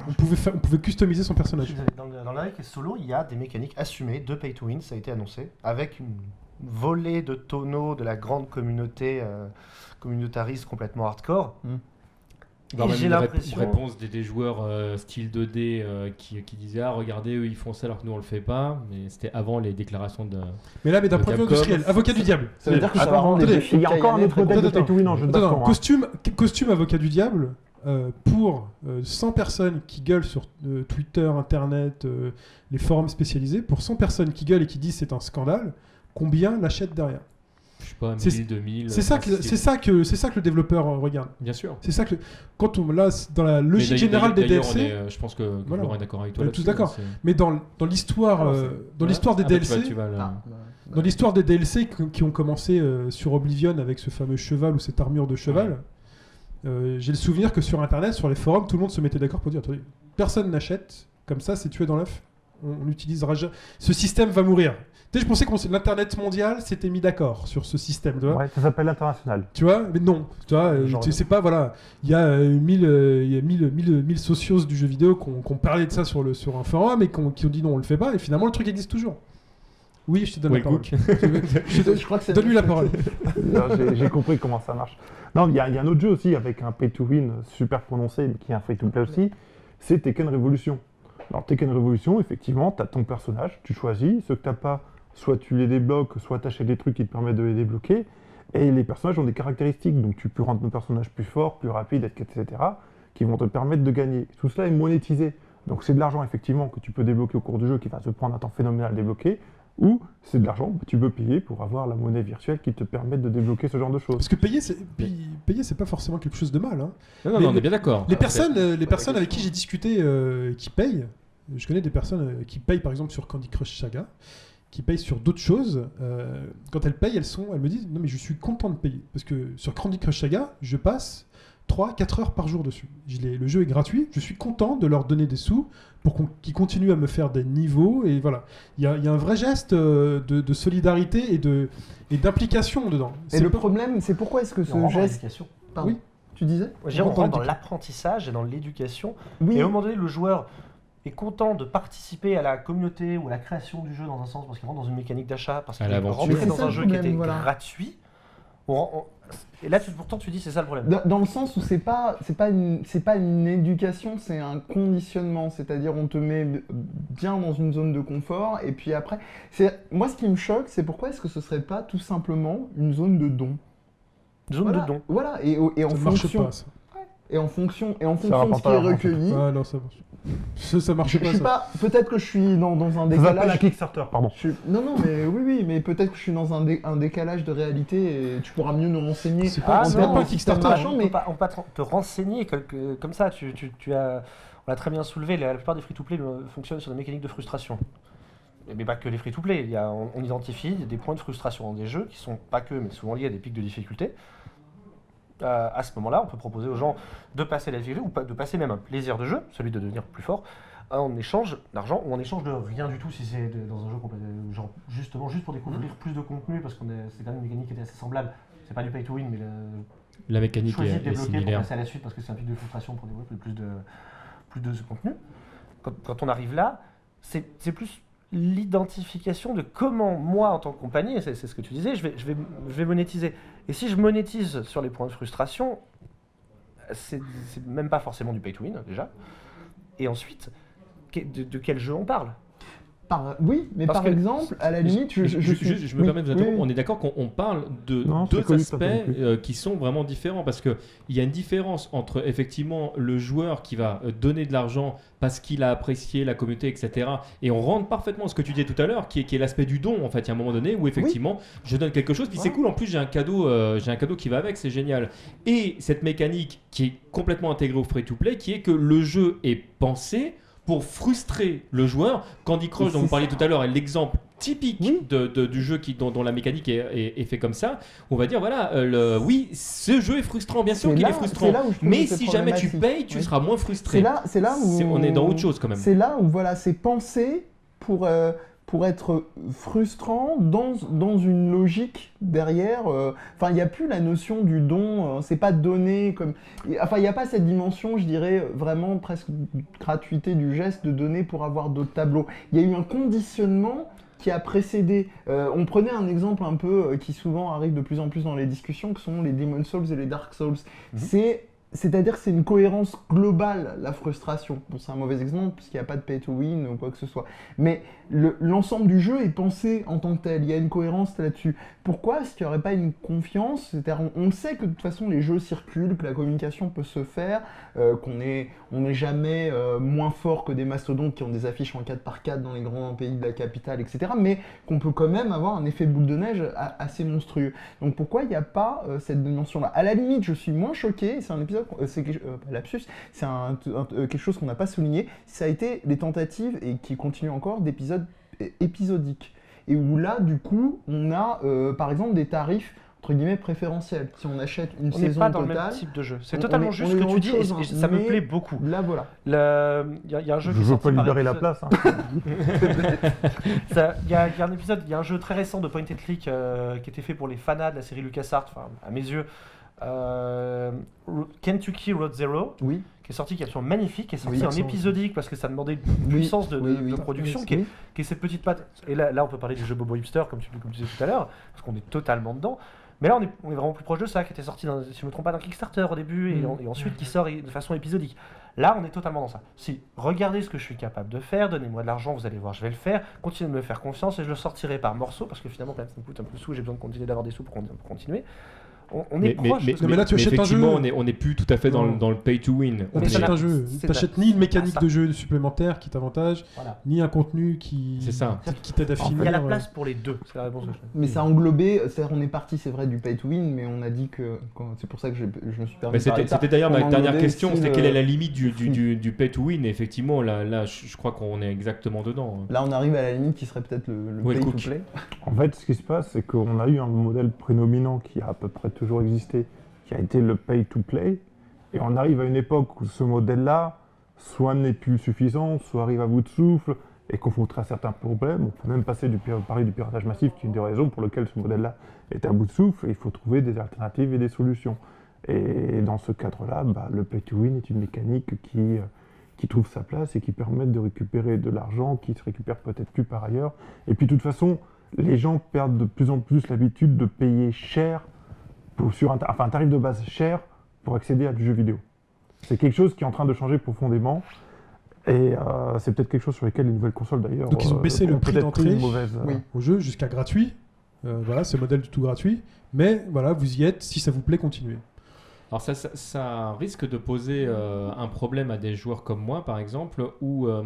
On pouvait, faire, on pouvait customiser son personnage. Dans le, dans le dernier qui est solo, il y a des mécaniques assumées de pay to win, ça a été annoncé, avec une volée de tonneaux de la grande communauté euh, communautariste complètement hardcore. Même j'ai l'impression- réponse des, des joueurs euh, style 2D euh, qui, qui disaient Ah, regardez, eux ils font ça alors que nous on le fait pas. Mais c'était avant les déclarations de. Mais là, mais d'un Le point de vue industriel, avocat du diable. Ça veut dire que ça va rendre Il y a encore un autre modèle de win en jeu de costume, costume avocat du diable euh, pour euh, 100 personnes qui gueulent sur euh, Twitter, Internet, les forums spécialisés, pour 100 personnes qui gueulent et qui disent c'est un scandale, combien l'achètent derrière Je sais pas, C'est- 1000, 2000. C'est ça, que- c'est ça que c'est ça que le développeur euh, regarde. Bien sûr. C'est ça que quand on là dans la logique générale des DLC, est, euh, je pense que, que Voilà. Laurent est d'accord avec toi. On est tous d'accord. mais dans dans l'histoire euh, dans ouais. l'histoire des Ah bah, tu vas- DLC, tu vas Ah, bah, dans l'histoire des DLC qui, ont commencé euh, sur Oblivion avec ce fameux cheval ou cette armure de cheval, euh, j'ai le souvenir que sur Internet, sur les forums, tout le monde se mettait d'accord pour dire attendez, personne n'achète, comme ça c'est tué dans l'œuf. On, on utilisera ja- ce système va mourir. Tu sais, je pensais que l'internet mondial s'était mis d'accord sur ce système, tu vois. Ouais, ça s'appelle international. Tu vois, mais non, tu vois, euh, tu sais pas, voilà, il y a euh, 1000 euh, il y a 1000 1000 1000 socios du jeu vidéo qui ont, parlé de ça sur, le, sur un forum et qui ont, qui ont dit non, on le fait pas, et finalement le truc existe toujours. Oui, je te donne Oui, la parole. Je te- Je crois que c'est- Donne-lui la parole. J'ai- compris comment ça marche. Non, il y, a il y a un autre jeu aussi avec un pay to win super prononcé, mais qui est un free to play aussi, c'est Tekken Revolution. Alors Tekken Revolution, effectivement, tu as ton personnage, tu choisis, ceux que tu pas, soit tu les débloques, soit tu achètes des trucs qui te permettent de les débloquer, et les personnages ont des caractéristiques, donc tu peux rendre ton personnage plus fort, plus rapide, etc., qui vont te permettre de gagner. Tout cela est monétisé. Donc c'est de l'argent effectivement que tu peux débloquer au cours du jeu qui va se prendre un temps phénoménal à débloquer, ou c'est de l'argent que tu peux payer pour avoir la monnaie virtuelle qui te permet de débloquer ce genre de choses. Parce que payer, c'est payer, c'est pas forcément quelque chose de mal. hein. Non, non, non, on est bien d'accord. Les personnes, les personnes avec qui j'ai discuté euh, qui payent, je connais des personnes euh, qui payent par exemple sur Candy Crush Saga, qui payent sur d'autres choses. euh, quand elles payent, elles sont, elles me disent non mais je suis content de payer parce que sur Candy Crush Saga, je passe 3-4 heures par jour dessus. Je le jeu est gratuit, je suis content de leur donner des sous pour qu'ils continuent à me faire des niveaux et voilà. Il y a, il y a un vrai geste euh, de, de solidarité et de et d'implication dedans. Et C'est le pas- problème, c'est pourquoi est-ce que On ce dans geste. Oui. Tu disais dirais, on rentre dans l'apprentissage et dans l'éducation. Oui. Et à un moment donné, le joueur est content de participer à la communauté ou à la création du jeu dans un sens parce qu'il rentre dans une mécanique d'achat, parce qu'il est rentré dans un jeu qui était voilà. gratuit. On- on- Et là, tu- pourtant, tu dis c'est ça le problème. Dans, dans le sens où c'est pas c'est pas une c'est pas une éducation, c'est un conditionnement, c'est-à-dire on te met bien dans une zone de confort et puis après c'est moi ce qui me choque, c'est pourquoi est-ce que ce serait pas tout simplement une zone de don? Zone voilà, de don. Voilà et, et en ça fonction pas. Ça. et en fonction, et en Ça fonction de ce qui est recueilli. Ah non, ça marche. Ça, ça marche Je, pas. je suis ça. pas. Peut-être que je suis dans, dans un Ça s'appelle un décalage. Kickstarter, pardon. Je Non, non, mais oui, oui, mais peut-être que je suis dans un, dé- un décalage de réalité et tu pourras mieux nous renseigner. C'est pas, Ah, non, pas Kickstarter. machin, on mais- peut pas, on peut pas te te renseigner quelque- comme ça. Tu, tu- tu as, on l'a très bien soulevé. La, la plupart des free-to-play fonctionnent sur des mécaniques de frustration. Mais pas que les free-to-play. On, on identifie des points de frustration dans des jeux qui sont pas que, mais souvent liés à des pics de difficulté. Euh, à ce moment-là, on peut proposer aux gens de passer la difficulté ou pas- de passer même un plaisir de jeu, celui de devenir plus fort, en échange d'argent ou en échange de rien du tout si c'est dans un jeu complètement- genre justement juste pour découvrir plus de contenu parce qu'on est c'est quand même une mécanique qui est assez semblable. C'est pas du pay to win, mais le, La mécanique choisir est, de est débloquer pour similaire. passer à la suite parce que c'est un pic de frustration pour développer plus de, plus de ce contenu. Quand, quand on arrive là, c'est plus l'identification de comment moi en tant que compagnie, c'est ce que tu disais, je vais, monétiser. Et si je monétise sur les points de frustration, c'est même pas forcément du pay to win déjà. Et ensuite, de quel jeu on parle? Par- Oui, mais Parce par que- exemple, à la limite, je, je, je, suis- je- je me oui, permets de vous oui, interrompre. oui. On est d'accord qu'on on parle de Non, c'est deux connu, aspects ça, non plus. euh, qui sont vraiment différents parce que il y a une différence entre effectivement le joueur qui va euh, donner de l'argent parce qu'il a apprécié la communauté, etc. Et on rentre parfaitement dans ce que tu disais tout à l'heure, qui est, qui est l'aspect du don. En fait, il y a un moment donné où effectivement, je donne quelque chose, puis c'est Ouais. cool. En plus, j'ai un cadeau, euh, j'ai un cadeau qui va avec, c'est génial. Et cette mécanique qui est complètement intégrée au free-to-play, qui est que le jeu est pensé pour frustrer le joueur. Candy Crush, dont vous parliez tout à l'heure, est l'exemple typique Oui. de, de- du jeu qui, dont, dont la mécanique est, est- est fait comme ça. On va dire, voilà, euh, le, oui, ce jeu est frustrant, bien sûr qu'il est frustrant. Mais si jamais tu payes, tu Oui. seras moins frustré. C'est là, où on est dans autre chose quand même. C'est là où voilà, c'est pensé pour euh, pour être frustrant dans, dans une logique derrière. euh, Enfin, il n'y a plus la notion du don. euh, c'est pas donné comme. Enfin, il n'y a pas cette dimension, je dirais vraiment presque gratuité du geste de donner pour avoir d'autres tableaux. Il y a eu un conditionnement qui a précédé. Euh, on prenait un exemple un peu euh, qui souvent arrive de plus en plus dans les discussions, que sont les Demon Souls et les Dark Souls. C'est c'est-à-dire que c'est une cohérence globale, la frustration. Bon, c'est un mauvais exemple, puisqu'il n'y a pas de pay to win ou quoi que ce soit. Mais le- l'ensemble du jeu est pensé en tant que tel. Il y a une cohérence là-dessus. Pourquoi est-ce qu'il n'y aurait pas une confiance? On, on sait que de toute façon, les jeux circulent, que la communication peut se faire, euh, qu'on est- on n'est jamais euh, moins fort que des mastodontes qui ont des affiches en 4x4 dans les grands pays de la capitale, etc. Mais qu'on peut quand même avoir un effet boule de neige assez monstrueux. Donc pourquoi il n'y a pas euh, cette dimension-là? À la limite, je suis moins choqué, c'est un épisode, c'est lapsus, c'est quelque chose qu'on n'a pas souligné, ça a été les tentatives, et qui continuent encore, d'épisodes é- épisodiques. Et où là, du coup, on a euh, par exemple des tarifs entre guillemets préférentiels. Si on achète une On n'est saison pas dans le même type de jeu. C'est totalement on est- juste ce que tu dis et, chose, et ça me plaît beaucoup. là voilà. Il y, a- il y a un jeu qui Je est veux pas libérer la place. hein. Il y, a il y a un épisode, il y a un jeu très récent de point and click euh, qui était fait pour les fanats de la série LucasArts, enfin à mes yeux, euh, Kentucky Road Zero, Oui. Qui est sorti, qui est absolument magnifique, qui est sorti Oui, en épisodique parce que ça demandait une Oui, puissance de, oui, de production, qui est, qui est cette petite patte. Et là, là, on peut parler du jeu Bobo Hipster, comme tu, comme tu disais tout à l'heure, parce qu'on est totalement dedans. Mais là, on est, on est vraiment plus proche de ça, qui était sorti, dans, si je ne me trompe pas, d'un Kickstarter au début, et, et ensuite qui sort de façon épisodique. Là, on est totalement dans ça. Si, regardez ce que je suis capable de faire, donnez-moi de l'argent, vous allez voir, je vais le faire, continuez de me faire confiance, et je le sortirai par morceaux, parce que finalement, quand même, ça me coûte un peu de sous, j'ai besoin de continuer d'avoir des sous pour continuer. On, on est proche mais là, tu achètes un jeu. on est, on est plus tout à fait dans, le- dans le pay to win. On t'achètes ça- un jeu. ça. ni une mécanique de jeu supplémentaire qui t'avantage, Voilà. ni un contenu qui, C'est ça. qui, t'aide à Il finir. y a la euh, place pour les deux, c'est la réponse que je fais. Mais ça a englobé, c'est-à-dire on est parti, c'est vrai, du pay to win, mais on a dit que, c'est pour ça que je, je me suis permis C'était d'ailleurs ma On dernière question, c'était le- quelle est la limite du, du, du, du pay to win Et Effectivement, là, là je, je crois qu'on est exactement dedans. Là, on arrive à la limite qui serait peut-être le, le pay to play. En fait, ce qui se passe, c'est qu'on a eu un modèle prédominant qui a à peu près toujours existé, qui a été le pay to play. Et on arrive à une époque où ce modèle-là, soit n'est plus suffisant, soit arrive à bout de souffle, et confronté à certains problèmes. On peut même passer du, parler du piratage massif, qui est une des raisons pour lesquelles ce modèle-là est à bout de souffle, il faut trouver des alternatives et des solutions. Et dans ce cadre-là, bah, le pay to win est une mécanique qui, euh, qui trouve sa place et qui permet de récupérer de l'argent qui se récupère peut-être plus par ailleurs. Et puis de toute façon, les gens perdent de plus en plus l'habitude de payer cher, pour, sur un, ta- enfin, un tarif de base cher pour accéder à du jeu vidéo. C'est quelque chose qui est en train de changer profondément. Et euh, c'est peut-être quelque chose sur lequel les nouvelles consoles d'ailleurs. Donc, ils ont baissé le ont prix d'entrée. mauvaise. euh, Oui. au jeu jusqu'à gratuit. Euh, voilà, c'est le modèle du tout gratuit. Mais voilà, vous y êtes. Si ça vous plaît, continuez. Alors ça, ça, ça risque de poser euh, un problème à des joueurs comme moi, par exemple, où euh,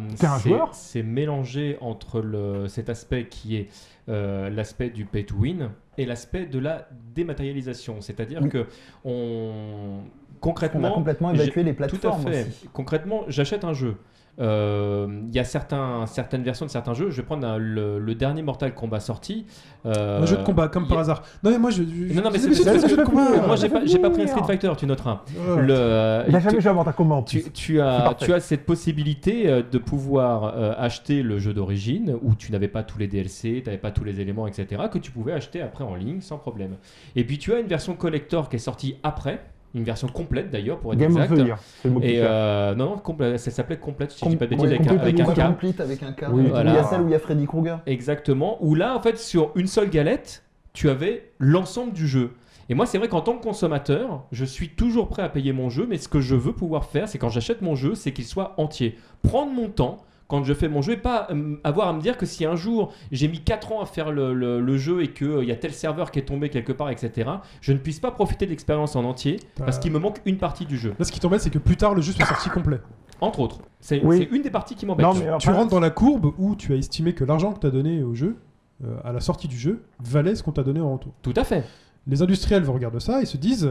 c'est- mélangé entre le, cet aspect qui est euh, l'aspect du pay to win et l'aspect de la dématérialisation. C'est-à-dire Oui. que on On a concrètement complètement évacué les tout à plateformes fait. aussi. Concrètement, j'achète un jeu. Euh, Il y a certains, certaines versions de certains jeux. Je vais prendre un- le, le dernier Mortal Kombat sorti. Euh, Un jeu de combat, comme par a- hasard. Non, mais moi, je. je- Non, non, mais c'est- jeu de combat. Moi, j'ai pas, pas pris un. Street Fighter, tu noteras. Le, euh, Il n'a jamais joué à Mortal Kombat en tu, plus. tu as, tu as cette possibilité euh, de pouvoir euh, acheter le jeu d'origine où tu n'avais pas tous les DLC, tu n'avais pas tous les éléments, etc., que tu pouvais acheter après en ligne sans problème. Et puis tu as une version collector qui est sortie après, une version complète d'ailleurs pour être Game of exact. the Year, Et euh, non, non, ça s'appelait complète, si je dis pas de bêtises, Ouais, avec, un- avec un complete, K. complete avec un K. Oui, voilà. Il y a celle où il y a Freddy Krueger. Exactement. Où là, en fait, sur une seule galette, tu avais l'ensemble du jeu. Et moi, c'est vrai qu'en tant que consommateur, je suis toujours prêt à payer mon jeu, mais ce que je veux pouvoir faire, c'est quand j'achète mon jeu, c'est qu'il soit entier. Prendre mon temps quand je fais mon jeu et pas euh, avoir à me dire que si un jour j'ai mis 4 ans à faire le, le- le jeu et qu'il y a tel serveur qui est tombé quelque part, etc., je ne puisse pas profiter de l'expérience en entier parce qu'il me manque une partie du jeu. Là, ce qui t'embête, c'est que plus tard, le jeu soit sorti complet. Entre autres. C'est Oui. une des parties qui m'embête. Tu rentres dans la courbe où tu as estimé que l'argent que tu as donné au jeu, euh, à la sortie du jeu, valait ce qu'on t'a donné en retour. Tout à fait. Les industriels regardent ça et se disent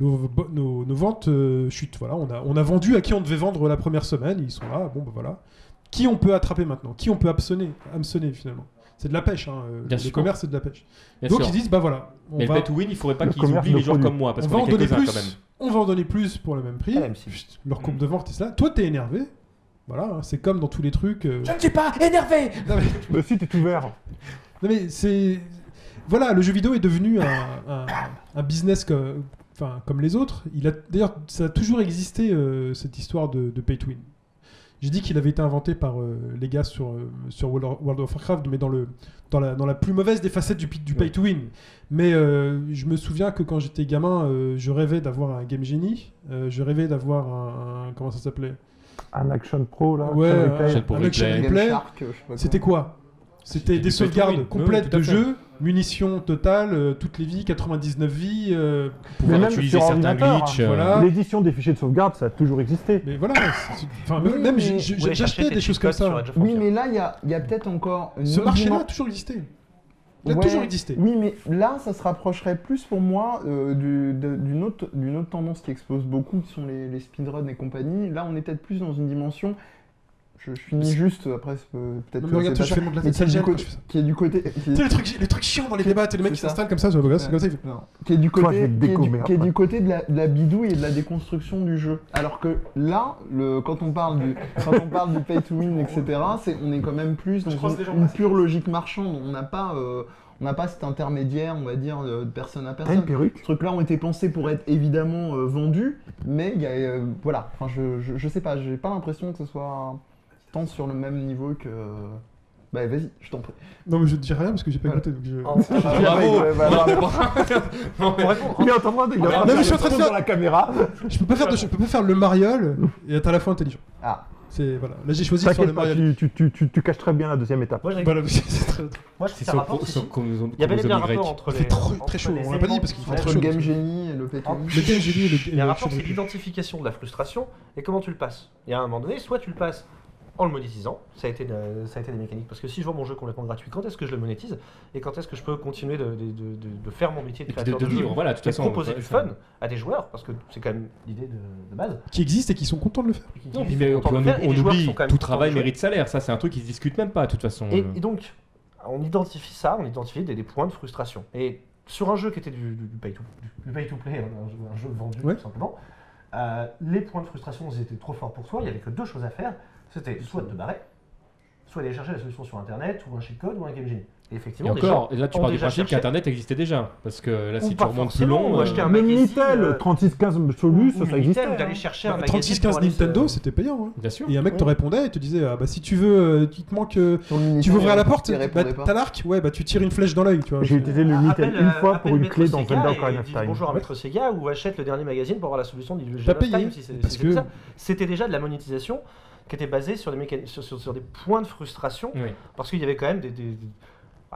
nos, bo- nos- nos ventes euh, chutent. Voilà, on a, on a vendu à qui on devait vendre la première semaine. Ils sont là. Bon, bah voilà. Qui on peut attraper maintenant? Qui on peut hameçonner, hameçonner finalement? C'est de la pêche. Hein. euh, Bien le sûr. commerce, c'est de la pêche. Bien Donc sûr. ils disent bah voilà. On Mais va, le pay to win, il faudrait pas Le qu'ils oublient les joueurs produits. comme moi, parce on qu'on va en donner plus. quand même. On va en donner plus pour le même prix. Ah, la M6. Chut, Leur courbe de vente est ça. Toi, t'es énervé. Voilà, hein, c'est comme dans tous les trucs. euh, Je ne suis pas énervé le site est ouvert. Non mais c'est voilà, le jeu vidéo est devenu un, un- un business enfin, comme les autres. Il a d'ailleurs, ça a toujours existé euh, cette histoire de, de pay to win. J'ai dit qu'il avait été inventé par euh, les gars sur, euh, sur World of- Warcraft, mais dans, le, dans, la, dans la plus mauvaise des facettes du, pay to win. Mais euh, je me souviens que quand j'étais gamin, euh, je rêvais d'avoir un Game Genie, euh, je rêvais d'avoir un, un- comment ça s'appelait? Un Action Pro, là. Ouais, Action un- un Action replay. C'était quoi C'était des sauvegardes complètes de fait. jeu, munitions totales, euh, toutes les vies, 99 vies. euh, Pouvoir même utiliser sur certains glitches. euh, voilà. L'édition des fichiers de sauvegarde, ça a toujours existé. mais voilà, même- j'ai- des choses comme ça. Oui, mais là, il y a, il y a peut-être encore une Ce marché-là a toujours existé. Il a Ouais, toujours existé. Oui, mais là, ça se rapprocherait plus pour moi euh, d'une autre, d'une autre tendance qui explose beaucoup, qui sont les, les speedruns et compagnie. Là, on est peut-être plus dans une dimension. Je, je finis juste, après, peut-être. Non, mais regarde, je fais mon mais glace qui est, du côté, qui est du Tu sais, les trucs, les trucs chiants dans les débats, tu sais, le mec qui s'installe comme ça, ça, c'est comme ça, il fait- Non. Qui est du côté, qui est du, côté de la, de la bidouille et de la déconstruction du jeu. Alors que là, le, quand on parle du, quand on parle du pay to win, etc., c'est, on est quand même plus dans une, une pure logique marchande. On n'a pas, euh, on n'a pas cet intermédiaire, on va dire, de personne à personne. perruque Ces trucs-là ont été pensés pour être évidemment euh, vendus, mais il y a, euh, voilà. Enfin, je, je, je sais pas, j'ai pas l'impression que ce soit sur le même niveau que. Bah vas-y, je t'en prie. Non, mais je ne dis rien parce que j'ai pas Voilà. écouté. donc je- ah Bravo. Bah, Pour répondre, Il est en train de il est en train de Non, mais faire je suis en train de des faire- dans la caméra. Je peux pas faire de- je peux pas faire le mariole et être à la fois intelligent. Ah. C'est voilà. Là, j'ai choisi de faire le mariole. tu, tu, tu, tu, tu caches très bien la deuxième étape. moi, je Voilà, c'est très- moi, je C'est un rapport. Il y avait bien rapport entre Il les. fait trop- entre très chaud, on l'a pas dit parce qu'il qui fait très chaud. le Game Genie et le win. Le Game Genie et le- Il y a un rapport, c'est l'identification de la frustration et comment tu le passes. Il y a un moment donné, soit tu le passes en le monétisant, ça a été, de- ça a été des mécaniques. Parce que si je vends mon jeu complètement gratuit, quand est-ce que je le monétise et quand est-ce que je peux continuer de, de- de- de- de faire mon métier de créateur de vivre, voilà, de toute et façon. proposer du fun à des joueurs, parce que c'est quand même l'idée de, de base. Qui existent et qui sont contents de le faire. Non, puis, mais on, faire, oublie, tout travail mérite salaire. Ça, c'est un truc qui se discute même pas, de toute façon. Et, et donc, on identifie ça, on identifie des, des points de frustration. Et sur un jeu qui était du, du- du pay, to, du pay to play, hein, un, jeu, un jeu vendu Ouais. tout simplement, euh, les points de frustration ils étaient trop forts pour toi, il n'y avait que deux choses à faire, c'était soit de te barrer, soit aller chercher la solution sur internet, ou un cheat code, ou un game genie. Et effectivement, encore, et là tu pars du principe qu'Internet existait déjà. Parce que là, si tu remontes plus long. ou acheter euh, un Minitel, euh, 3615 ou Solus, ça existait. d'aller hein. chercher un Bah, magazine 3615 pour aller se- Nintendo, c'était payant. hein. Bien sûr. Et un mec te répondait et te disait ah, bah si tu veux, euh, il te manque, euh, Sur le Minitel, tu veux ouvrir la porte, bah, t'as l'arc, ouais bah tu tires une flèche dans l'œil, tu. J'ai utilisé le Minitel une euh, fois pour une clé dans Zelda Ocarina of dis Time. Bonjour à Maître Sega ou achète le dernier magazine pour avoir la solution d'Illusion T'as of payé. C'était déjà de la monétisation qui était basée sur des, mécan- sur, sur- sur des points de frustration Oui. parce qu'il y avait quand même des-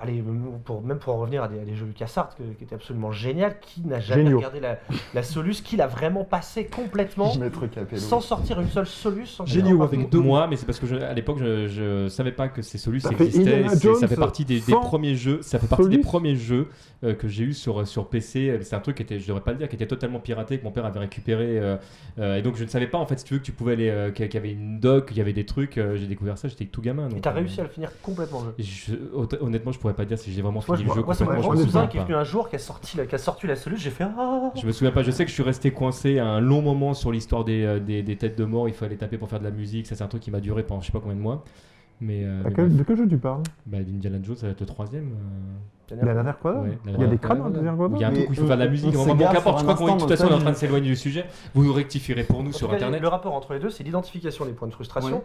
allez, pour, même pour en revenir à des, à des jeux LucasArts que- qui étaient absolument génial, qui n'a jamais Géniaux. regardé la, la Solus, qui l'a vraiment passé complètement sans sortir une seule Solus. sans- avec deux- Moi, mais c'est parce que je- à l'époque, je, je savais pas que ces Solus Ça existaient. Ça fait partie des, premiers jeux. Ça fait partie des premiers jeux euh, que j'ai eu sur sur PC. C'est un truc qui était, je devrais pas le dire, qui était totalement piraté, que mon père avait récupéré. euh, euh, et donc je ne savais pas en fait, si tu veux, que tu pouvais aller, euh, qu'il y avait une doc, qu'il y avait des trucs. euh, j'ai découvert ça, j'étais tout gamin. Et donc, t'as euh, réussi à le finir complètement le jeu. je- honnêtement, honnêtement, je pourrais pas dire si j'ai vraiment Moi, fini je, le jeu moi, c'est mon cousin souviens qui est venu un jour, qui a sorti la, qui a sorti la Solus, j'ai fait Ah Je me souviens pas, je sais que je suis resté coincé à un long moment sur l'histoire des, euh, des, des têtes de mort, il fallait taper pour faire de la musique, ça c'est un truc qui m'a duré pendant je sais pas combien de mois. Mais, euh, mais quel- bref. de quel jeu tu parles? Bah, d'Indiana Jones, ça va être le troisième. euh, La dernière ouais, la Il y a des crânes dans quadrant. la Il y a un truc où il faut on- faire de la musique. Bon, qu'importe, je crois qu'on est de toute façon on est en train de s'éloigner du sujet. Vous nous rectifierez pour nous sur internet. Le rapport entre les deux, c'est l'identification des points de frustration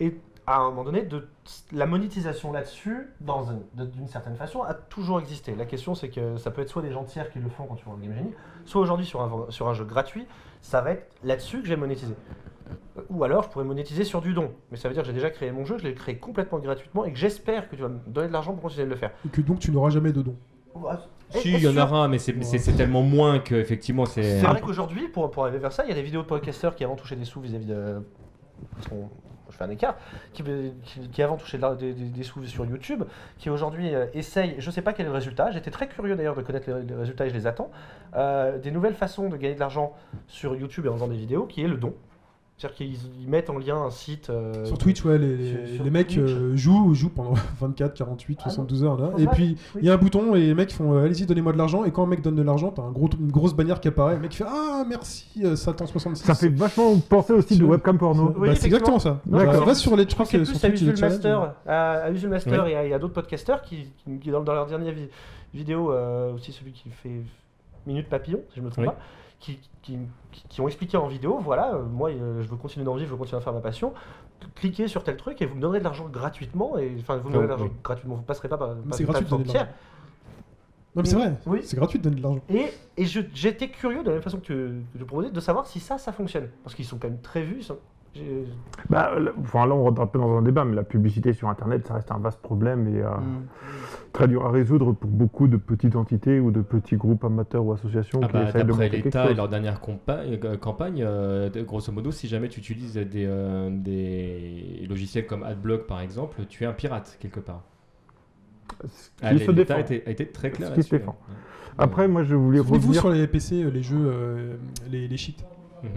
et à un moment donné, de, la monétisation là-dessus, de- d'une certaine façon, a toujours existé. La question, c'est que ça peut être soit des gens tiers qui le font quand tu vois le Game Genie, soit aujourd'hui sur un, sur un jeu gratuit, ça va être là-dessus que j'ai monétisé. Ou alors, je pourrais monétiser sur du don. Mais ça veut dire que j'ai déjà créé mon jeu, je l'ai créé complètement gratuitement et que j'espère que tu vas me donner de l'argent pour continuer de le faire. Et que donc tu n'auras jamais de dons. Si, il y en aura un, mais c'est tellement moins que effectivement c'est. C'est vrai qu'aujourd'hui, pour, pour arriver vers ça, il y a des vidéos de podcasteurs qui avant touchaient des sous vis-à-vis de. parce qu'on- je fais un écart. Qui, avant la- des, sous sur YouTube, qui aujourd'hui euh, essayent, je sais pas quel est le résultat, j'étais très curieux d'ailleurs de connaître les, les résultats et je les attends, euh, des nouvelles façons de gagner de l'argent sur YouTube et en faisant des vidéos, qui est le don. C'est-à-dire qu'ils ils mettent en lien un site. euh, Sur Twitch, ouais, les, les- sur- les mecs euh, jouent, jouent pendant 24, 48, Ah non. 72 heures là. Faut Et puis il y a un bouton et les mecs font euh, allez-y, donnez-moi de l'argent. Et quand un mec donne de l'argent, t'as un gros, une grosse bannière qui apparaît. Le mec fait ah merci euh, Satan66. Ça fait vachement penser aussi de webcam porno. Oui, Bah, c'est exactement ça. D'accord. Va, va sur les Je crois trucs que c'est plus sur à Twitch, challenges. Master, à, à Usul Master à- il y a, d'autres podcasteurs qui, qui- qui, dans, dans leur dernière vi- vidéo, euh, aussi celui qui fait Minute Papillon, si je me trompe Oui. pas, qui, qui, qui- qui ont expliqué en vidéo, voilà, euh, moi euh, je veux continuer d'en vivre, je veux continuer à faire ma passion, cliquez sur tel truc et vous me donnerez de l'argent gratuitement, et enfin vous me donnerez de l'argent oui. gratuitement, vous passerez pas par, c'est gratuit de tiers. Non, mais c'est vrai. Oui. C'est gratuit de donner de l'argent. Et, et j'étais curieux, de la même façon que tu, que tu proposais, de savoir si ça, ça fonctionne. Parce qu'ils sont quand même très vus. ils sont- Bah, là, enfin, là, on rentre un peu dans un débat, mais la publicité sur Internet, ça reste un vaste problème et euh, Mm. très dur à résoudre pour beaucoup de petites entités ou de petits groupes amateurs ou associations Ah qui bah, essayent de quelque l'État et leur dernière euh, campagne, euh, grosso modo, si jamais tu utilises des, euh, des logiciels comme AdBlock par exemple, tu es un pirate quelque part. Ce Ah, qui se défend. a été, a été très clair Ce qui se là-dessus. défend. hein. Après, moi, je voulais Souvenez-vous revenir. sur les PC, les jeux, euh, les, les cheats, Mhm.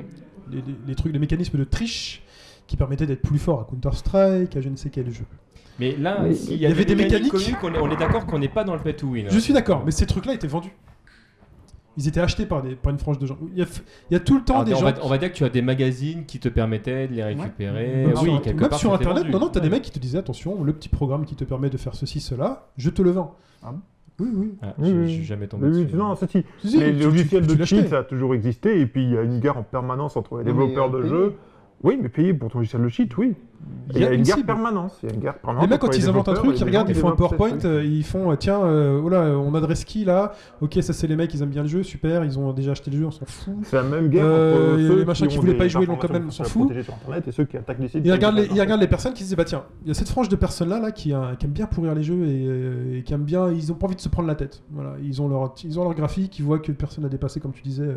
Les, trucs, les mécanismes de triche qui permettaient d'être plus fort à Counter-Strike, à je ne sais quel jeu. Mais là, Mais s'il il y avait des mécaniques. connues, qu'on est- on est d'accord qu'on n'est pas dans le pay to win. hein. Je suis d'accord, mais ces trucs-là étaient vendus. Ils étaient achetés par, des, par une frange de gens. Il y a, f- il y a tout le temps Alors, des on, gens. va, on va dire que tu as des magazines qui te permettaient de les récupérer. Même oui, sur, quelque même part, sur internet, vendu. non, non, t'as des Ouais. mecs qui te disaient attention, le petit programme qui te permet de faire ceci, cela, je te le vends. Ah bon Oui, oui. Ah, Oui, je- oui, je suis oui. jamais tombé Oui, dessus. non, ceci. Si, si, les logiciels de cheat, ça a toujours existé, et puis il y a une guerre en permanence entre les développeurs de jeux. Oui, mais payer pour ton logiciel de cheat, oui. Il y a une guerre cible. permanence. Il y a une guerre permanente. Les mecs, quand ils inventent un truc, ils regardent, ils font un PowerPoint, ils font, euh, tiens, euh, oh là, on adresse qui là? Ok, ça c'est les mecs, ils aiment bien le jeu, super, ils ont déjà acheté le jeu, on s'en fout. C'est la même guerre Euh, entre ceux les machins qui voulaient pas y jouer, l'ont quand même, on s'en fout. Internet et ceux qui attaquent les sites. Ils regardent, les, personnes qui se disent bah tiens, il y a cette frange de personnes là, là qui, aiment bien pourrir les jeux et, qui aiment bien, ils ont pas envie de se prendre la tête. Voilà, ils ont leur, ils ont leur graphique, ils voient que personne n'a dépassé, comme tu disais,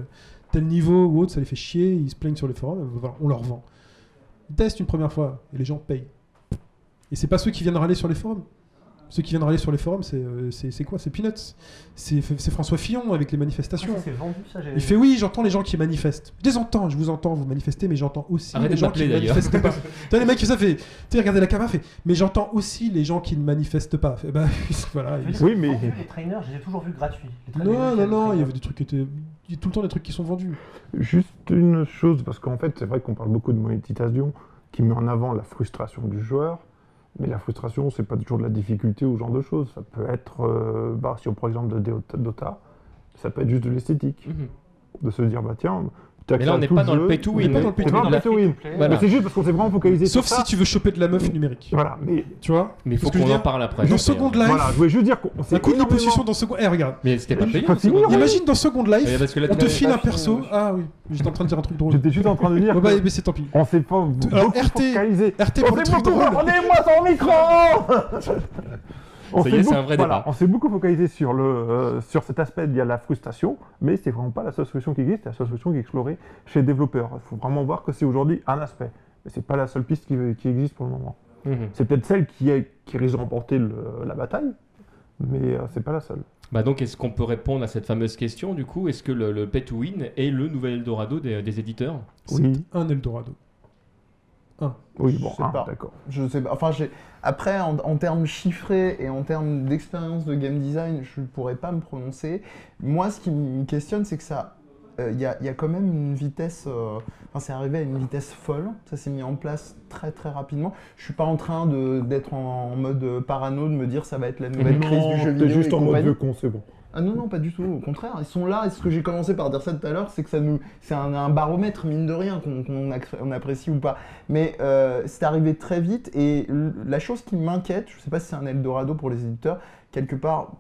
tel niveau ou autre, ça les fait chier, ils se plaignent sur les forums, euh, voilà, on leur vend. Ils testent une première fois et les gens payent. Et c'est pas ceux qui viennent râler sur les forums. Ceux qui viennent râler sur les forums, c'est euh, quoi? C'est Peanuts. C'est c'est François Fillon avec les manifestations. Ah, ça, c'est vendu, ça, j'ai- Il fait oui, j'entends les gens qui manifestent. Je les entends, je vous entends, vous manifestez, mais j'entends aussi Arrêtez les gens qui ne manifestent pas. Les mecs qui ça fait, tu sais, regardez la caméra, fait, mais j'entends aussi les gens qui ne manifestent pas. Fait, bah, voilà. Je veux dire, Oui, mais- Les trainers, je les ai toujours vus gratuits. Les Non, non, non, il y trainers. avait des trucs qui étaient. Il y a tout le temps des trucs qui sont vendus. Juste une chose, parce qu'en fait, c'est vrai qu'on parle beaucoup de monétisation qui met en avant la frustration du joueur, mais la frustration, c'est pas toujours de la difficulté ou ce genre de choses. Ça peut être, euh, bah, si on prend l'exemple de Dota- ça peut être juste de l'esthétique, Mhm. de se dire, bah tiens, Mais là, on n'est tout pas dans le pay to On win. n'est pas dans le pay C'est to win. to. Voilà. C'est juste parce qu'on s'est vraiment focalisé Sauf sur si ça. tu veux choper de la meuf numérique. Voilà, mais Tu vois Mais il faut Ce que je qu'on veux en parle après. Dans Second. Life, voilà, je voulais juste dire qu'on un s'est coup de position dans Second. Eh, regarde. Mais c'était pas Life. Imagine dans Second Life, on tu te file un perso. Ah oui, j'étais en train de dire un truc drôle. J'étais juste en train de dire bah, mais c'est tant pis. on s'est pas focalisé. RT On pour le truc drôle. Rendez-moi son micro On Ça y s'est est, c'est beaucoup- un vrai voilà, débat. On s'est beaucoup focalisé sur, le, euh, sur cet aspect il y a la frustration, mais c'est vraiment pas la seule solution qui existe, c'est la seule solution qui est explorée chez les développeurs. Il faut vraiment voir que c'est aujourd'hui un aspect. Mais c'est pas la seule piste qui, qui existe pour le moment. Mhm. C'est peut-être celle qui, est, qui risque de remporter le- la bataille, mais euh, c'est pas la seule. Bah donc, est-ce qu'on peut répondre à cette fameuse question du coup? Est-ce que le, le pay to win est le nouvel Eldorado des, des éditeurs? Oui, Un Eldorado. Oui, bon, Je sais ah, pas. d'accord. Je sais pas. Enfin, j'ai- après, en, en termes chiffrés et en termes d'expérience de game design, je ne pourrais pas me prononcer. Moi, ce qui me questionne, c'est que ça. euh, Il y, a, il y a quand même une vitesse. euh, Enfin, c'est arrivé à une vitesse folle. Ça s'est mis en place très très rapidement. Je suis pas en train de- d'être en, en mode parano, de me dire ça va être la nouvelle crise du jeu t'es vidéo. juste et en mode compagnie. vieux con, c'est bon. Ah non, non, pas du tout. Au contraire, ils sont là. Et ce que j'ai commencé par dire ça tout à l'heure, c'est que ça nous, c'est un, baromètre, mine de rien, qu'on apprécie ou pas. Mais euh, c'est arrivé très vite. Et la chose qui m'inquiète, je sais pas si c'est un Eldorado pour les éditeurs, quelque part,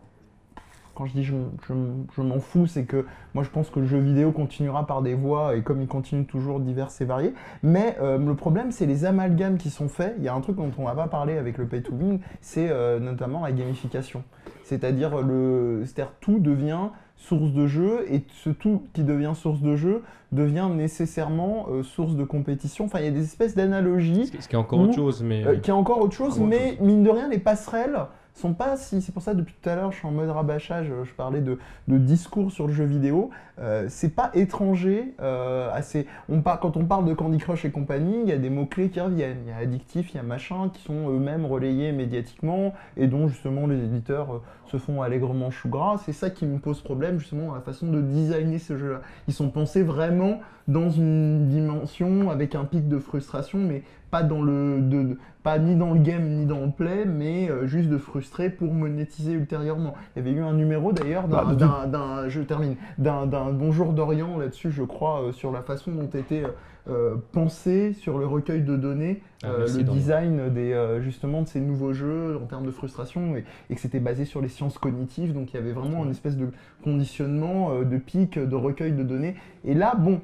quand je dis je, m'en fous, c'est que moi je pense que le jeu vidéo continuera par des voies, et comme il continue toujours diverses et variées. Mais euh, le problème, c'est les amalgames qui sont faits. Il y a un truc dont on n'a pas parlé avec le pay to win, c'est euh, notamment la gamification. C'est-à-dire le, c'est-à-dire tout devient source de jeu et ce tout qui devient source de jeu devient nécessairement euh, source de compétition. Enfin, il y a des espèces d'analogies Ce qui est encore autre chose, mais euh, qui est encore autre chose, Encore autre mais mine de rien, les passerelles sont pas si. C'est pour ça depuis tout à l'heure, je suis en mode rabâchage. euh, Je parlais de, discours sur le jeu vidéo. Euh, c'est pas étranger. euh, à ces- on par- quand on parle de Candy Crush et compagnie, il y a des mots clés qui reviennent. Il y a addictif, il y a machin, qui sont eux-mêmes relayés médiatiquement et dont justement les éditeurs euh, se font allègrement chou gras. C'est ça qui me pose problème justement dans la façon de designer ce jeu-là. Ils sont pensés vraiment dans une dimension avec un pic de frustration, mais pas dans le de, de- pas ni dans le game ni dans le play, mais euh, juste de frustrer pour monétiser ultérieurement. Il y avait eu un numéro d'ailleurs d'un, Bah, de- d'un- d'un- je termine, d'un, d'un Bonjour d'Orient là-dessus, je crois, euh, sur la façon dont était euh, pensé sur le recueil de données, Ah, le design des justement de ces nouveaux jeux en termes de frustration et, et que c'était basé sur les sciences cognitives, donc il y avait vraiment une espèce de conditionnement, de pic, de recueil de données. Et là, bon,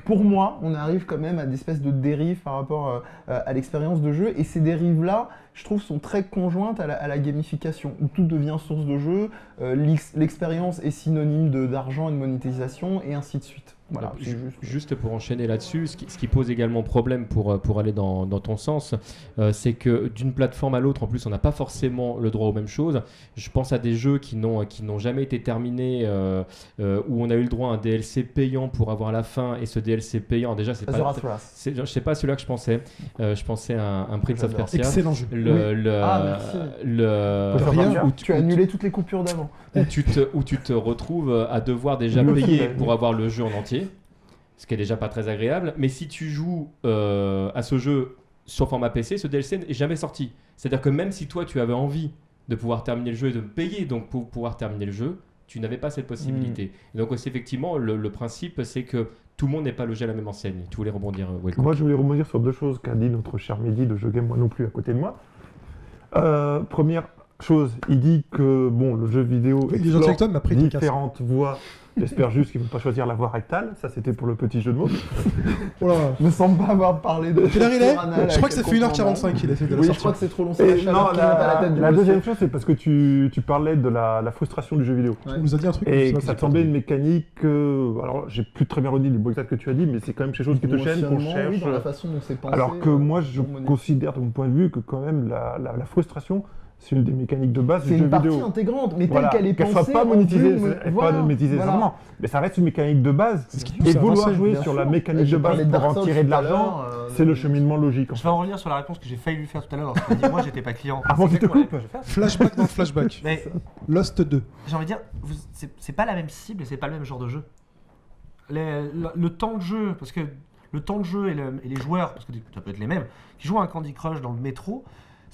pour moi, on arrive quand même à des espèces de dérives par rapport euh, euh, à l'expérience de jeu. Et ces dérives-là, je trouve, sont très conjointes à la, gamification, où tout devient source de jeu, euh, l'ex- l'expérience est synonyme d'argent et de monétisation, et ainsi de suite. Voilà, juste. juste pour enchaîner là-dessus, ce qui, ce qui pose également problème pour, euh, pour aller dans, dans ton sens, euh, c'est que d'une plateforme à l'autre, en plus, on n'a pas forcément le droit aux mêmes choses. Je pense à des jeux qui n'ont qui n'ont jamais été terminés, euh, euh, où on a eu le droit à un DLC payant pour avoir la fin, et ce DLC payant, déjà, c'est pas. C'est- Je sais pas celui-là que je pensais. Euh, je pensais à un, un Prince of. Persia. Excellent jeu. Le, le, Ah, merci. le- où tu- Tu as annulé toutes les coupures d'avant. où tu te, où tu te retrouves à devoir déjà payer pour avoir le jeu en entier, ce qui est déjà pas très agréable. Mais si tu joues euh, à ce jeu sur format PC, ce DLC n'est jamais sorti. C'est-à-dire que même si toi tu avais envie de pouvoir terminer le jeu et de payer donc pour pouvoir terminer le jeu, tu n'avais pas cette possibilité. Et donc aussi effectivement le, le principe c'est que tout le monde n'est pas logé à la même enseigne. Tu voulais rebondir, euh, Welcome. Moi, je voulais rebondir sur deux choses qu'a dit notre cher Mehdi de Jeu Game, moi non plus, à côté de moi. Euh, première chose, il dit que bon, le jeu vidéo est avec toi, mais après, différentes voies. J'espère juste qu'ils ne vont pas choisir la voie rectale. Ça, c'était pour le petit jeu de mots. Me semble pas avoir parlé de. Quelle heure il est Je crois que ça fait complètement. 1h45 qu'il a fait de la Oui, je crois que c'est trop long. Et la non, chaleur qui monte à la la, tête du la monsieur. deuxième chose, c'est parce que tu, tu parlais de la, la frustration du jeu vidéo. Ouais. Tu nous as dit un truc. Et ça te semblait une mécanique. euh, alors, j'ai plus très bien redit les mots exacts que tu as dit, mais c'est quand même quelque chose qui te gêne, qu'on cherche. oui, dans la façon dont c'est pensé. alors que euh, moi, je considère de mon point de vue que quand même la, la- la frustration, c'est une des mécaniques de base C'est du jeu une partie vidéo. intégrante, mais Voilà, telle qu'elle est qu'elle pensée. soit pas monétisée, voilà, pas monétisée voilà. vraiment, mais ça reste une mécanique de base. C'est ce qui Et vouloir avancer, jouer bien sur sûr. la mécanique de base pour en tirer de l'argent, l'heure, euh, c'est le cheminement logique. en Je vais en revenir sur la réponse que j'ai failli lui faire tout à l'heure lorsqu'il a dit moi j'étais pas client. Avant C'est qu'il te coupe. Flashback dans flashback. Lost 2. j'ai envie de dire, c'est c'est pas la même cible et c'est pas le même genre de jeu. Le, le temps de jeu, parce que le temps de jeu et, le- et les joueurs, parce que ça peut être les mêmes, qui jouent à un Candy Crush dans le métro,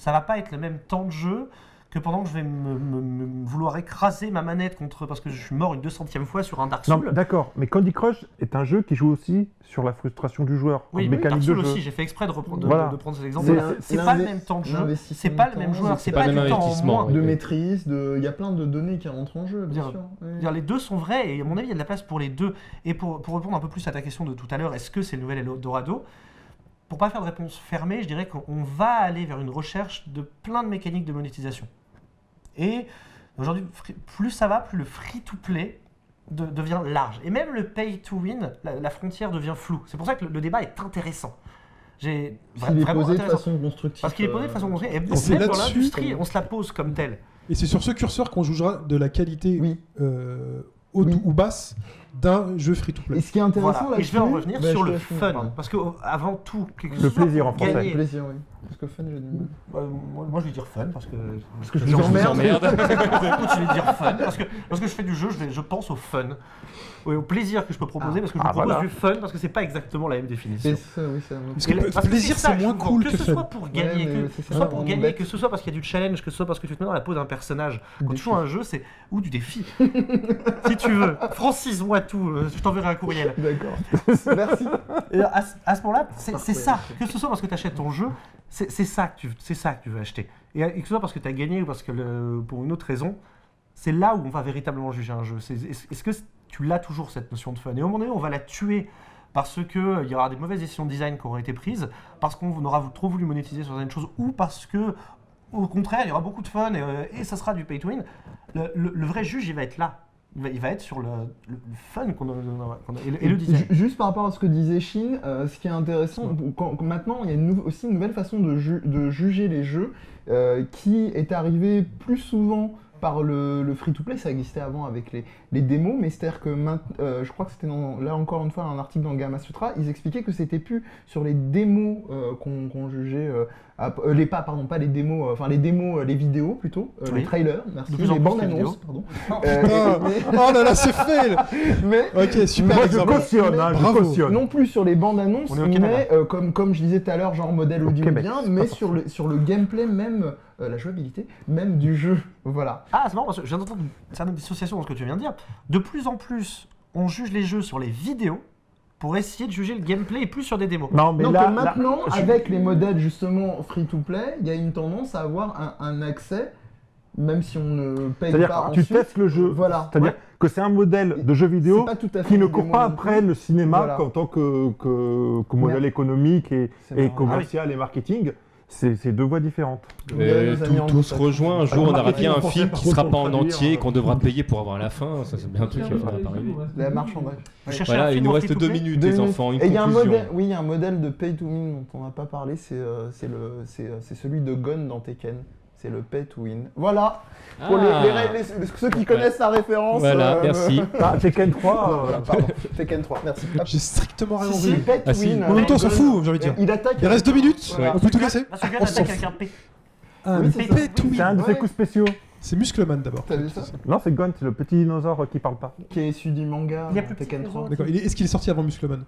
ça va pas être le même temps de jeu que pendant que je vais me, me- me- vouloir écraser ma manette contre parce que je suis mort une 200e fois sur un Dark Non, Souls. d'accord, mais Candy Crush est un jeu qui joue aussi sur la frustration du joueur, Oui, mécanique Dark Souls jeu. aussi, j'ai fait exprès de, reprendre, de, Voilà. de prendre cet exemple. C'est pas le même temps de jeu, c'est pas le même joueur, c'est pas du même temps en investissement, moins. oui. de oui. maîtrise, de... il y a plein de données qui rentrent en jeu, bien Dire- sûr. Oui. Dire, les deux sont vrais et à mon avis, il y a de la place pour les deux. Et pour, pour répondre un peu plus à ta question de tout à l'heure, est-ce que c'est le nouvel Eldorado? Pour pas faire de réponse fermée, je dirais qu'on va aller vers une recherche de plein de mécaniques de monétisation. Et aujourd'hui, plus ça va, plus le free-to-play de- devient large. Et même le pay-to-win, la, la frontière devient floue. C'est pour ça que le, le débat est intéressant. J'ai vra- est posé de façon constructive. Parce qu'il est posé de façon euh, construite. Et c'est même dans l'industrie, on se la pose comme telle. Et c'est sur ce curseur qu'on jugera de la qualité Oui. euh, haute Oui. ou basse d'un jeu free-to-play. Et ce qui est intéressant Voilà. là Et je vais en revenir bah, sur je le fun. Parce que euh, avant tout, que Le ce soit plaisir en français. gagner- Plaisir, oui. Parce que fun, du mal. Euh, moi, moi, je vais dire fun parce que. Parce que je Genre, vous emmerde. je vais dire fun parce que lorsque je fais du jeu, je, vais- je pense au fun. Oui, au plaisir que je peux proposer Ah. parce que je Ah, propose voilà. du fun parce que c'est pas exactement la même définition. Ça, oui, c'est un autre- Parce que le parce plaisir, ça, c'est moins cool que que ce soit pour gagner, Ouais, que, ce soit pour gagner, que ce soit parce qu'il y a du challenge, que ce soit parce que tu te mets dans la peau d'un personnage. Quand tu joues à un jeu, c'est ou du défi. si tu veux, Francis, tout, euh, je t'enverrai un courriel. D'accord. Merci. Et à, ce- à ce moment-là, c'est ça. Que ce soit parce que tu achètes ton jeu, c'est ça, que tu- ça que tu veux acheter. Et, et que ce soit parce que tu as gagné ou parce que le- pour une autre raison, c'est là où on va véritablement juger un jeu. Est-ce que tu l'as toujours cette notion de fun? Et au moment donné, on va la tuer parce qu'il y aura des mauvaises décisions de design qui auront été prises, parce qu'on aura trop voulu monétiser sur certaines choses, ou parce que, au contraire, il y aura beaucoup de fun et, euh, et ça sera du pay to win. Le, le- le vrai juge, il va être là. Il va, il va être sur le, le- le fun qu'on a, qu'on a- et, le, et le design. Ju- Juste par rapport à ce que disait Shin, euh, ce qui est intéressant, quand- quand- maintenant il y a une nou- aussi une nouvelle façon de, ju- de juger les jeux euh, qui est arrivée plus souvent par le, free-to-play, ça existait avant avec les, les démos, mais c'est-à-dire que maint- euh, je crois que c'était dans- là encore une fois un article dans Gamma Sutra, ils expliquaient que c'était plus sur les démos euh, qu'on qu'on jugeait, euh, les pas, pardon, pas les démos, euh, enfin les démos, euh, les vidéos plutôt, euh, Oui. les trailers, merci, les plus, bandes annonces, pardon. Euh, mais- Oh là là, c'est fait là. mais Ok, super Moi, je cautionne, hein, je cautionne. non plus sur les bandes annonces, mais euh, comme, comme je disais tout à l'heure, genre modèle Au audio bien, mais sur le, sur le gameplay même, euh, la jouabilité même du jeu. Voilà. Ah, c'est marrant parce que je viens d'entendre une certaine dissociation dans ce que tu viens de dire. De plus en plus, on juge les jeux sur les vidéos pour essayer de juger le gameplay et plus sur des démos. Non, mais Donc là, là- maintenant, je- avec les modèles justement free-to-play, il y a une tendance à avoir un, un accès, même si on ne paye c'est-à-dire pas que tu ensuite. testes le jeu. Voilà. C'est-à-dire Ouais. que c'est un modèle de jeu vidéo qui ne court pas après plus. le cinéma Voilà. en tant que, que, que modèle économique et, commercial et marketing. C'est deux voies différentes. Tout, tout se rejoint. Un jour, on aura bien un film qui contre, sera pas en entier, euh, qu'on devra payer pour avoir la fin. Ça, c'est bien un truc qui va. La marchandise. Voilà, il nous reste deux minutes, les enfants. Une Et il y a un conclusion. modèle, oui, il y a un modèle de pay to win dont on n'a pas parlé, c'est euh, c'est le, c'est euh, c'est celui de Gun dans Tekken. C'est le pay to win. Voilà. Pour les- Ah. les, ceux qui connaissent la référence. Voilà, euh, merci. Ah, Tekken 3, me- euh, pardon. Tekken 3, merci. J'ai strictement rien pay to Ah, si. win. En même temps, on s'en Gun, fout, j'ai envie de dire. Il attaque. Il reste deux minutes, Voilà. on peut tout casser. Parce que s'en attaque avec un P. Ah, Oui, le c'est ça. pay to c'est win. un de ses Ouais. coups spéciaux. C'est Muscleman d'abord. T'as vu ça? Non, c'est c'est le petit dinosaure qui parle pas. Qui est issu du manga Tekken petit que 3. D'accord. Est-ce qu'il est sorti avant Muscleman?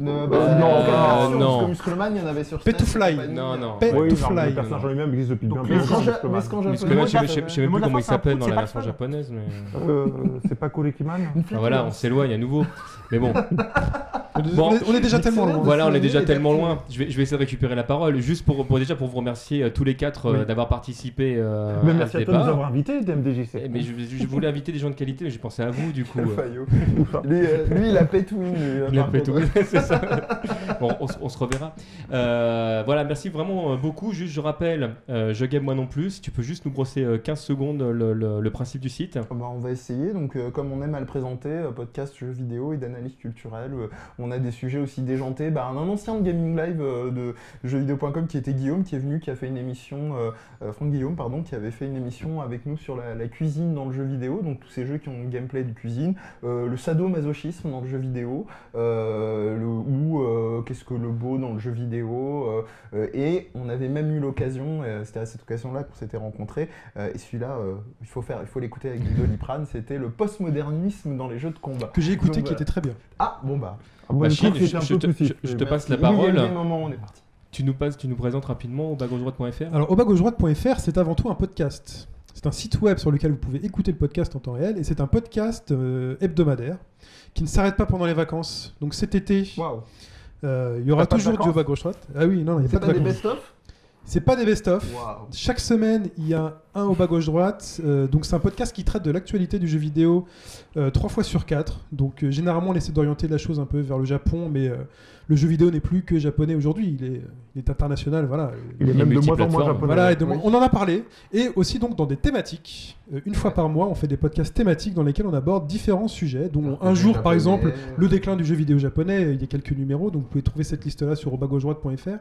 Ne- bah, Euh, non, version, non. Parce que Muscleman, il y en avait sur Pay to fly. Non, non. Pay oui, to fly. le personnage en lui-même existe depuis Donc, bien mais longtemps. ce qu'en- Muscleman. je sais- même mot plus comment il s'appelle dans la version japonaise. Mais... Euh, c'est pas Kurikiman Une flip Voilà, on s'éloigne à nouveau. Mais bon, On est- Bon. on est- on est déjà tellement loin. voilà, on est déjà tellement loin. Je vais, je vais essayer de récupérer la parole, juste pour, pour déjà pour vous remercier euh, tous les quatre euh, Oui. d'avoir participé euh, Mais à merci ce à toi de nous débat. avoir invités, DMDJC. Eh, Mais je, je voulais inviter des gens de qualité, mais j'ai pensé à vous du coup. Euh. Lui, euh, lui, il a to win. lui, Il a par fait contre. tout, c'est ça. Bon, on, se- on se reverra. Euh, voilà, merci vraiment euh, beaucoup. Juste, je rappelle, euh, je game moi non plus. Si tu peux juste nous brosser euh, 15 secondes le, le- le principe du site. Ah bah, on va essayer. Donc, euh, comme on aime à le présenter, euh, podcast jeux vidéo et culturelle. euh, on a des sujets aussi déjantés. Bah, un ancien de Gaming Live euh, de jeuxvideo.com qui était Guillaume, qui est venu, qui a fait une émission, euh, Franck Guillaume, pardon, qui avait fait une émission avec nous sur la, la cuisine dans le jeu vidéo. Donc, tous ces jeux qui ont le gameplay de cuisine. Le sadomasochisme dans le jeu vidéo. le, ou qu'est-ce que le beau dans le jeu vidéo. et on avait même eu l'occasion, c'était à cette occasion-là qu'on s'était rencontrés, et celui-là, il faut faire, il faut l'écouter avec Guido Liprane, c'était le postmodernisme dans les jeux de combat. Que j'ai écouté, Donc, qui voilà. était très bien. Ah, bon bah. Ah, bon, Machine, je te, je- te passe la parole. on est parti. Tu nous passes, tu nous présentes rapidement au bagaujoie.fr. Alors, aubagauche-droite.fr, c'est avant tout un podcast. C'est un site web sur lequel vous pouvez écouter le podcast en temps réel, et c'est un podcast euh, hebdomadaire qui ne s'arrête pas pendant les vacances. Donc cet été, euh, il y aura toujours du Aubagauche-droite. Ah oui, non, non, il n'y a C'est pas de best-of C'est pas des best-of. Chaque semaine, il y a un au bas gauche droite. Euh, donc c'est un podcast qui traite de l'actualité du jeu vidéo euh, trois fois sur quatre. Donc euh, généralement on essaie d'orienter la chose un peu vers le Japon, mais euh, le jeu vidéo n'est plus que japonais aujourd'hui. Il est, il est international, voilà. Il est même de moins en moins japonais. Voilà, et de- Oui. on en a parlé. Et aussi donc dans des thématiques. Euh, une fois par mois, on fait des podcasts thématiques dans lesquels on aborde différents sujets, dont un jour par exemple le déclin du jeu vidéo japonais. Il y a quelques numéros, donc vous pouvez trouver cette liste-là sur robagauche-droite.fr.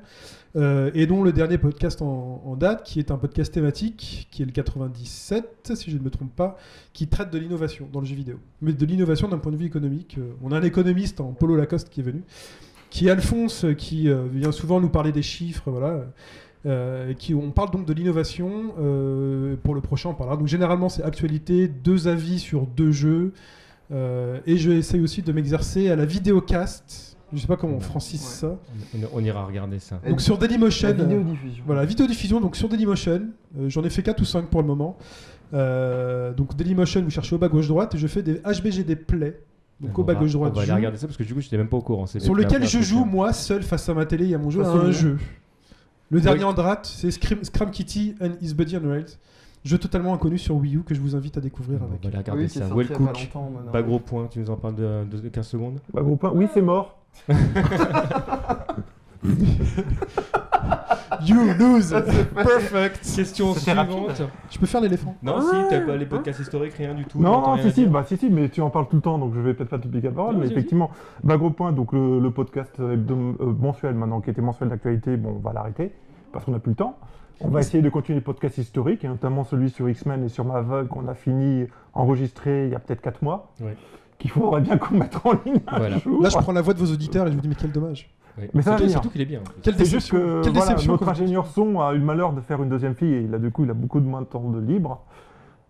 Euh, et dont le dernier podcast en, en date, qui est un podcast thématique, qui est le 97, si je ne me trompe pas, qui traite de l'innovation dans le jeu vidéo. Mais de l'innovation d'un point de vue économique. Euh, on a un économiste en polo Lacoste qui est venu, qui est Alphonse, euh, qui euh, vient souvent nous parler des chiffres, voilà. Qui, on parle donc de l'innovation. pour le prochain, on parlera. Donc généralement, c'est actualité, deux avis sur deux jeux. Et je essaye aussi de m'exercer à la vidéocast. Je sais pas comment on francise ça. On, on ira regarder ça. Donc sur Dailymotion. La euh, vidéodiffusion. voilà, vidéodiffusion donc sur Dailymotion. Euh, J'en ai fait 4 ou 5 pour le moment. Euh, donc Dailymotion, vous cherchez au bas gauche droite et je fais des HBGD Play. Donc au On bas va- gauche droite. On va aller regarder ça parce que du coup, j'étais même pas au courant. Sur des- lequel je joue moi seul face à ma télé. Il y a mon jeu c'est un jeu. Le dernier Ouais. en droite, c'est Scram, Scram Kitty and His Buddy on Rails. Jeu totalement inconnu sur Wii U que je vous invite à découvrir On avec. va aller regarder Oui, ça. Well il y a pas Cook. Pas gros point, tu nous en parles de, de 15 secondes? Bah, groupe un- Oui, c'est mort. You lose Perfect Question C'était rapide. suivante. Je peux faire l'éléphant Non, si, t'as pas les podcasts historiques, rien du tout. Non, t'entends non, rien si, si, dire bah, si, si, mais tu en parles tout le temps, donc je vais peut-être pas te piquer la parole, Non, mais vas-y, effectivement, bah, gros point, donc le, le podcast hebdom- euh, mensuel maintenant, qui était mensuel d'actualité, bon, on va l'arrêter, parce qu'on n'a plus le temps. On va essayer de continuer les podcasts historiques, et notamment celui sur X-Men et sur Mavug, qu'on a fini enregistré il y a peut-être 4 mois, Ouais. Qu'il faudrait bien qu'on mette en ligne un Voilà. jour. Là, je prends la voix de vos auditeurs et je vous dis, mais quel dommage. Ouais. Mais ça va Surtout- qu'il est bien. en. Quelle C'est juste déception. que Quelle voilà, déception notre ingénieur son a eu le malheur de faire une deuxième fille et là du coup il a beaucoup de moins de temps de libre.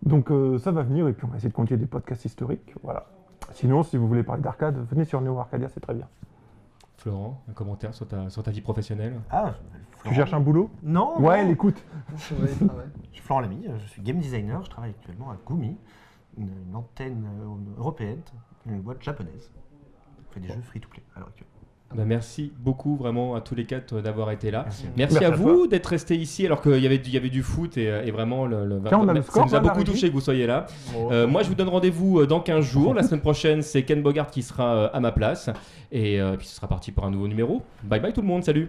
Donc euh, ça va venir et puis on va essayer de continuer des podcasts historiques. Voilà. Sinon si vous voulez parler d'arcade, venez sur Neo Arcadia, c'est très bien. Florent, un commentaire sur ta, sur ta vie professionnelle? Ah, Tu Florent. cherches un boulot? Non, Ouais, non. elle écoute. Ouais, il travaille. Je suis Florent Lamy, je suis game designer, je travaille actuellement à Gumi, une, une antenne euh, européenne, une boîte japonaise. On fait des jeux free-to-play à l'heure actuelle. Bah, Merci beaucoup vraiment à tous les quatre d'avoir été là. Merci. Merci, Merci à à vous d'être restés ici alors qu'il y avait, du- il y avait du foot et, et vraiment le, le- Tiens, on a le ça score, nous a beaucoup touché que vous soyez là. Euh, moi je vous donne rendez-vous euh, dans 15 jours. La semaine prochaine c'est Ken Bogart qui sera euh, à ma place et euh, puis ce sera parti pour un nouveau numéro. Bye bye tout le monde, salut